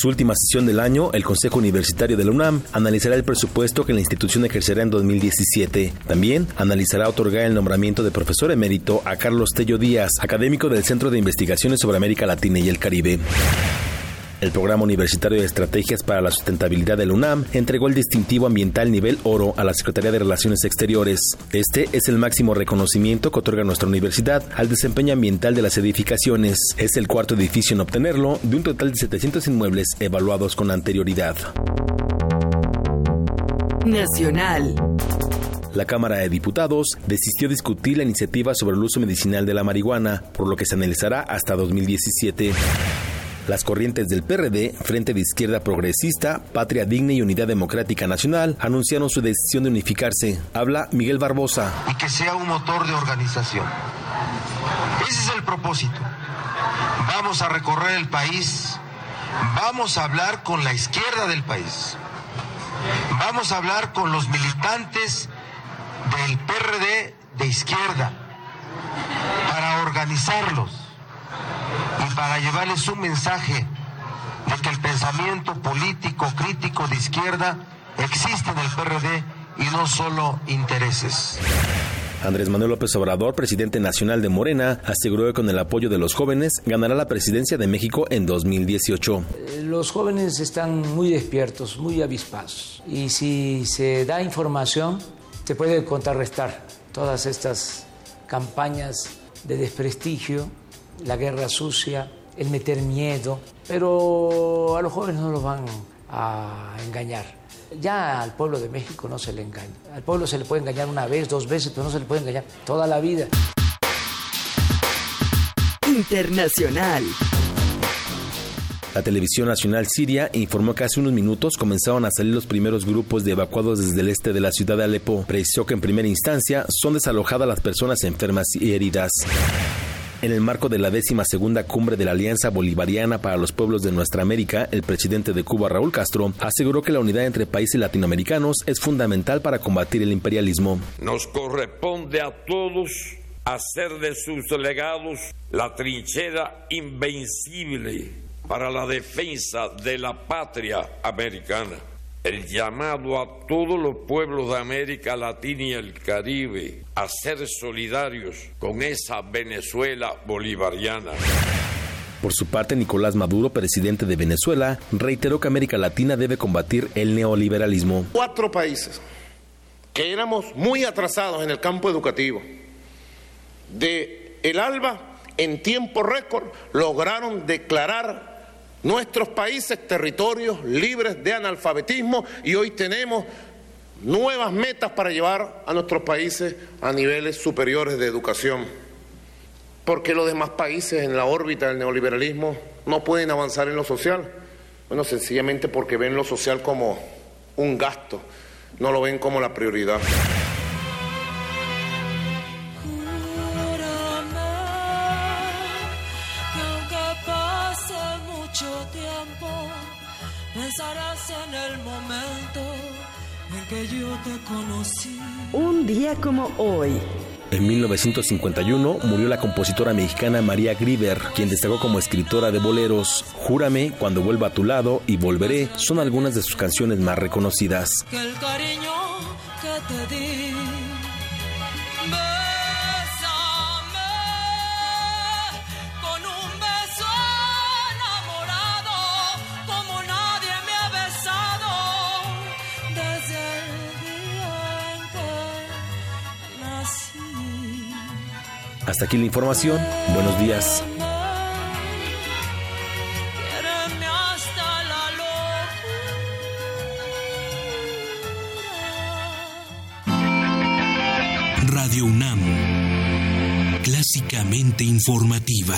Su última sesión del año, el Consejo Universitario de la UNAM analizará el presupuesto que la institución ejercerá en 2017. También analizará otorgar el nombramiento de profesor emérito a Carlos Tello Díaz, académico del Centro de Investigaciones sobre América Latina y el Caribe. El Programa Universitario de Estrategias para la Sustentabilidad de la UNAM entregó el distintivo ambiental nivel oro a la Secretaría de Relaciones Exteriores. Este es el máximo reconocimiento que otorga nuestra universidad al desempeño ambiental de las edificaciones. Es el cuarto edificio en obtenerlo de un total de 700 inmuebles evaluados con anterioridad. Nacional. La Cámara de Diputados desistió discutir la iniciativa sobre el uso medicinal de la marihuana, por lo que se analizará hasta 2017. Las corrientes del PRD, Frente de Izquierda Progresista, Patria Digna y Unidad Democrática Nacional anunciaron su decisión de unificarse. Habla Miguel Barbosa. y que sea un motor de organización. Ese es el propósito. Vamos a recorrer el país, vamos a hablar con la izquierda del país, vamos a hablar con los militantes del PRD de izquierda para organizarlos para llevarles un mensaje de que el pensamiento político crítico de izquierda existe en el PRD y no solo intereses. Andrés Manuel López Obrador, presidente nacional de Morena, aseguró que con el apoyo de los jóvenes ganará la presidencia de México en 2018. Los jóvenes están muy despiertos, muy avispados. Y si se da información, se puede contrarrestar todas estas campañas de desprestigio, la guerra sucia, el meter miedo, pero a los jóvenes no los van a engañar. Ya al pueblo de México no se le engaña. Al pueblo se le puede engañar una vez, dos veces, pero no se le puede engañar toda la vida. Internacional. La televisión nacional siria informó que hace unos minutos comenzaron a salir los primeros grupos de evacuados desde el este de la ciudad de Alepo. Precisó que en primera instancia son desalojadas las personas enfermas y heridas. En el marco de la décima segunda cumbre de la Alianza Bolivariana para los Pueblos de Nuestra América, el presidente de Cuba, Raúl Castro, aseguró que la unidad entre países latinoamericanos es fundamental para combatir el imperialismo. Nos corresponde a todos hacer de sus legados la trinchera invencible para la defensa de la patria americana. El llamado a todos los pueblos de América Latina y el Caribe a ser solidarios con esa Venezuela bolivariana. Por su parte, Nicolás Maduro, presidente de Venezuela, reiteró que América Latina debe combatir el neoliberalismo. Cuatro países que éramos muy atrasados en el campo educativo, de el ALBA, en tiempo récord, lograron declarar nuestros países territorios libres de analfabetismo y hoy tenemos nuevas metas para llevar a nuestros países a niveles superiores de educación. Porque los demás países en la órbita del neoliberalismo no pueden avanzar en lo social? Bueno, sencillamente porque ven lo social como un gasto, no lo ven como la prioridad. Un día como hoy. En 1951 murió la compositora mexicana María Grieber, quien destacó como escritora de boleros. Júrame, Cuando vuelva a tu lado y Volveré son algunas de sus canciones más reconocidas. Que el cariño que te di Hasta aquí la información. Buenos días. Radio UNAM. Clásicamente informativa.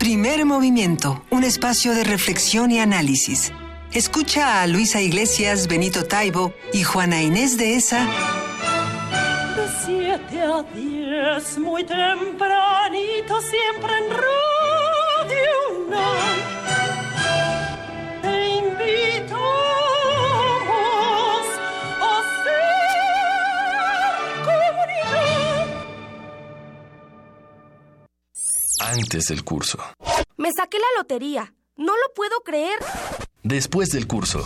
Primer movimiento, un espacio de reflexión y análisis. Escucha a Luisa Iglesias, Benito Taibo y Juana Inés de esa a diez, muy tempranito, siempre en Radio UNAM. Te invitamos a ser comunidad. Antes del curso. Me saqué la lotería. No lo puedo creer. Después del curso.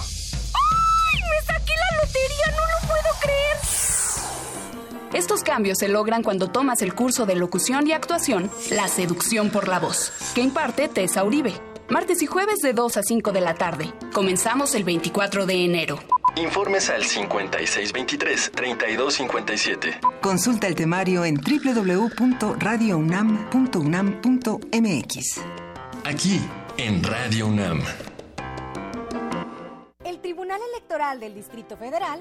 Estos cambios se logran cuando tomas el curso de locución y actuación La Seducción por la Voz, que imparte Tessa Uribe. Martes y jueves de 2 a 5 de la tarde. Comenzamos el 24 de enero. Informes al 5623-3257. Consulta el temario en www.radiounam.unam.mx. Aquí, en Radio UNAM. El Tribunal Electoral del Distrito Federal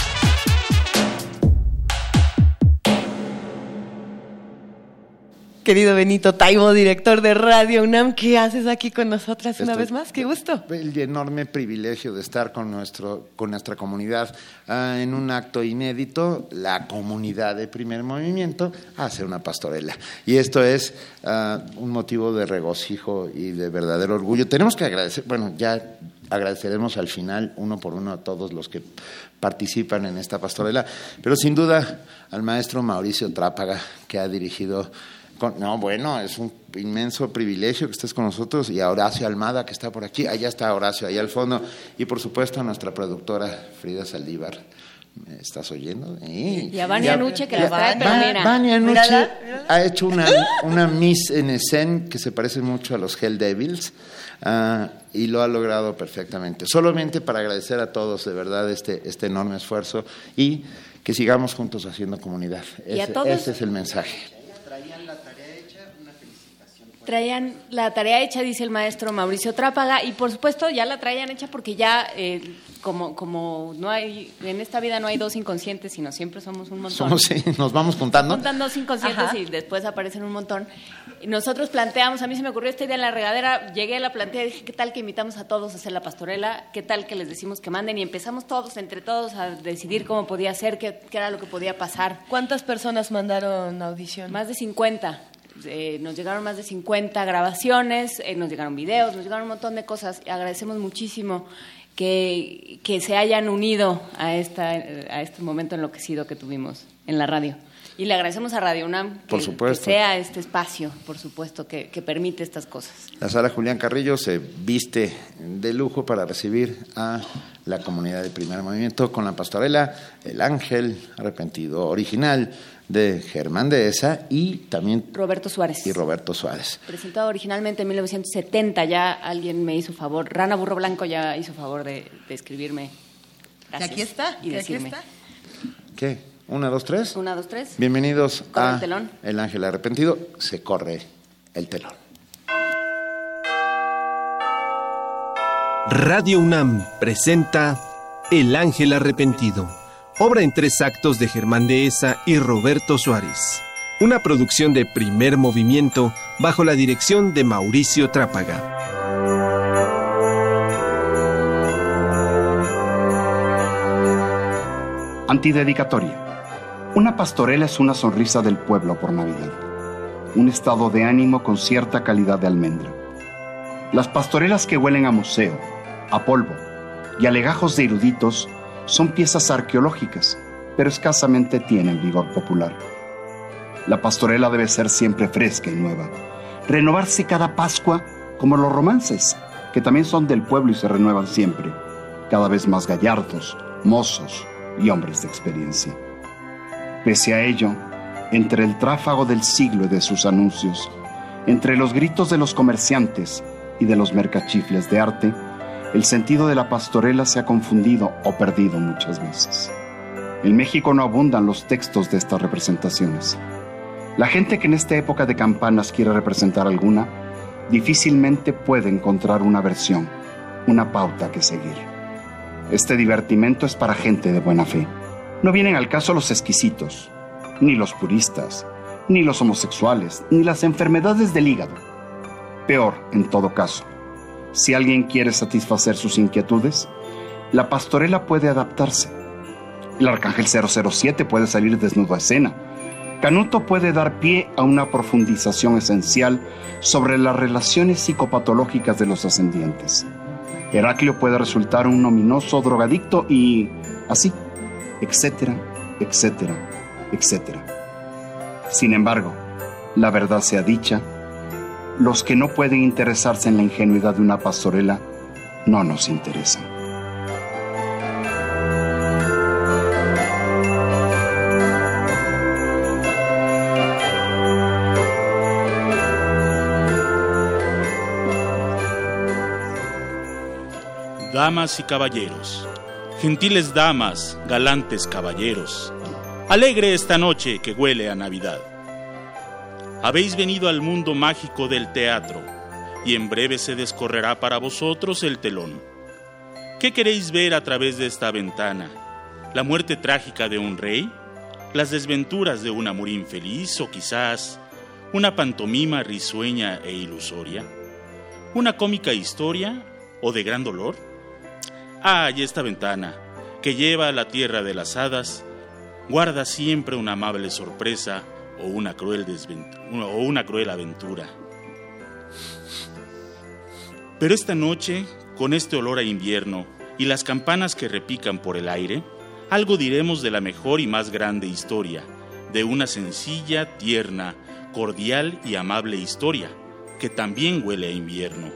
Querido Benito Taibo, director de Radio UNAM, ¿qué haces aquí con nosotras una Estoy- vez más? Qué gusto. El enorme privilegio de estar con, nuestro, con nuestra comunidad ah, en un acto inédito, la comunidad de primer movimiento hace una pastorela. Y esto es ah, un motivo de regocijo y de verdadero orgullo. Tenemos que agradecer, bueno, ya agradeceremos al final uno por uno a todos los que participan en esta pastorela, pero sin duda al maestro Mauricio Trápaga, que ha dirigido con- no, bueno, es un inmenso privilegio que estés con nosotros y a Horacio Almada que está por aquí, allá está Horacio, allá al fondo, y por supuesto a nuestra productora Frida Saldívar. ¿Me estás oyendo? Sí. Y a Vania Nuche que las trae, pero mira. Vania Nuche ha hecho una, una Miss en escena que se parece mucho a los Hell Devils ah, y lo ha logrado perfectamente. Solamente para agradecer a todos de verdad este, este enorme esfuerzo y que sigamos juntos haciendo comunidad. Ese es el mensaje. Traían la tarea hecha, dice el maestro Mauricio Trápaga, y por supuesto ya la traían hecha porque ya, eh, como, como no hay, en esta vida no hay dos inconscientes, sino siempre somos un montón. Somos, sí, nos vamos juntando. Juntan dos inconscientes Ajá. y después aparecen un montón. Y nosotros planteamos, a mí se me ocurrió esta idea en la regadera, llegué a la plantea y dije, ¿qué tal que invitamos a todos a hacer la pastorela? ¿Qué tal que les decimos que manden? Y empezamos todos, entre todos, a decidir cómo podía ser, qué, qué era lo que podía pasar. ¿Cuántas personas mandaron audición? Más de 50. Eh, nos llegaron más de 50 grabaciones, eh, nos llegaron videos, nos llegaron un montón de cosas. Agradecemos muchísimo que, que se hayan unido a, esta, a este momento enloquecido que tuvimos en la radio. Y le agradecemos a Radio UNAM que, Por supuesto. que sea este espacio, por supuesto, que, que permite estas cosas. La sala Julián Carrillo se viste de lujo para recibir a la comunidad de primer movimiento con la pastorela El Ángel Arrepentido, original de Germán Dehesa y también Roberto Suárez. y Roberto Suárez. Presentado originalmente en 1970, ya alguien me hizo favor, Rana Burro Blanco ya hizo favor de, de escribirme. Gracias. aquí está, Y que aquí está. ¿Qué? ¿Una, dos, tres? Una, dos, tres. Bienvenidos Corre a el telón. El Ángel Arrepentido. Se corre el telón. Radio UNAM presenta El Ángel Arrepentido, obra en tres actos de Germán Dehesa y Roberto Suárez. Una producción de primer movimiento bajo la dirección de Mauricio Trápaga. Antidedicatoria. Una pastorela es una sonrisa del pueblo por Navidad. Un estado de ánimo con cierta calidad de almendra. Las pastorelas que huelen a museo, a polvo y a legajos de eruditos son piezas arqueológicas, pero escasamente tienen vigor popular. La pastorela debe ser siempre fresca y nueva, renovarse cada Pascua como los romances, que también son del pueblo y se renuevan siempre, cada vez más gallardos, mozos y hombres de experiencia. Pese a ello, entre el tráfago del siglo y de sus anuncios, entre los gritos de los comerciantes y de los mercachifles de arte, el sentido de la pastorela se ha confundido o perdido muchas veces. En México no abundan los textos de estas representaciones. La gente que en esta época de campanas quiere representar alguna, difícilmente puede encontrar una versión, una pauta que seguir. Este divertimento es para gente de buena fe, No vienen al caso los exquisitos, ni los puristas, ni los homosexuales, ni las enfermedades del hígado. Peor, en todo caso, si alguien quiere satisfacer sus inquietudes, la pastorela puede adaptarse. El arcángel 007 puede salir desnudo a escena. Canuto puede dar pie a una profundización esencial sobre las relaciones psicopatológicas de los ascendientes. Heraclio puede resultar un ominoso drogadicto y así, etcétera, etcétera, etcétera. Sin embargo, la verdad sea dicha, los que no pueden interesarse en la ingenuidad de una pastorela no nos interesan. Damas y caballeros, gentiles damas, galantes caballeros, alegre esta noche que huele a Navidad. Habéis venido al mundo mágico del teatro, y en breve se descorrerá para vosotros el telón. ¿Qué queréis ver a través de esta ventana? ¿La muerte trágica de un rey? ¿Las desventuras de un amor infeliz o quizás una pantomima risueña e ilusoria? ¿Una cómica historia o de gran dolor? Ah, y esta ventana, que lleva a la tierra de las hadas, guarda siempre una amable sorpresa o una cruel, o una cruel aventura. Pero esta noche, con este olor a invierno y las campanas que repican por el aire, algo diremos de la mejor y más grande historia, de una sencilla, tierna, cordial y amable historia, que también huele a invierno.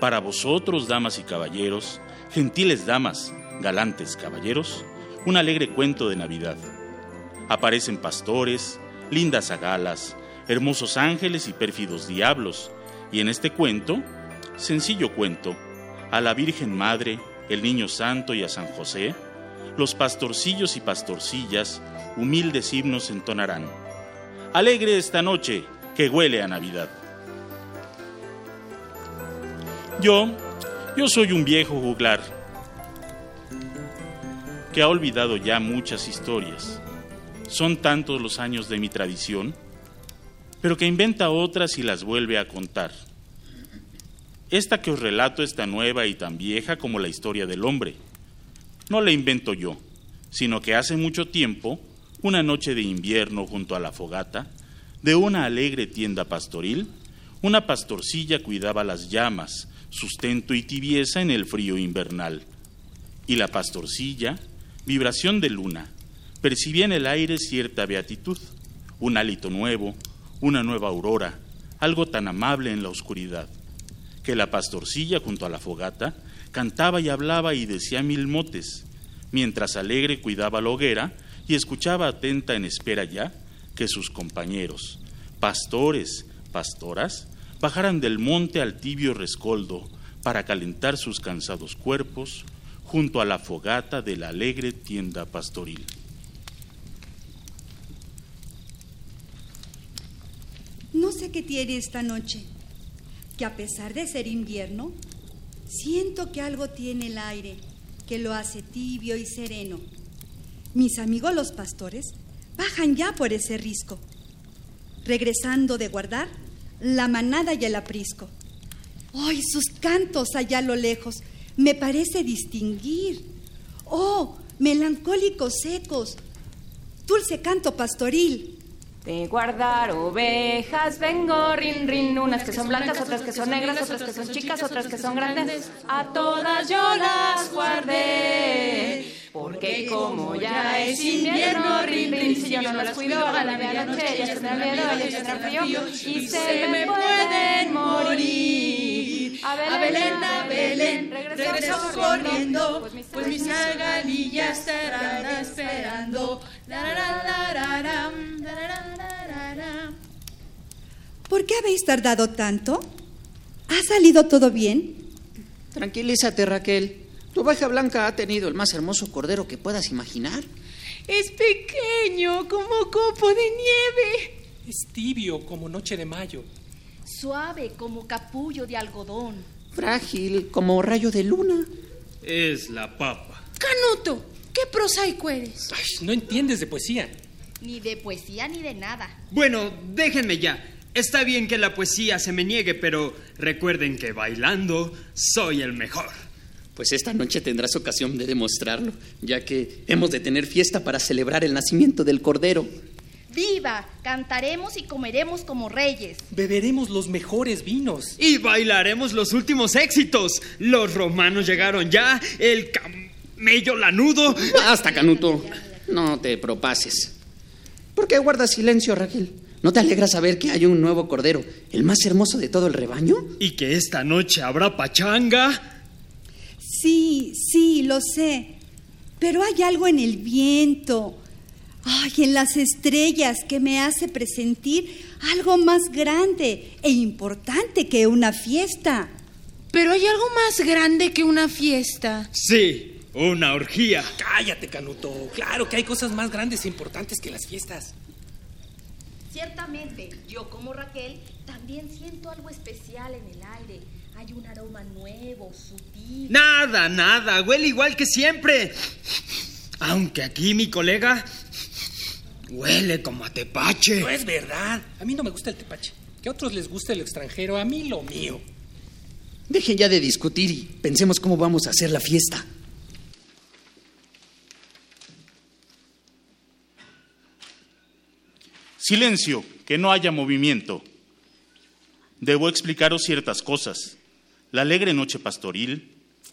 Para vosotros, damas y caballeros, gentiles damas, galantes caballeros, un alegre cuento de Navidad. Aparecen pastores, lindas agalas, hermosos ángeles y pérfidos diablos, y en este cuento, sencillo cuento, a la Virgen Madre, el Niño Santo y a San José, los pastorcillos y pastorcillas humildes himnos entonarán. Alegre esta noche que huele a Navidad. Yo, yo soy un viejo juglar que ha olvidado ya muchas historias. Son tantos los años de mi tradición, pero que inventa otras y las vuelve a contar. Esta que os relato es tan nueva y tan vieja como la historia del hombre. No la invento yo, sino que hace mucho tiempo, una noche de invierno junto a la fogata, de una alegre tienda pastoril, una pastorcilla cuidaba las llamas, sustento y tibieza en el frío invernal. Y la pastorcilla, vibración de luna, percibía en el aire cierta beatitud, un hálito nuevo, una nueva aurora, algo tan amable en la oscuridad, que la pastorcilla junto a la fogata cantaba y hablaba y decía mil motes, mientras alegre cuidaba la hoguera y escuchaba atenta en espera ya que sus compañeros, pastores, pastoras, bajaran del monte al tibio rescoldo para calentar sus cansados cuerpos junto a la fogata de la alegre tienda pastoril. No sé qué tiene esta noche, que a pesar de ser invierno, siento que algo tiene el aire que lo hace tibio y sereno. Mis amigos los pastores bajan ya por ese risco, regresando de guardar la manada y el aprisco. ¡Ay, sus cantos allá a lo lejos! Me parece distinguir. ¡Oh, melancólicos secos! Dulce canto pastoril. De guardar ovejas vengo, rin, rin, unas que son blancas, otras que son negras, otras que son chicas, otras que son grandes. A todas yo las guardé. Porque como ya es invierno, rin, rin, si yo no las cuido, a la medianoche ellas tendrán miedo, ellas tendrán frío y se me pueden morir. A Belén, a Belén, corriendo, pues mis agalillas estarán esperando. ¿Por qué habéis tardado tanto? ¿Ha salido todo bien? Tranquilízate, Raquel. Tu oveja blanca ha tenido el más hermoso cordero que puedas imaginar. Es pequeño como copo de nieve. Es tibio como noche de mayo. Suave como capullo de algodón. Frágil como rayo de luna. Es la papa. Canuto, qué prosaico eres. Ay, no entiendes de poesía. Ni de poesía ni de nada. Bueno, déjenme ya. Está bien que la poesía se me niegue, pero recuerden que bailando soy el mejor. Pues esta noche tendrás ocasión de demostrarlo, ya que hemos de tener fiesta para celebrar el nacimiento del Cordero. ¡Viva! Cantaremos y comeremos como reyes. Beberemos los mejores vinos. Y bailaremos los últimos éxitos. Los romanos llegaron ya, el camello lanudo. Basta, Canuto. No te propases. ¿Por qué guardas silencio, Raquel? ¿No te alegra saber que hay un nuevo cordero, el más hermoso de todo el rebaño? Y que esta noche habrá pachanga. Sí, sí, lo sé. Pero hay algo en el viento, ay, en las estrellas que me hace presentir algo más grande e importante que una fiesta. Pero hay algo más grande que una fiesta. Sí, una orgía. Cállate, Canuto. Claro que hay cosas más grandes e importantes que las fiestas. Ciertamente, yo como Raquel también siento algo especial en el aire. Hay un aroma nuevo, sutil. Nada, nada, huele igual que siempre. Aunque aquí mi colega huele como a tepache. No es verdad. A mí no me gusta el tepache. Que a otros les guste el extranjero, a mí lo mío. Dejen ya de discutir y pensemos cómo vamos a hacer la fiesta. Silencio, que no haya movimiento. Debo explicaros ciertas cosas. La alegre noche pastoril.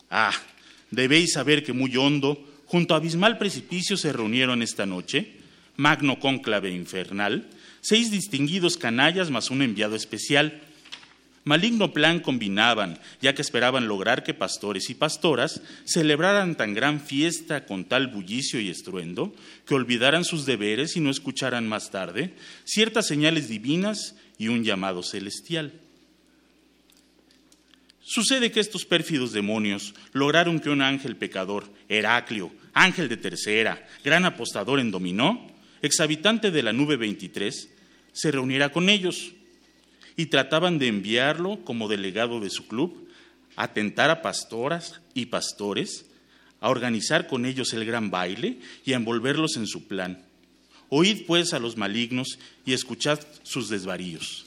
Ah, debéis saber que muy hondo, junto a abismal precipicio, se reunieron esta noche, magno cónclave infernal, seis distinguidos canallas más un enviado especial. Maligno plan combinaban, ya que esperaban lograr que pastores y pastoras celebraran tan gran fiesta con tal bullicio y estruendo, que olvidaran sus deberes y no escucharan más tarde ciertas señales divinas y un llamado celestial. Sucede que estos pérfidos demonios lograron que un ángel pecador, Heraclio, ángel de tercera, gran apostador en dominó, exhabitante de la nube 23, se reuniera con ellos y trataban de enviarlo como delegado de su club a tentar a pastoras y pastores, a organizar con ellos el gran baile y a envolverlos en su plan. Oíd pues a los malignos y escuchad sus desvaríos.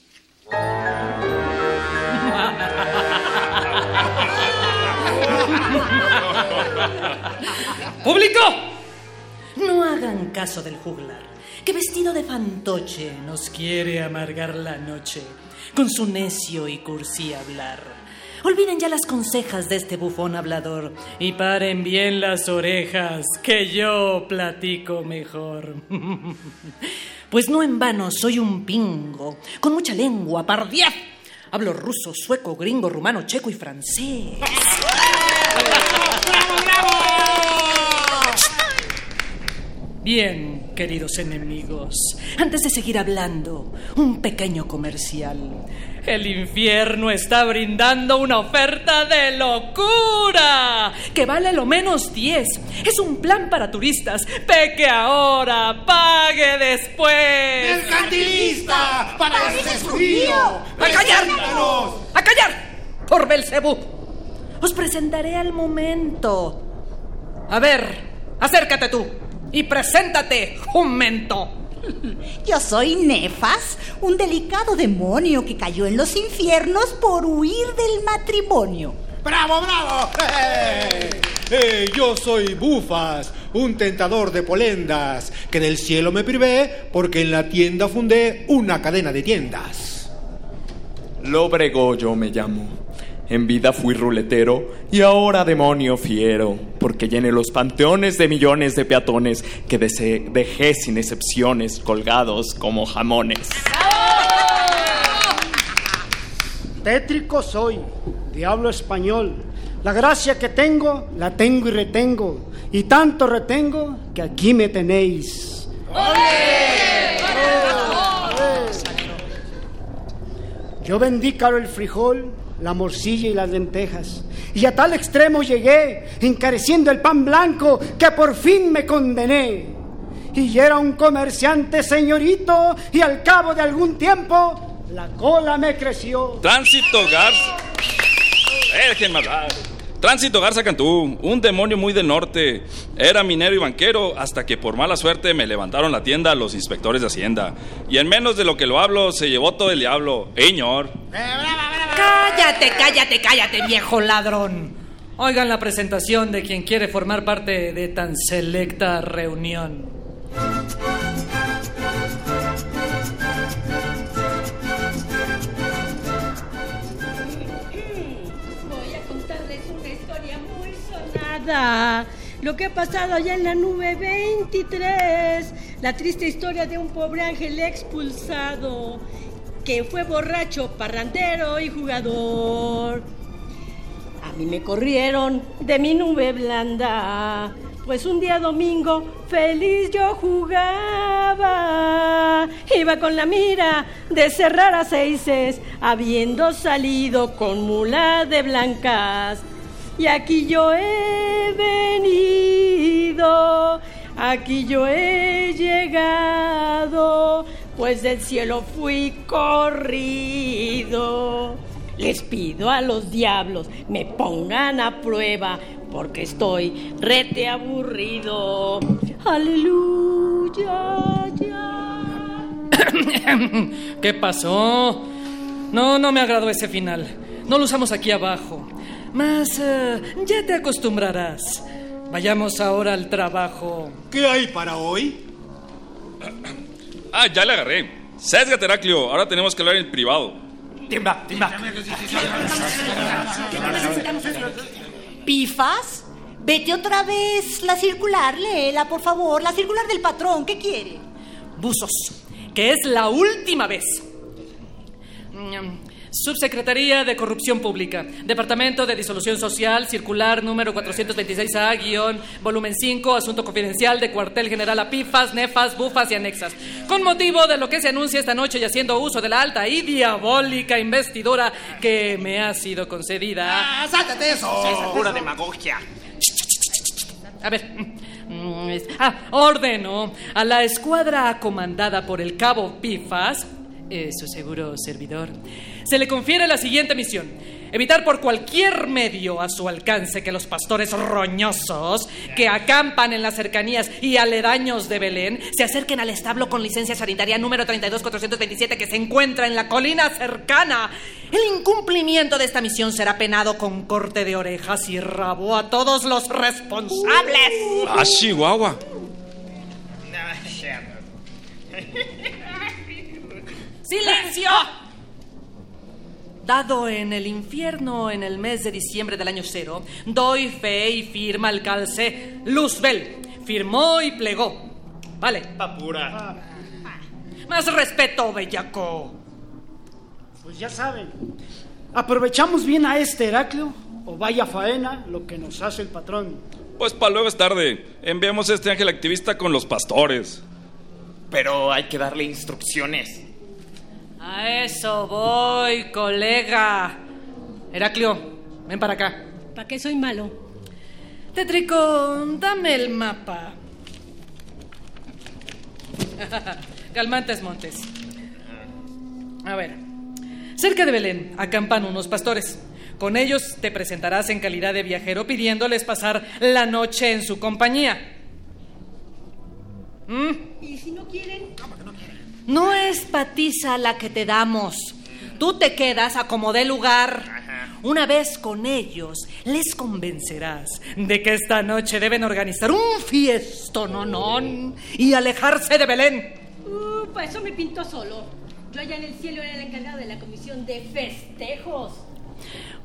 ¡Público! No hagan caso del juglar, que vestido de fantoche nos quiere amargar la noche con su necio y cursi hablar. Olviden ya las consejas de este bufón hablador y paren bien las orejas, que yo platico mejor. Pues no en vano soy un pingo, con mucha lengua, pardiez. Hablo ruso, sueco, gringo, rumano, checo y francés. Bien, queridos enemigos, antes de seguir hablando, un pequeño comercial. El infierno está brindando una oferta de locura que vale lo menos 10. Es un plan para turistas. Peque ahora, pague después. ¡Mercantilista! ¡Para ese! ¡A callar! ¡A callar! Por Belcebú. Os presentaré al momento. A ver, acércate tú y preséntate, jumento. Yo soy Nefas, un delicado demonio que cayó en los infiernos por huir del matrimonio. ¡Bravo, bravo! ¡Eh! Eh, yo soy Bufas, un tentador de polendas, que del cielo me privé porque en la tienda fundé una cadena de tiendas. Lóbrego yo me llamo. En vida fui ruletero y ahora demonio fiero, porque llené los panteones de millones de peatones que dejé sin excepciones colgados como jamones. Tétrico soy, diablo español. La gracia que tengo, la tengo y retengo. Y tanto retengo que aquí me tenéis. Yo vendí caro el frijol, la morcilla y las lentejas. Y a tal extremo llegué, encareciendo el pan blanco, que por fin me condené. Y era un comerciante señorito, y al cabo de algún tiempo, la cola me creció. Tránsito Garza. Déjenme hablar. Tránsito Garza Cantú, un demonio muy de norte. Era minero y banquero hasta que por mala suerte me levantaron la tienda los inspectores de Hacienda. Y en menos de lo que lo hablo, se llevó todo el diablo. ¡Eh, señor! Cállate, cállate, cállate, viejo ladrón. Oigan la presentación de quien quiere formar parte de tan selecta reunión. Voy a contarles una historia muy sonada. Lo que ha pasado allá en la nube 23. La triste historia de un pobre ángel expulsado que fue borracho, parrandero y jugador. A mí me corrieron de mi nube blanda, pues un día domingo feliz yo jugaba. Iba con la mira de cerrar a seises, habiendo salido con mula de blancas. Y aquí yo he venido, aquí yo he llegado, pues del cielo fui corrido. Les pido a los diablos me pongan a prueba porque estoy rete aburrido. Aleluya, ya. ¿Qué pasó? No, no me agradó ese final. No lo usamos aquí abajo. Mas eh, ya te acostumbrarás. Vayamos ahora al trabajo. ¿Qué hay para hoy? Ah, ya le agarré. Sésgate, Heraclio. Ahora tenemos que hablar en privado. Timba, timba. ¿Pifas? Vete otra vez la circular, léela, por favor. La circular del patrón, ¿qué quiere? Buzos, que es la última vez. Subsecretaría de Corrupción Pública, Departamento de Disolución Social, circular número 426A, guion, volumen 5, asunto confidencial de cuartel general a pifas, nefas, bufas y anexas. Con motivo de lo que se anuncia esta noche y haciendo uso de la alta y diabólica investidura que me ha sido concedida. ¡Ah, sáltate eso! Es pura demagogia. A ver. mm, Ah, ordeno a la escuadra comandada por el cabo Pifas, eh, su seguro servidor, se le confiere la siguiente misión. Evitar por cualquier medio a su alcance que los pastores roñosos que acampan en las cercanías y aledaños de Belén se acerquen al establo con licencia sanitaria número 32427 que se encuentra en la colina cercana. El incumplimiento de esta misión será penado con corte de orejas y rabo a todos los responsables. ¡Ah, Chihuahua! ¡Silencio! Dado en el infierno en el mes de diciembre del año cero, doy fe y firma al calce Luzbel. Firmó y plegó. Vale. Papura. Más respeto, bellaco. Pues ya saben, aprovechamos bien a este Heraclio o vaya faena lo que nos hace el patrón. Pues para luego es tarde. Enviamos a este ángel activista con los pastores. Pero hay que darle instrucciones. A eso voy, colega. Heraclio, ven para acá. ¿Para qué soy malo? Tétrico, dame el mapa. Calmantes Montes. A ver. Cerca de Belén acampan unos pastores. Con ellos te presentarás en calidad de viajero pidiéndoles pasar la noche en su compañía. ¿Mm? ¿Y si no quieren? No es patiza la que te damos. Tú te quedas a como dé lugar. Una vez con ellos, les convencerás de que esta noche deben organizar un fiestononón y alejarse de Belén. Uh, pues eso me pintó solo. Yo allá en el cielo era el encargado de la comisión de festejos.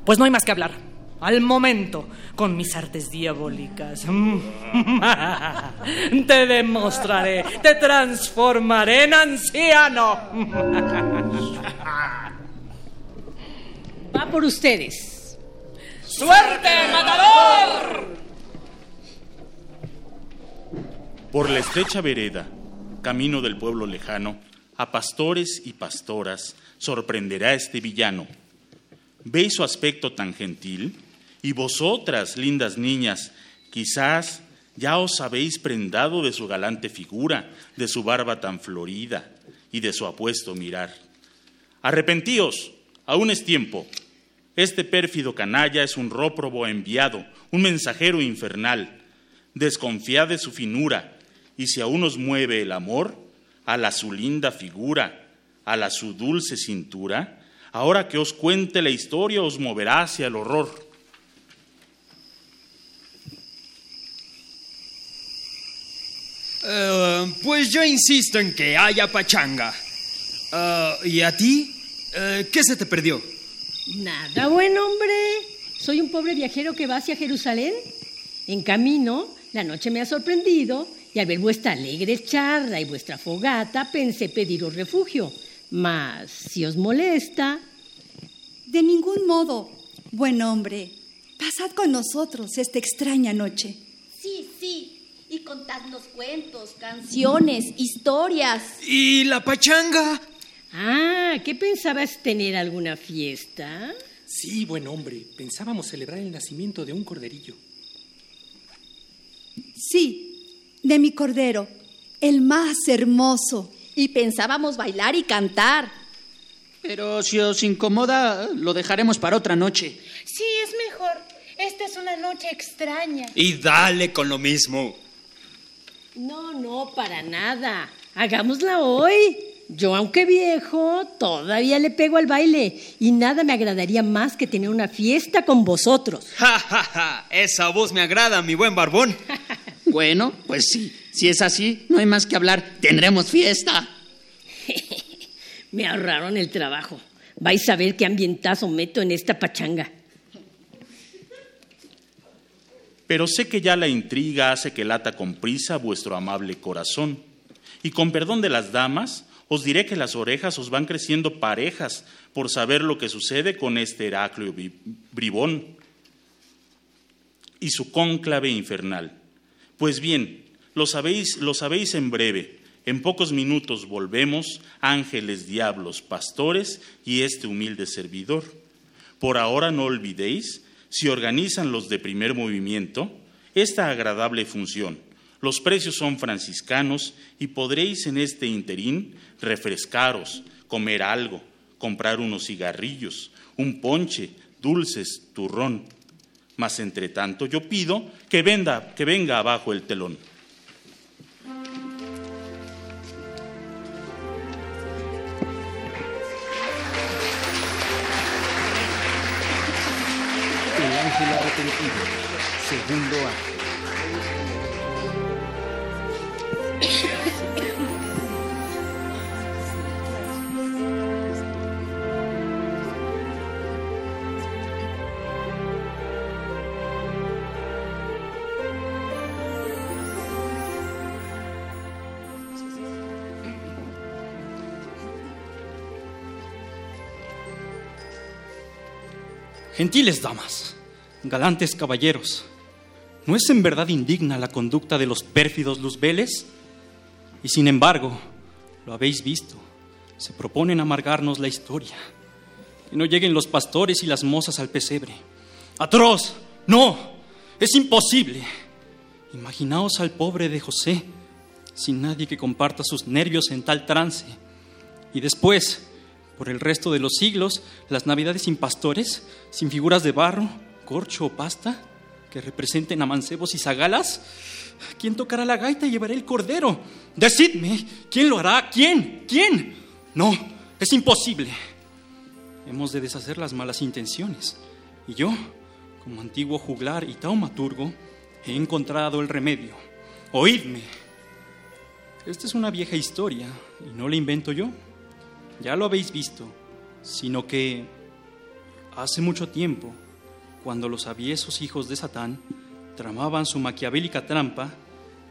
Pues no hay más que hablar. Al momento, con mis artes diabólicas. te demostraré, te transformaré en anciano. Va por ustedes. ¡Suerte, matador! Por la estrecha vereda, camino del pueblo lejano, a pastores y pastoras sorprenderá este villano. ¿Veis su aspecto tan gentil? Y vosotras, lindas niñas, quizás ya os habéis prendado de su galante figura, de su barba tan florida y de su apuesto mirar. Arrepentíos, aún es tiempo. Este pérfido canalla es un róprobo enviado, un mensajero infernal. Desconfiad de su finura, y si aún os mueve el amor, a la su linda figura, a la su dulce cintura, ahora que os cuente la historia os moverá hacia el horror. Eh, pues yo insisto en que haya pachanga. Eh, ¿Y a ti? Eh, ¿Qué se te perdió? Nada, buen hombre. Soy un pobre viajero que va hacia Jerusalén. En camino, la noche me ha sorprendido y al ver vuestra alegre charla y vuestra fogata pensé pediros refugio. Mas, si os molesta... De ningún modo, buen hombre. Pasad con nosotros esta extraña noche. Sí, sí. Y contadnos cuentos, canciones, historias. ¿Y la pachanga? Ah, ¿qué pensabas tener alguna fiesta? Sí, buen hombre. Pensábamos celebrar el nacimiento de un corderillo. Sí, de mi cordero, el más hermoso. Y pensábamos bailar y cantar. Pero si os incomoda, lo dejaremos para otra noche. Sí, es mejor. Esta es una noche extraña. Y dale con lo mismo. No, no, para nada. Hagámosla hoy. Yo, aunque viejo, todavía le pego al baile y nada me agradaría más que tener una fiesta con vosotros. Ja, ja, ja. Esa voz me agrada, mi buen barbón. bueno, pues sí. Si es así, no hay más que hablar. Tendremos fiesta. me ahorraron el trabajo. Vais a ver qué ambientazo meto en esta pachanga. Pero sé que ya la intriga hace que lata con prisa vuestro amable corazón. Y con perdón de las damas, os diré que las orejas os van creciendo parejas por saber lo que sucede con este Heraclio bribón y su cónclave infernal. Pues bien, lo sabéis, lo sabéis en breve. En pocos minutos volvemos, ángeles, diablos, pastores y este humilde servidor. Por ahora no olvidéis, si organizan los de primer movimiento, esta agradable función. Los precios son franciscanos y podréis en este interín refrescaros, comer algo, comprar unos cigarrillos, un ponche, dulces, turrón. Mas entre tanto yo pido que, venda, que venga abajo el telón. Gentiles damas, galantes caballeros, ¿no es en verdad indigna la conducta de los pérfidos luzbeles? Y sin embargo, lo habéis visto, se proponen amargarnos la historia. Que no lleguen los pastores y las mozas al pesebre. ¡Atroz! ¡No! ¡Es imposible! Imaginaos al pobre de José, sin nadie que comparta sus nervios en tal trance. Y después, por el resto de los siglos, las navidades sin pastores, sin figuras de barro, corcho o pasta, que representen a mancebos y zagalas. ¿Quién tocará la gaita y llevará el cordero? Decidme, ¿quién lo hará? ¿Quién? ¿Quién? No, es imposible. Hemos de deshacer las malas intenciones. Y yo, como antiguo juglar y taumaturgo, he encontrado el remedio. Oídme. Esta es una vieja historia y no la invento yo. Ya lo habéis visto, sino que hace mucho tiempo, cuando los aviesos hijos de Satán tramaban su maquiavélica trampa,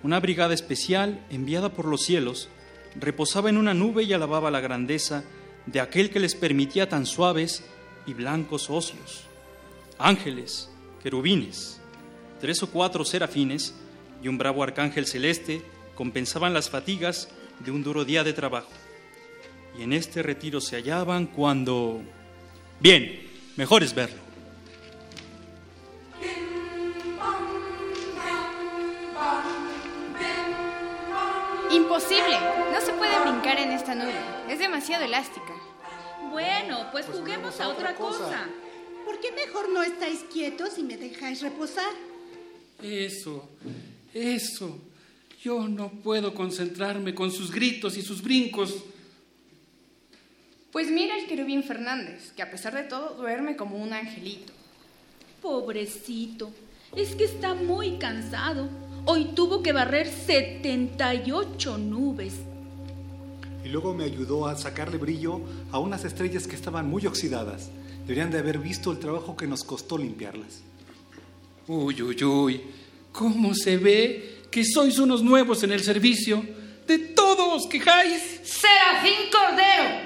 una brigada especial enviada por los cielos reposaba en una nube y alababa la grandeza de aquel que les permitía tan suaves y blancos ocios. Ángeles, querubines, tres o cuatro serafines y un bravo arcángel celeste compensaban las fatigas de un duro día de trabajo. Y en este retiro se hallaban cuando... Bien, mejor es verlo. Imposible. No se puede brincar en esta nube. Es demasiado elástica. Bueno, pues juguemos a otra cosa. ¿Por qué mejor no estáis quietos y me dejáis reposar? Eso, eso. Yo no puedo concentrarme con sus gritos y sus brincos. Pues mira el querubín Fernández, que a pesar de todo duerme como un angelito. Pobrecito, es que está muy cansado. Hoy tuvo que barrer 78 nubes. Y luego me ayudó a sacarle brillo a unas estrellas que estaban muy oxidadas. Deberían de haber visto el trabajo que nos costó limpiarlas. Uy, uy, uy. ¿Cómo se ve que sois unos nuevos en el servicio? De todos os quejáis. Serafín Cordero,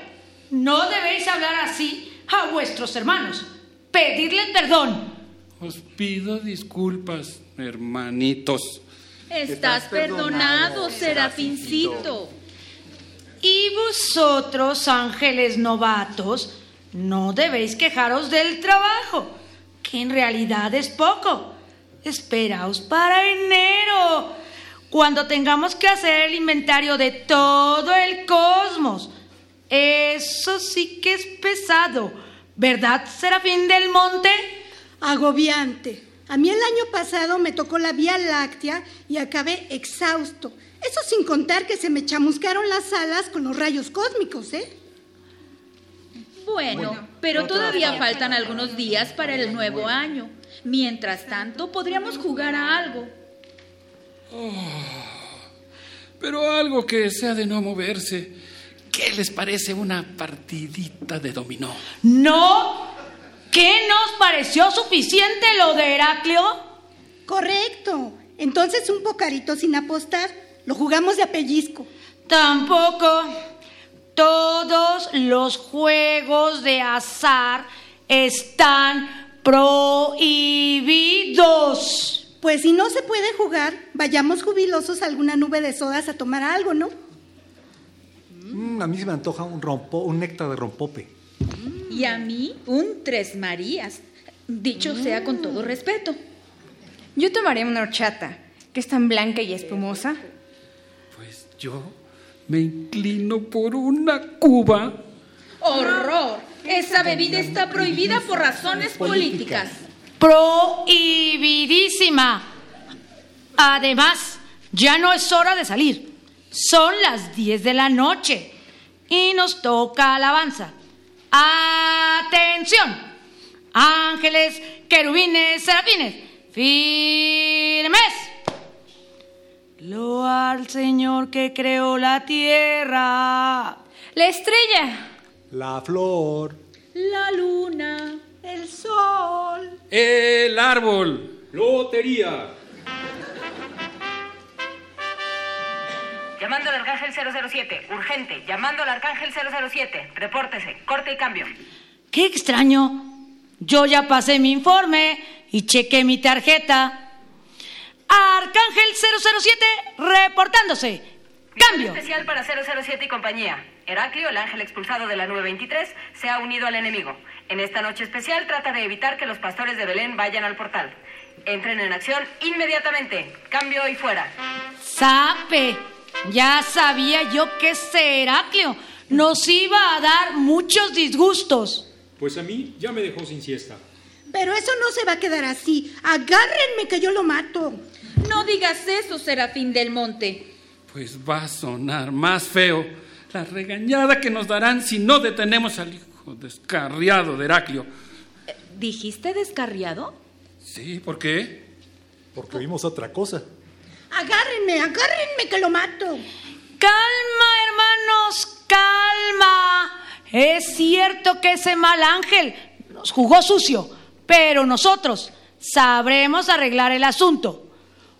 no debéis hablar así a vuestros hermanos. Pedirles perdón. Os pido disculpas, hermanitos. Estás perdonado, Serafincito. Y vosotros, ángeles novatos, no debéis quejaros del trabajo, que en realidad es poco. Esperaos para enero, cuando tengamos que hacer el inventario de todo el cosmos. Eso sí que es pesado, ¿verdad, Serafín del Monte? Agobiante. A mí el año pasado me tocó la Vía Láctea y acabé exhausto. Eso sin contar que se me chamuscaron las alas con los rayos cósmicos, ¿eh? Bueno, pero todavía faltan algunos días para el nuevo año. Mientras tanto, podríamos jugar a algo. Oh, pero algo que sea de no moverse. ¿Qué les parece una partidita de dominó? No. ¿Qué nos pareció suficiente lo de Heraclio? Correcto. Entonces un pocarito sin apostar. Lo jugamos de apellisco. Tampoco. Todos los juegos de azar están prohibidos. Pues si no se puede jugar, vayamos jubilosos a alguna nube de sodas a tomar algo, ¿no? Mm, a mí se me antoja un, rompo, un néctar de rompope. Y a mí un tres Marías. Dicho sea con todo respeto. Yo tomaré una horchata, que es tan blanca y espumosa. Pues yo me inclino por una cuba. ¡Horror! Esa bebida está prohibida por razones políticas. Prohibidísima. Además, ya no es hora de salir. Son las 10 de la noche y nos toca alabanza. Atención. Ángeles, querubines, serafines. Firmes. Loa al Señor que creó la tierra. La estrella. La flor. La luna. El sol. El árbol. Lotería. Llamando al Arcángel 007. Urgente. Llamando al Arcángel 007. Repórtese. Corte y cambio. Qué extraño. Yo ya pasé mi informe y chequé mi tarjeta. Arcángel 007 reportándose. Cambio. Especial para 007 y compañía. Heraclio, el ángel expulsado de la nube 23, se ha unido al enemigo. En esta noche especial trata de evitar que los pastores de Belén vayan al portal. Entren en acción inmediatamente. Cambio y fuera. Sape. Ya sabía yo que ese Heraclio nos iba a dar muchos disgustos. Pues a mí ya me dejó sin siesta. Pero eso no se va a quedar así. Agárrenme que yo lo mato. No digas eso, Serafín del Monte. Pues va a sonar más feo la regañada que nos darán si no detenemos al hijo descarriado de Heraclio. ¿Dijiste descarriado? Sí, ¿por qué? Porque vimos otra cosa. Agárrenme, agárrenme que lo mato. Calma, hermanos, calma. Es cierto que ese mal ángel nos jugó sucio, pero nosotros sabremos arreglar el asunto.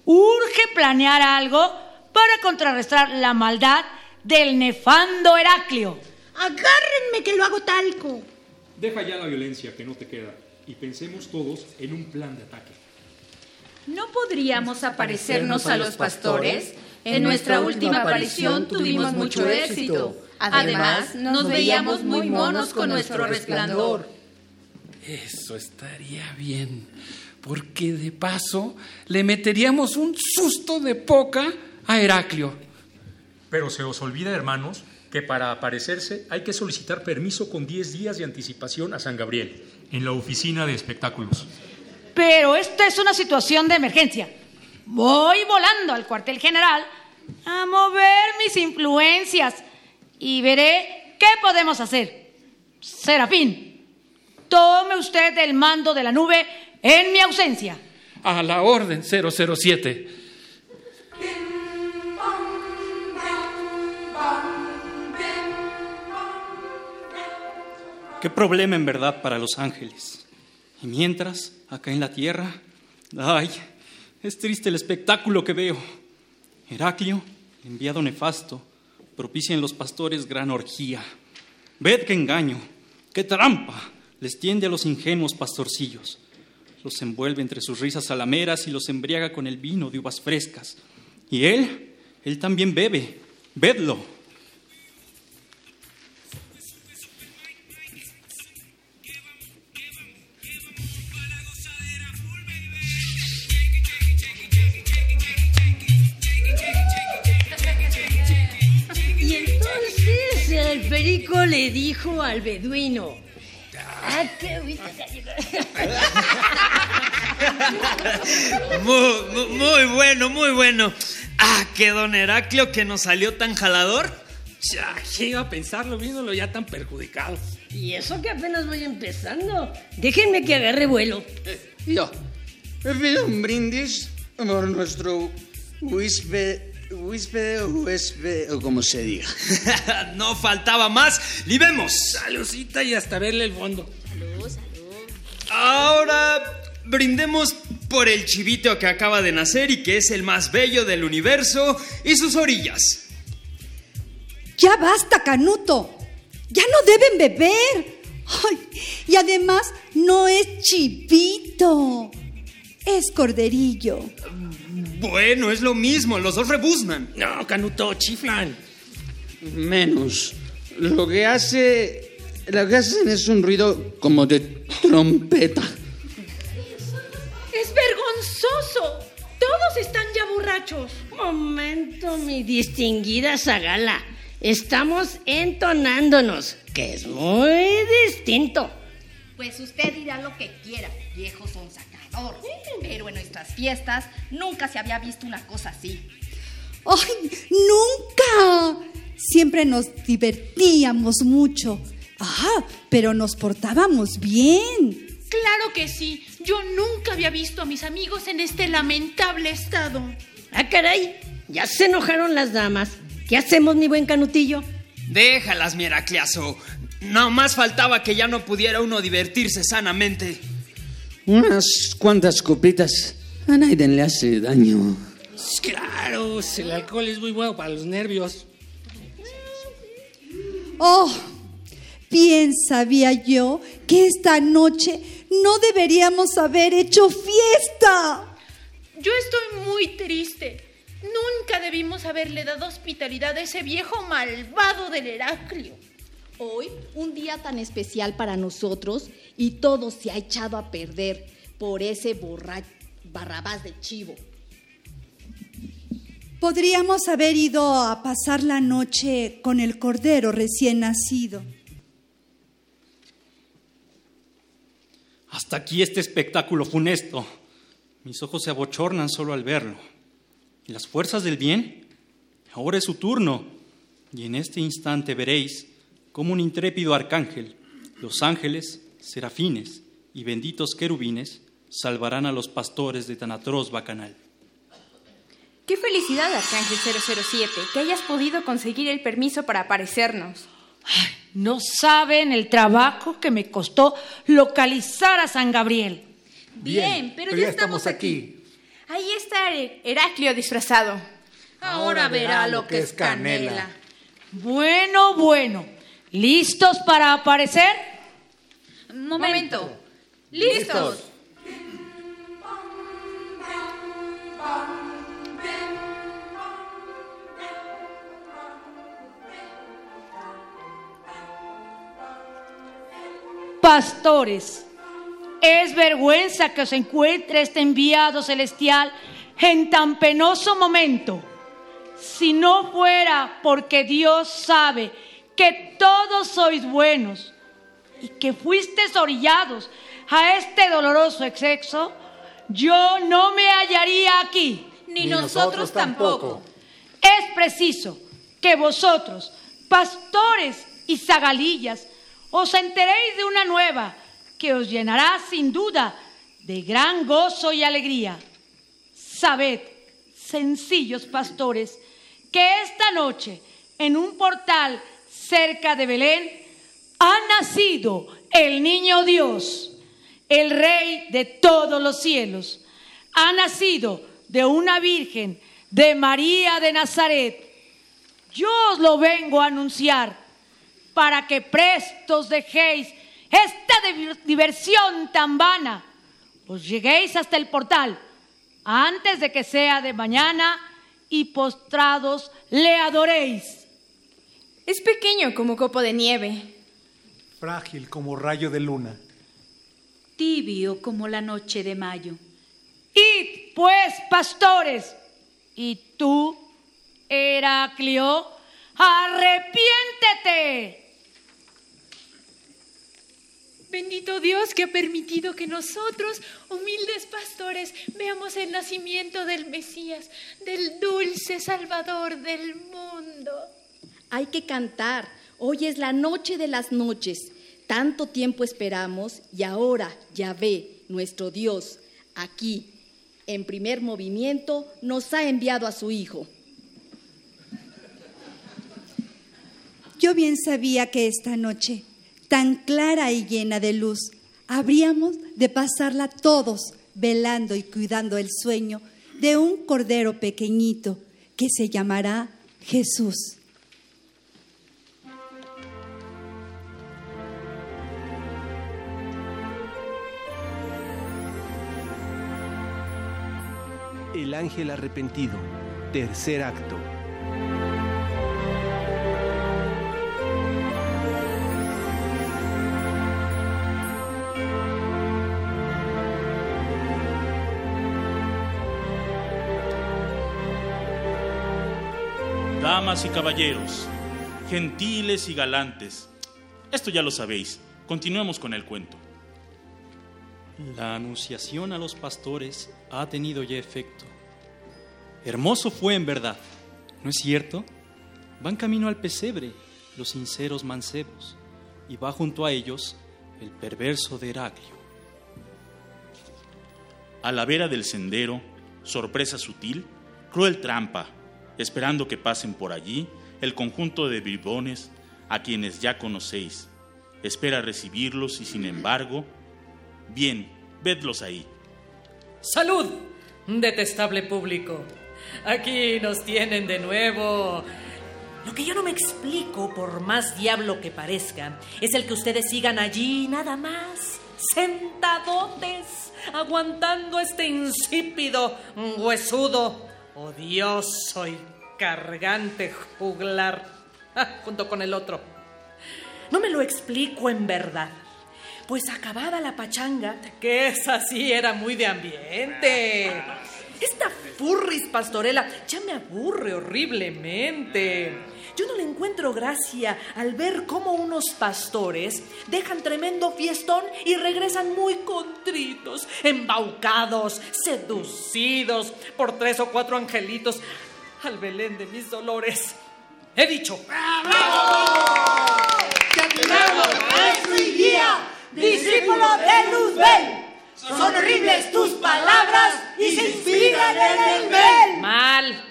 Urge planear algo para contrarrestar la maldad del nefando Heraclio. Agárrenme que lo hago talco. Deja ya la violencia que no te queda y pensemos todos en un plan de ataque. ¿No podríamos aparecernos a los pastores? En nuestra última aparición tuvimos mucho éxito. Además, nos veíamos muy monos con nuestro resplandor. Eso estaría bien, porque de paso le meteríamos un susto de poca a Heraclio. Pero se os olvida, hermanos, que para aparecerse hay que solicitar permiso con 10 días de anticipación a San Gabriel, en la oficina de espectáculos. Pero esta es una situación de emergencia. Voy volando al cuartel general a mover mis influencias y veré qué podemos hacer. Serafín, tome usted el mando de la nube en mi ausencia. A la orden 007. Qué problema en verdad para los ángeles. Y mientras, acá en la tierra, ay, es triste el espectáculo que veo. Heraclio, enviado nefasto, propicia en los pastores gran orgía. Ved qué engaño, qué trampa les tiende a los ingenuos pastorcillos. Los envuelve entre sus risas salameras y los embriaga con el vino de uvas frescas. Y él, él también bebe, vedlo. Perico le dijo al beduino. Ah, muy, muy bueno, muy bueno. Ah, que don Heraclio que nos salió tan jalador. Ya, ¿qué iba a pensarlo viéndolo ya tan perjudicado? Y eso que apenas voy empezando. Déjenme que agarre vuelo. Eh, yo, pido un brindis por nuestro huésped Huésped o huésped o como se diga. no faltaba más. Libemos. Saludcita y hasta verle el fondo. Salud, salud. Ahora brindemos por el chivito que acaba de nacer y que es el más bello del universo y sus orillas. Ya basta, Canuto. Ya no deben beber. y además no es chivito, es corderillo. Bueno, es lo mismo, los dos rebuznan. No, Canuto, chiflan. Menos. Lo que hace. Lo que hacen es un ruido como de trompeta. Es vergonzoso. Todos están ya borrachos. Momento, mi distinguida Zagala. Estamos entonándonos, que es muy distinto. Pues usted dirá lo que quiera, viejo Pero en nuestras fiestas nunca se había visto una cosa así. ¡Ay, nunca! Siempre nos divertíamos mucho. Ah, pero nos portábamos bien. Claro que sí. Yo nunca había visto a mis amigos en este lamentable estado. Ah, caray. Ya se enojaron las damas. ¿Qué hacemos, mi buen canutillo? Déjalas, mi Heracliazo. No más faltaba que ya no pudiera uno divertirse sanamente. Unas cuantas copitas a nadie le hace daño. Claro, el alcohol es muy bueno para los nervios. Oh, bien sabía yo que esta noche no deberíamos haber hecho fiesta. Yo estoy muy triste. Nunca debimos haberle dado hospitalidad a ese viejo malvado del Heraclio. Hoy, un día tan especial para nosotros y todo se ha echado a perder por ese borracho barrabás de chivo. Podríamos haber ido a pasar la noche con el cordero recién nacido. Hasta aquí este espectáculo funesto. Mis ojos se abochornan solo al verlo. ¿Y las fuerzas del bien? Ahora es su turno. Y en este instante veréis como un intrépido arcángel, los ángeles, serafines y benditos querubines salvarán a los pastores de tan atroz bacanal. Qué felicidad, Arcángel 007, que hayas podido conseguir el permiso para aparecernos. no saben el trabajo que me costó localizar a San Gabriel. Bien, pero, ya, estamos aquí. Ahí está Heraclio disfrazado. Ahora, verá lo que es canela. Bueno, bueno. ¿Listos para aparecer? Momento. ¿Listos? Pastores, es vergüenza que os encuentre este enviado celestial en tan penoso momento. si no fuera porque Dios sabe que todos sois buenos y que fuisteis orillados a este doloroso exceso, yo no me hallaría aquí. Ni, nosotros, tampoco. Es preciso que vosotros, pastores y zagalillas, os enteréis de una nueva que os llenará sin duda de gran gozo y alegría. Sabed, sencillos pastores, que esta noche en un portal cerca de Belén ha nacido el niño Dios, el rey de todos los cielos. Ha nacido de una virgen, de María de Nazaret. Yo os lo vengo a anunciar para que prestos dejéis esta diversión tan vana. Os lleguéis hasta el portal antes de que sea de mañana y postrados le adoréis. Es pequeño como copo de nieve. Frágil como rayo de luna. Tibio como la noche de mayo. Id, pues, pastores, y tú, Heraclio, arrepiéntete. Bendito Dios que ha permitido que nosotros, humildes pastores, veamos el nacimiento del Mesías, del dulce Salvador del mundo. Hay que cantar. Hoy es la noche de las noches. Tanto tiempo esperamos y ahora ya ve nuestro Dios, aquí, en primer movimiento, nos ha enviado a su Hijo. Yo bien sabía que esta noche tan clara y llena de luz, habríamos de pasarla todos velando y cuidando el sueño de un cordero pequeñito que se llamará Jesús. El ángel arrepentido, tercer acto. Damas y caballeros, gentiles y galantes, esto ya lo sabéis. Continuemos con el cuento. La anunciación a los pastores ha tenido ya efecto. Hermoso fue en verdad, ¿no es cierto? Van camino al pesebre los sinceros mancebos y va junto a ellos el perverso de Heraclio. A la vera del sendero, sorpresa sutil, cruel trampa, esperando que pasen por allí el conjunto de bribones a quienes ya conocéis. Espera recibirlos y sin embargo, bien, vedlos ahí. Salud, detestable público. Aquí nos tienen de nuevo. Lo que yo no me explico, por más diablo que parezca, es el que ustedes sigan allí nada más, sentadotes, aguantando este insípido, huesudo, odioso y cargante juglar, junto con el otro. No me lo explico en verdad. Pues acabada la pachanga, que esa sí era muy de ambiente. Esta furris pastorela ya me aburre horriblemente. Yo no le encuentro gracia al ver cómo unos pastores dejan tremendo fiestón y regresan muy contritos, embaucados, seducidos por tres o cuatro angelitos al Belén de mis dolores. He dicho. Discípulo de Luzbel. Son horribles tus palabras y se inspiran en el Bel. Mal.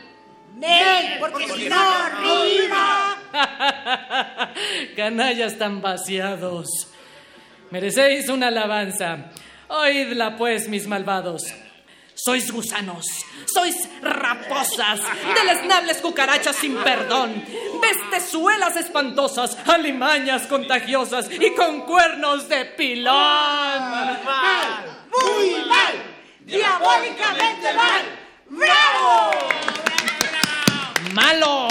Nel, porque no rima. Canallas tan vaciados. Merecéis una alabanza. Oídla pues, mis malvados. Sois gusanos, sois raposas, deleznables cucarachas sin perdón, bestezuelas espantosas, alimañas contagiosas y con cuernos de pilón. Mal, muy mal, diabólicamente mal. ¡Bravo! Malo.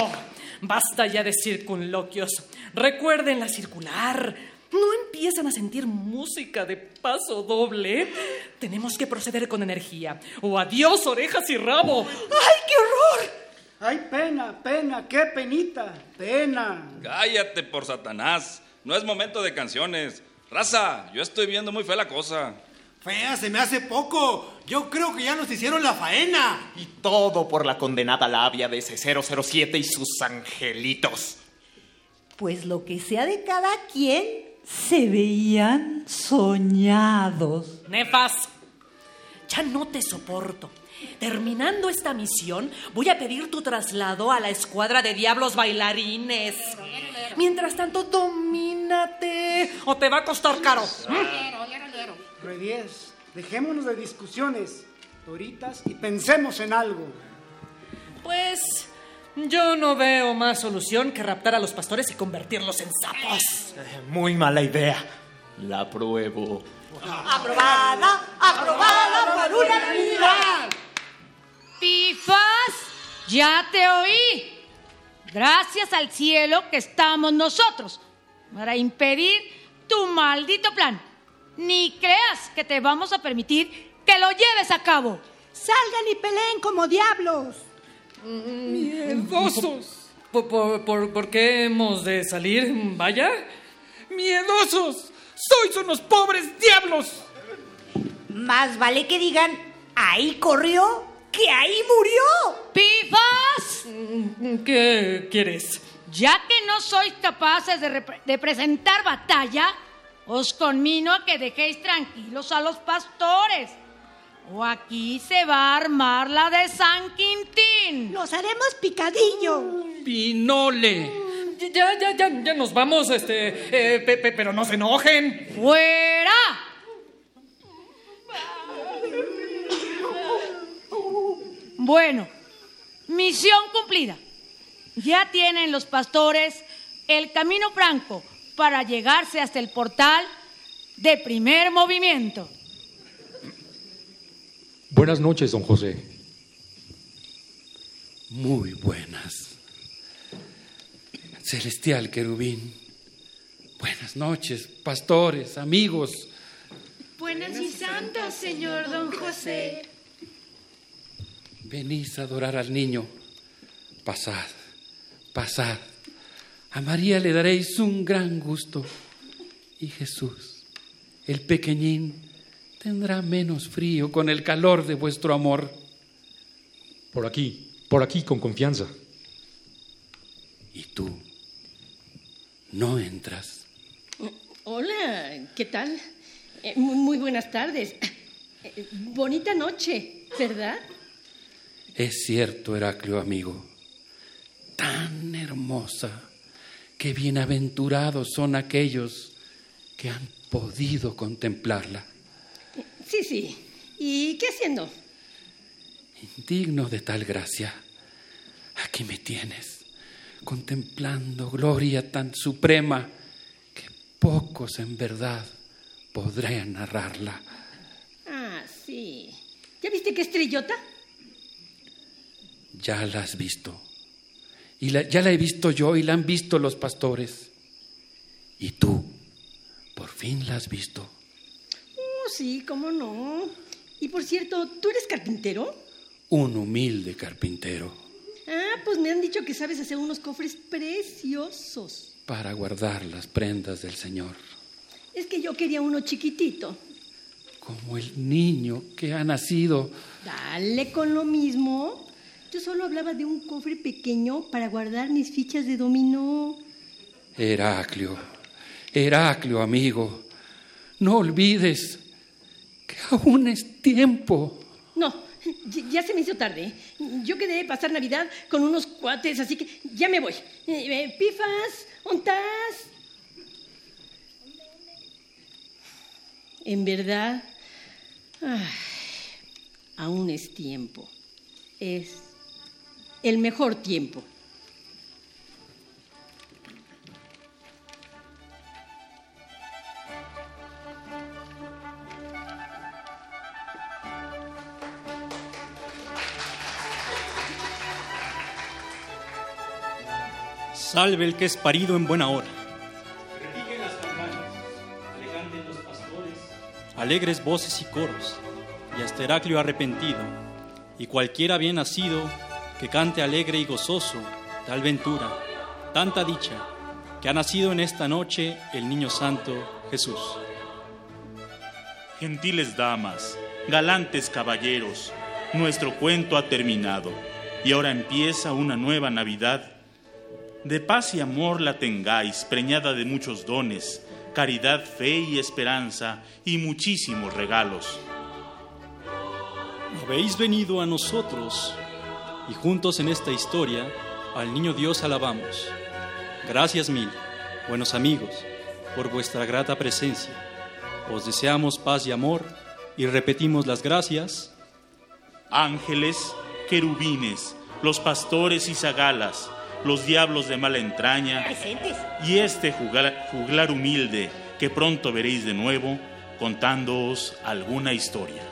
Basta ya de circunloquios. Recuerden la circular. ¿No empiezan a sentir música de paso doble? Tenemos que proceder con energía. O adiós, orejas y rabo. ¡Ay, qué horror! Ay, pena, pena, qué penita, pena. Cállate por Satanás. No es momento de canciones. Raza, yo estoy viendo muy fea la cosa. Fea, se me hace poco. Yo creo que ya nos hicieron la faena. Y todo por la condenada labia de ese 007 y sus angelitos. Pues lo que sea de cada quien, se veían soñados. Nefas, ya no te soporto. Terminando esta misión, voy a pedir tu traslado a la escuadra de diablos bailarines. Mientras tanto, domínate o te va a costar caro. Redies, dejémonos de discusiones, toritas, y pensemos en algo. Pues yo no veo más solución que raptar a los pastores y convertirlos en sapos. Muy mala idea. La pruebo. Aprobada, aprobada por unanimidad. Pifas, ya te oí. Gracias al cielo que estamos nosotros para impedir tu maldito plan. Ni creas que te vamos a permitir que lo lleves a cabo. Salgan y peleen como diablos. Miedosos. ¿Por, por, por, por qué hemos de salir? Vaya. ¡Miedosos! ¡Sois unos pobres diablos! Más vale que digan, ahí corrió, que ahí murió. ¡Pifas! ¿Qué quieres? Ya que no sois capaces de, de presentar batalla, os conmino a que dejéis tranquilos a los pastores. O aquí se va a armar la de San Quintín. Los haremos picadillo. Pinole. Ya, ya, ya, ya nos vamos, este, eh, pe- pe- pero no se enojen. ¡Fuera! Bueno, misión cumplida. Ya tienen los pastores el camino franco para llegarse hasta el portal de primer movimiento. Buenas noches, don José. Muy buenas. Celestial querubín. Buenas noches, pastores, amigos. Buenas y santas, señor don José. Venís a adorar al niño. Pasad, pasad. A María le daréis un gran gusto. Y Jesús, el pequeñín, tendrá menos frío con el calor de vuestro amor. Por aquí, por aquí, con confianza. ¿Y tú? ¿No entras? Hola, ¿qué tal? Eh, muy, muy buenas tardes. Eh, bonita noche, ¿verdad? Es cierto, Heraclio amigo, tan hermosa que bienaventurados son aquellos que han podido contemplarla. Sí, sí. ¿Y qué haciendo? Indigno de tal gracia, aquí me tienes, contemplando gloria tan suprema que pocos en verdad podrían narrarla. Ah, sí. ¿Ya viste qué estrellota? Ya la has visto. Y la- ya la he visto yo y la han visto los pastores. Y tú, por fin la has visto. Sí, cómo no. Y por cierto, ¿tú eres carpintero? Un humilde carpintero Ah, pues me han dicho que sabes hacer unos cofres preciosos. para guardar las prendas del Señor, Es que yo quería uno chiquitito. como el niño que ha nacido. Dale con lo mismo. Yo solo hablaba de un cofre pequeño para guardar mis fichas de dominó. Heraclio, Heraclio amigo, no olvides aún es tiempo. No, ya- se me hizo tarde. Yo quedé pasar Navidad con unos cuates, así que ya me voy. Eh, eh, Pifas, ¿ontás? En verdad, aún es tiempo. Es el mejor tiempo. Salve el que es parido en buena hora. Repiquen las campanas, aleganten los pastores. Alegres voces y coros, y hasta Heraclio arrepentido, y cualquiera bien nacido que cante alegre y gozoso tal ventura, tanta dicha, que ha nacido en esta noche el niño santo Jesús. Gentiles damas, galantes caballeros, nuestro cuento ha terminado y ahora empieza una nueva Navidad. De paz y amor la tengáis, preñada de muchos dones, caridad, fe y esperanza y muchísimos regalos. Habéis venido a nosotros y juntos en esta historia al niño Dios alabamos. Gracias mil, buenos amigos, por vuestra grata presencia. Os deseamos paz y amor y repetimos las gracias. Ángeles, querubines, los pastores y zagalas, los diablos de mala entraña y este juglar, juglar humilde que pronto veréis de nuevo contándoos alguna historia.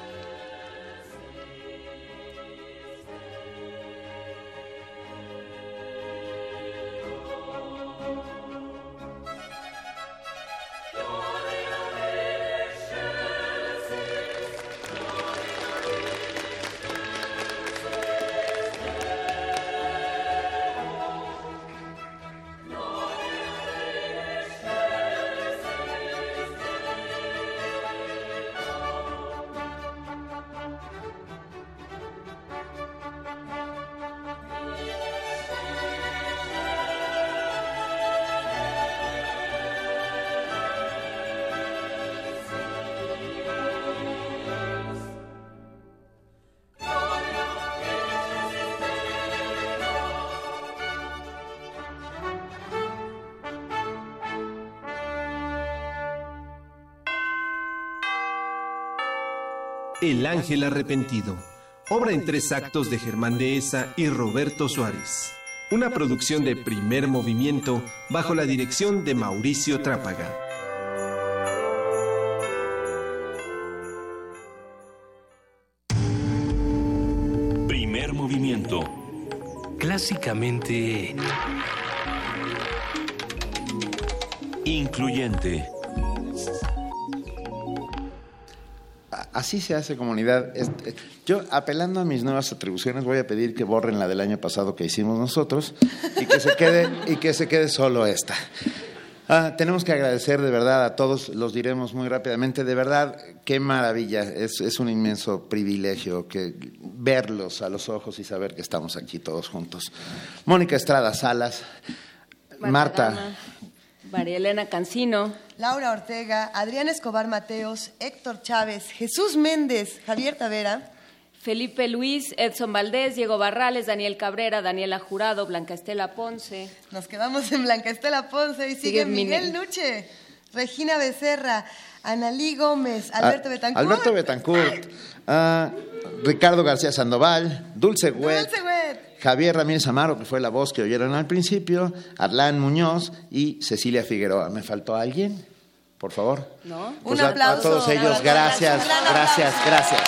El Ángel Arrepentido, obra en tres actos de Germán Dehesa y Roberto Suárez. Una producción de primer movimiento bajo la dirección de Mauricio Trápaga. Primer movimiento. Clásicamente... Incluyente. Así se hace comunidad. Este, yo, apelando a mis nuevas atribuciones, voy a pedir que borren la del año pasado que hicimos nosotros y que se quede, y que se quede solo esta. Ah, tenemos que agradecer de verdad a todos, los diremos muy rápidamente, de verdad, qué maravilla, es, es un inmenso privilegio que verlos a los ojos y saber que estamos aquí todos juntos. Mónica Estrada Salas, Marta, María Elena Cancino. Laura Ortega, Adrián Escobar Mateos, Héctor Chávez, Jesús Méndez, Javier Tavera. Felipe Luis, Edson Valdés, Diego Barrales, Daniel Cabrera, Daniela Jurado, Blanca Estela Ponce. Nos quedamos en Blanca Estela Ponce y sigue, Miguel Nuche, Regina Becerra, Analí Gómez, Alberto A- Betancourt. Alberto Betancourt, ah, Ricardo García Sandoval, Dulce Wet. Javier Ramírez Amaro, que fue la voz que oyeron al principio, Arlán Muñoz y Cecilia Figueroa. ¿Me faltó alguien? Por favor. ¿No? Pues Un a- aplauso. A todos ellos, gracias, gracias, gracias.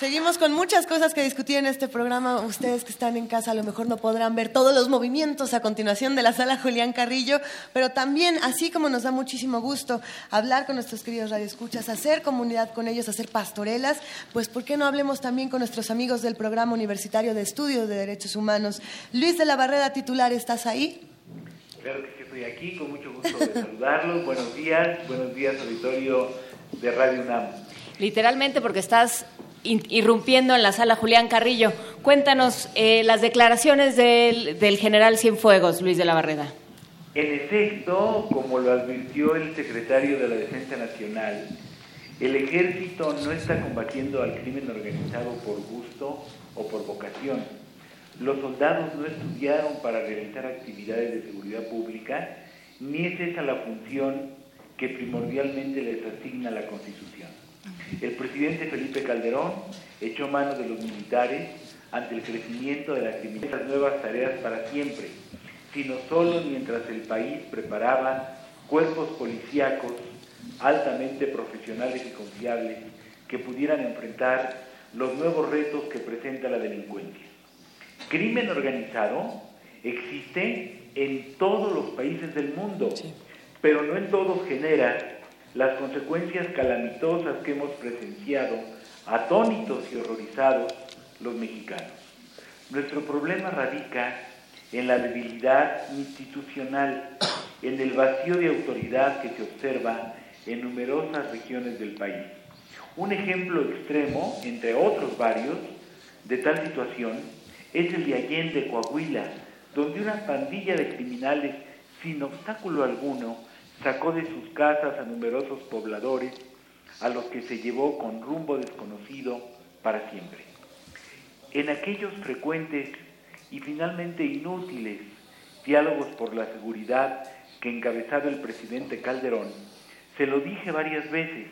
Seguimos con muchas cosas que discutir en este programa. Ustedes que están en casa a lo mejor no podrán ver todos los movimientos a continuación de la sala Julián Carrillo, pero también, así como nos da muchísimo gusto hablar con nuestros queridos radioescuchas, hacer comunidad con ellos, hacer pastorelas, pues ¿por qué no hablemos también con nuestros amigos del Programa Universitario de Estudios de Derechos Humanos? Luis de la Barrera, titular, ¿estás ahí? Claro que sí, estoy aquí, con mucho gusto de saludarlos. Buenos días, buenos días, auditorio de Radio UNAM. Literalmente porque estás irrumpiendo en la sala Julián Carrillo. Cuéntanos eh, las declaraciones del, del general Cienfuegos, Luis de la Barreda. En efecto, como lo advirtió el secretario de la Defensa Nacional, el ejército no está combatiendo al crimen organizado por gusto o por vocación. Los soldados no estudiaron para realizar actividades de seguridad pública, ni es esa la función que primordialmente les asigna la Constitución. El presidente Felipe Calderón echó mano de los militares ante el crecimiento de la criminalidad, las nuevas tareas para siempre, sino solo mientras el país preparaba cuerpos policíacos altamente profesionales y confiables que pudieran enfrentar los nuevos retos que presenta la delincuencia. Crimen organizado existe en todos los países del mundo. pero no en todos genera las consecuencias calamitosas que hemos presenciado, atónitos y horrorizados, los mexicanos. Nuestro problema radica en la debilidad institucional, en el vacío de autoridad que se observa en numerosas regiones del país. Un ejemplo extremo, entre otros varios, de tal situación es el de Allende, Coahuila, donde una pandilla de criminales sin obstáculo alguno sacó de sus casas a numerosos pobladores a los que se llevó con rumbo desconocido para siempre. En aquellos frecuentes y finalmente inútiles diálogos por la seguridad que encabezaba el presidente Calderón, se lo dije varias veces,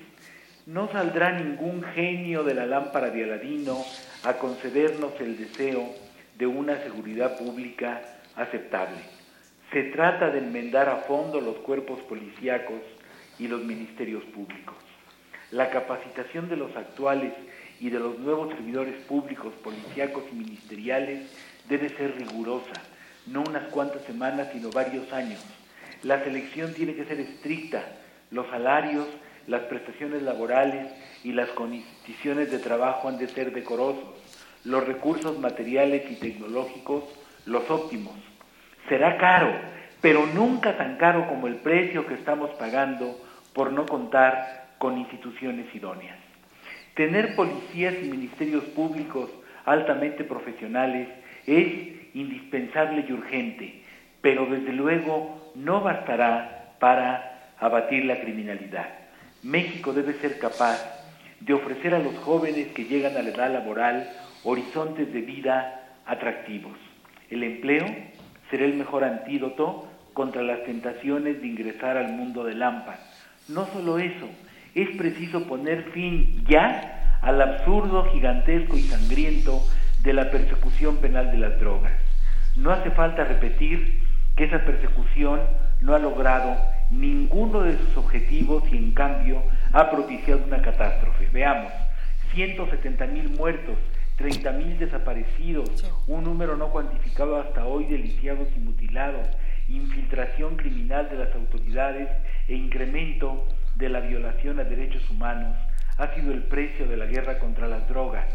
no saldrá ningún genio de la lámpara de Aladino a concedernos el deseo de una seguridad pública aceptable. Se trata de enmendar a fondo los cuerpos policíacos y los ministerios públicos. La capacitación de los actuales y de los nuevos servidores públicos, policíacos y ministeriales debe ser rigurosa, no unas cuantas semanas, sino varios años. La selección tiene que ser estricta, los salarios, las prestaciones laborales y las condiciones de trabajo han de ser decorosos, los recursos materiales y tecnológicos los óptimos. Será caro, pero nunca tan caro como el precio que estamos pagando por no contar con instituciones idóneas. Tener policías y ministerios públicos altamente profesionales es indispensable y urgente, pero desde luego no bastará para abatir la criminalidad. México debe ser capaz de ofrecer a los jóvenes que llegan a la edad laboral horizontes de vida atractivos. El empleo será el mejor antídoto contra las tentaciones de ingresar al mundo de lámpara. No solo eso, es preciso poner fin ya al absurdo, gigantesco y sangriento de la persecución penal de las drogas. No hace falta repetir que esa persecución no ha logrado ninguno de sus objetivos y en cambio ha propiciado una catástrofe. Veamos, 170 mil muertos, 30 mil desaparecidos, un número no cuantificado hasta hoy de lisiados y mutilados, infiltración criminal de las autoridades e incremento de la violación a derechos humanos ha sido el precio de la guerra contra las drogas.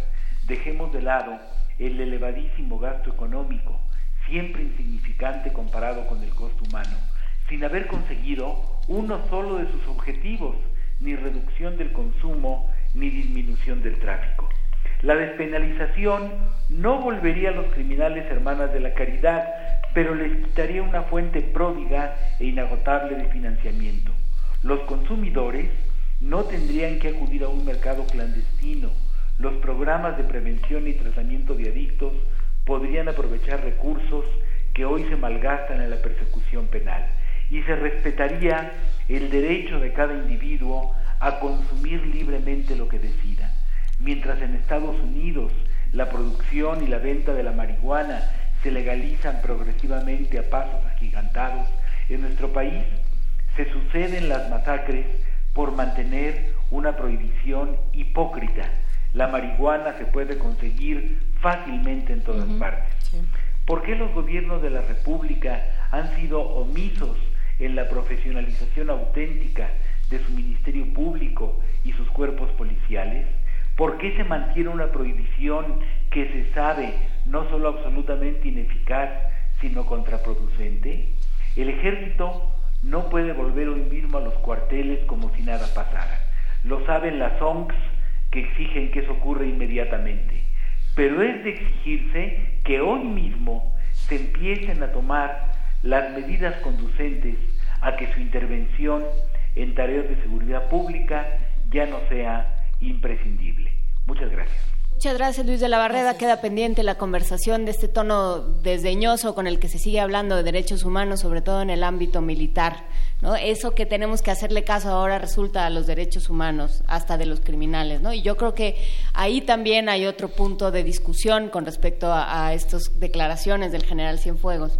Dejemos de lado el elevadísimo gasto económico, siempre insignificante comparado con el costo humano, sin haber conseguido uno solo de sus objetivos, ni reducción del consumo, ni disminución del tráfico. La despenalización no volvería a los criminales hermanas de la caridad, pero les quitaría una fuente pródiga e inagotable de financiamiento. Los consumidores no tendrían que acudir a un mercado clandestino. Los programas de prevención y tratamiento de adictos podrían aprovechar recursos que hoy se malgastan en la persecución penal y se respetaría el derecho de cada individuo a consumir libremente lo que decida. Mientras en Estados Unidos la producción y la venta de la marihuana se legalizan progresivamente a pasos agigantados, en nuestro país se suceden las masacres por mantener una prohibición hipócrita. La marihuana se puede conseguir fácilmente en todas partes. ¿Por qué los gobiernos de la República han sido omisos en la profesionalización auténtica de su Ministerio Público y sus cuerpos policiales? ¿Por qué se mantiene una prohibición que se sabe no solo absolutamente ineficaz, sino contraproducente? El ejército no puede volver hoy mismo a los cuarteles como si nada pasara. Lo saben las ONGs que exigen que eso ocurra inmediatamente. Pero es de exigirse que hoy mismo se empiecen a tomar las medidas conducentes a que su intervención en tareas de seguridad pública ya no sea imprescindible. Muchas gracias. Muchas gracias, Luis de la Barreda. Queda pendiente la conversación de este tono desdeñoso con el que se sigue hablando de derechos humanos, sobre todo en el ámbito militar. ¿no? Eso que tenemos que hacerle caso ahora resulta a los derechos humanos, hasta de los criminales. ¿no? Y yo creo que ahí también hay otro punto de discusión con respecto a, a estas declaraciones del general Cienfuegos,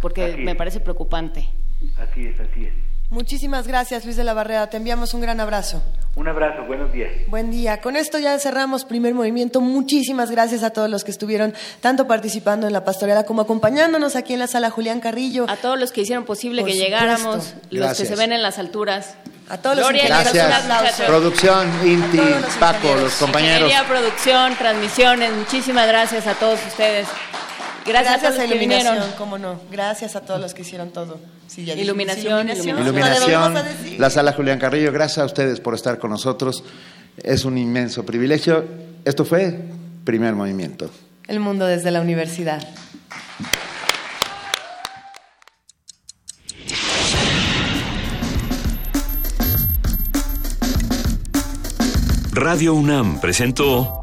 porque me parece preocupante. Así es, así es. Muchísimas gracias, Luis de la Barrera. Te enviamos un gran abrazo. Un abrazo, buenos días. Buen día. Con esto ya cerramos primer movimiento. Muchísimas gracias a todos los que estuvieron tanto participando en la pastorela como acompañándonos aquí en la sala Julián Carrillo. A todos los que hicieron posible Por que supuesto. llegáramos, los que se ven en las alturas. A todos los Gloria y las Gracias. Producción, Inti, los Paco, ingenieros. los compañeros. Ingeniería, producción, transmisiones, muchísimas gracias a todos ustedes. Gracias, Gracias a a todos los que Iluminación, vinieron. cómo no. Gracias a todos los que hicieron todo. Sí, ya Iluminación, iluminación. Iluminación, la sala Julián Carrillo, gracias a ustedes por estar con nosotros. Es un inmenso privilegio. Esto fue Primer Movimiento. El mundo desde la universidad. Radio UNAM presentó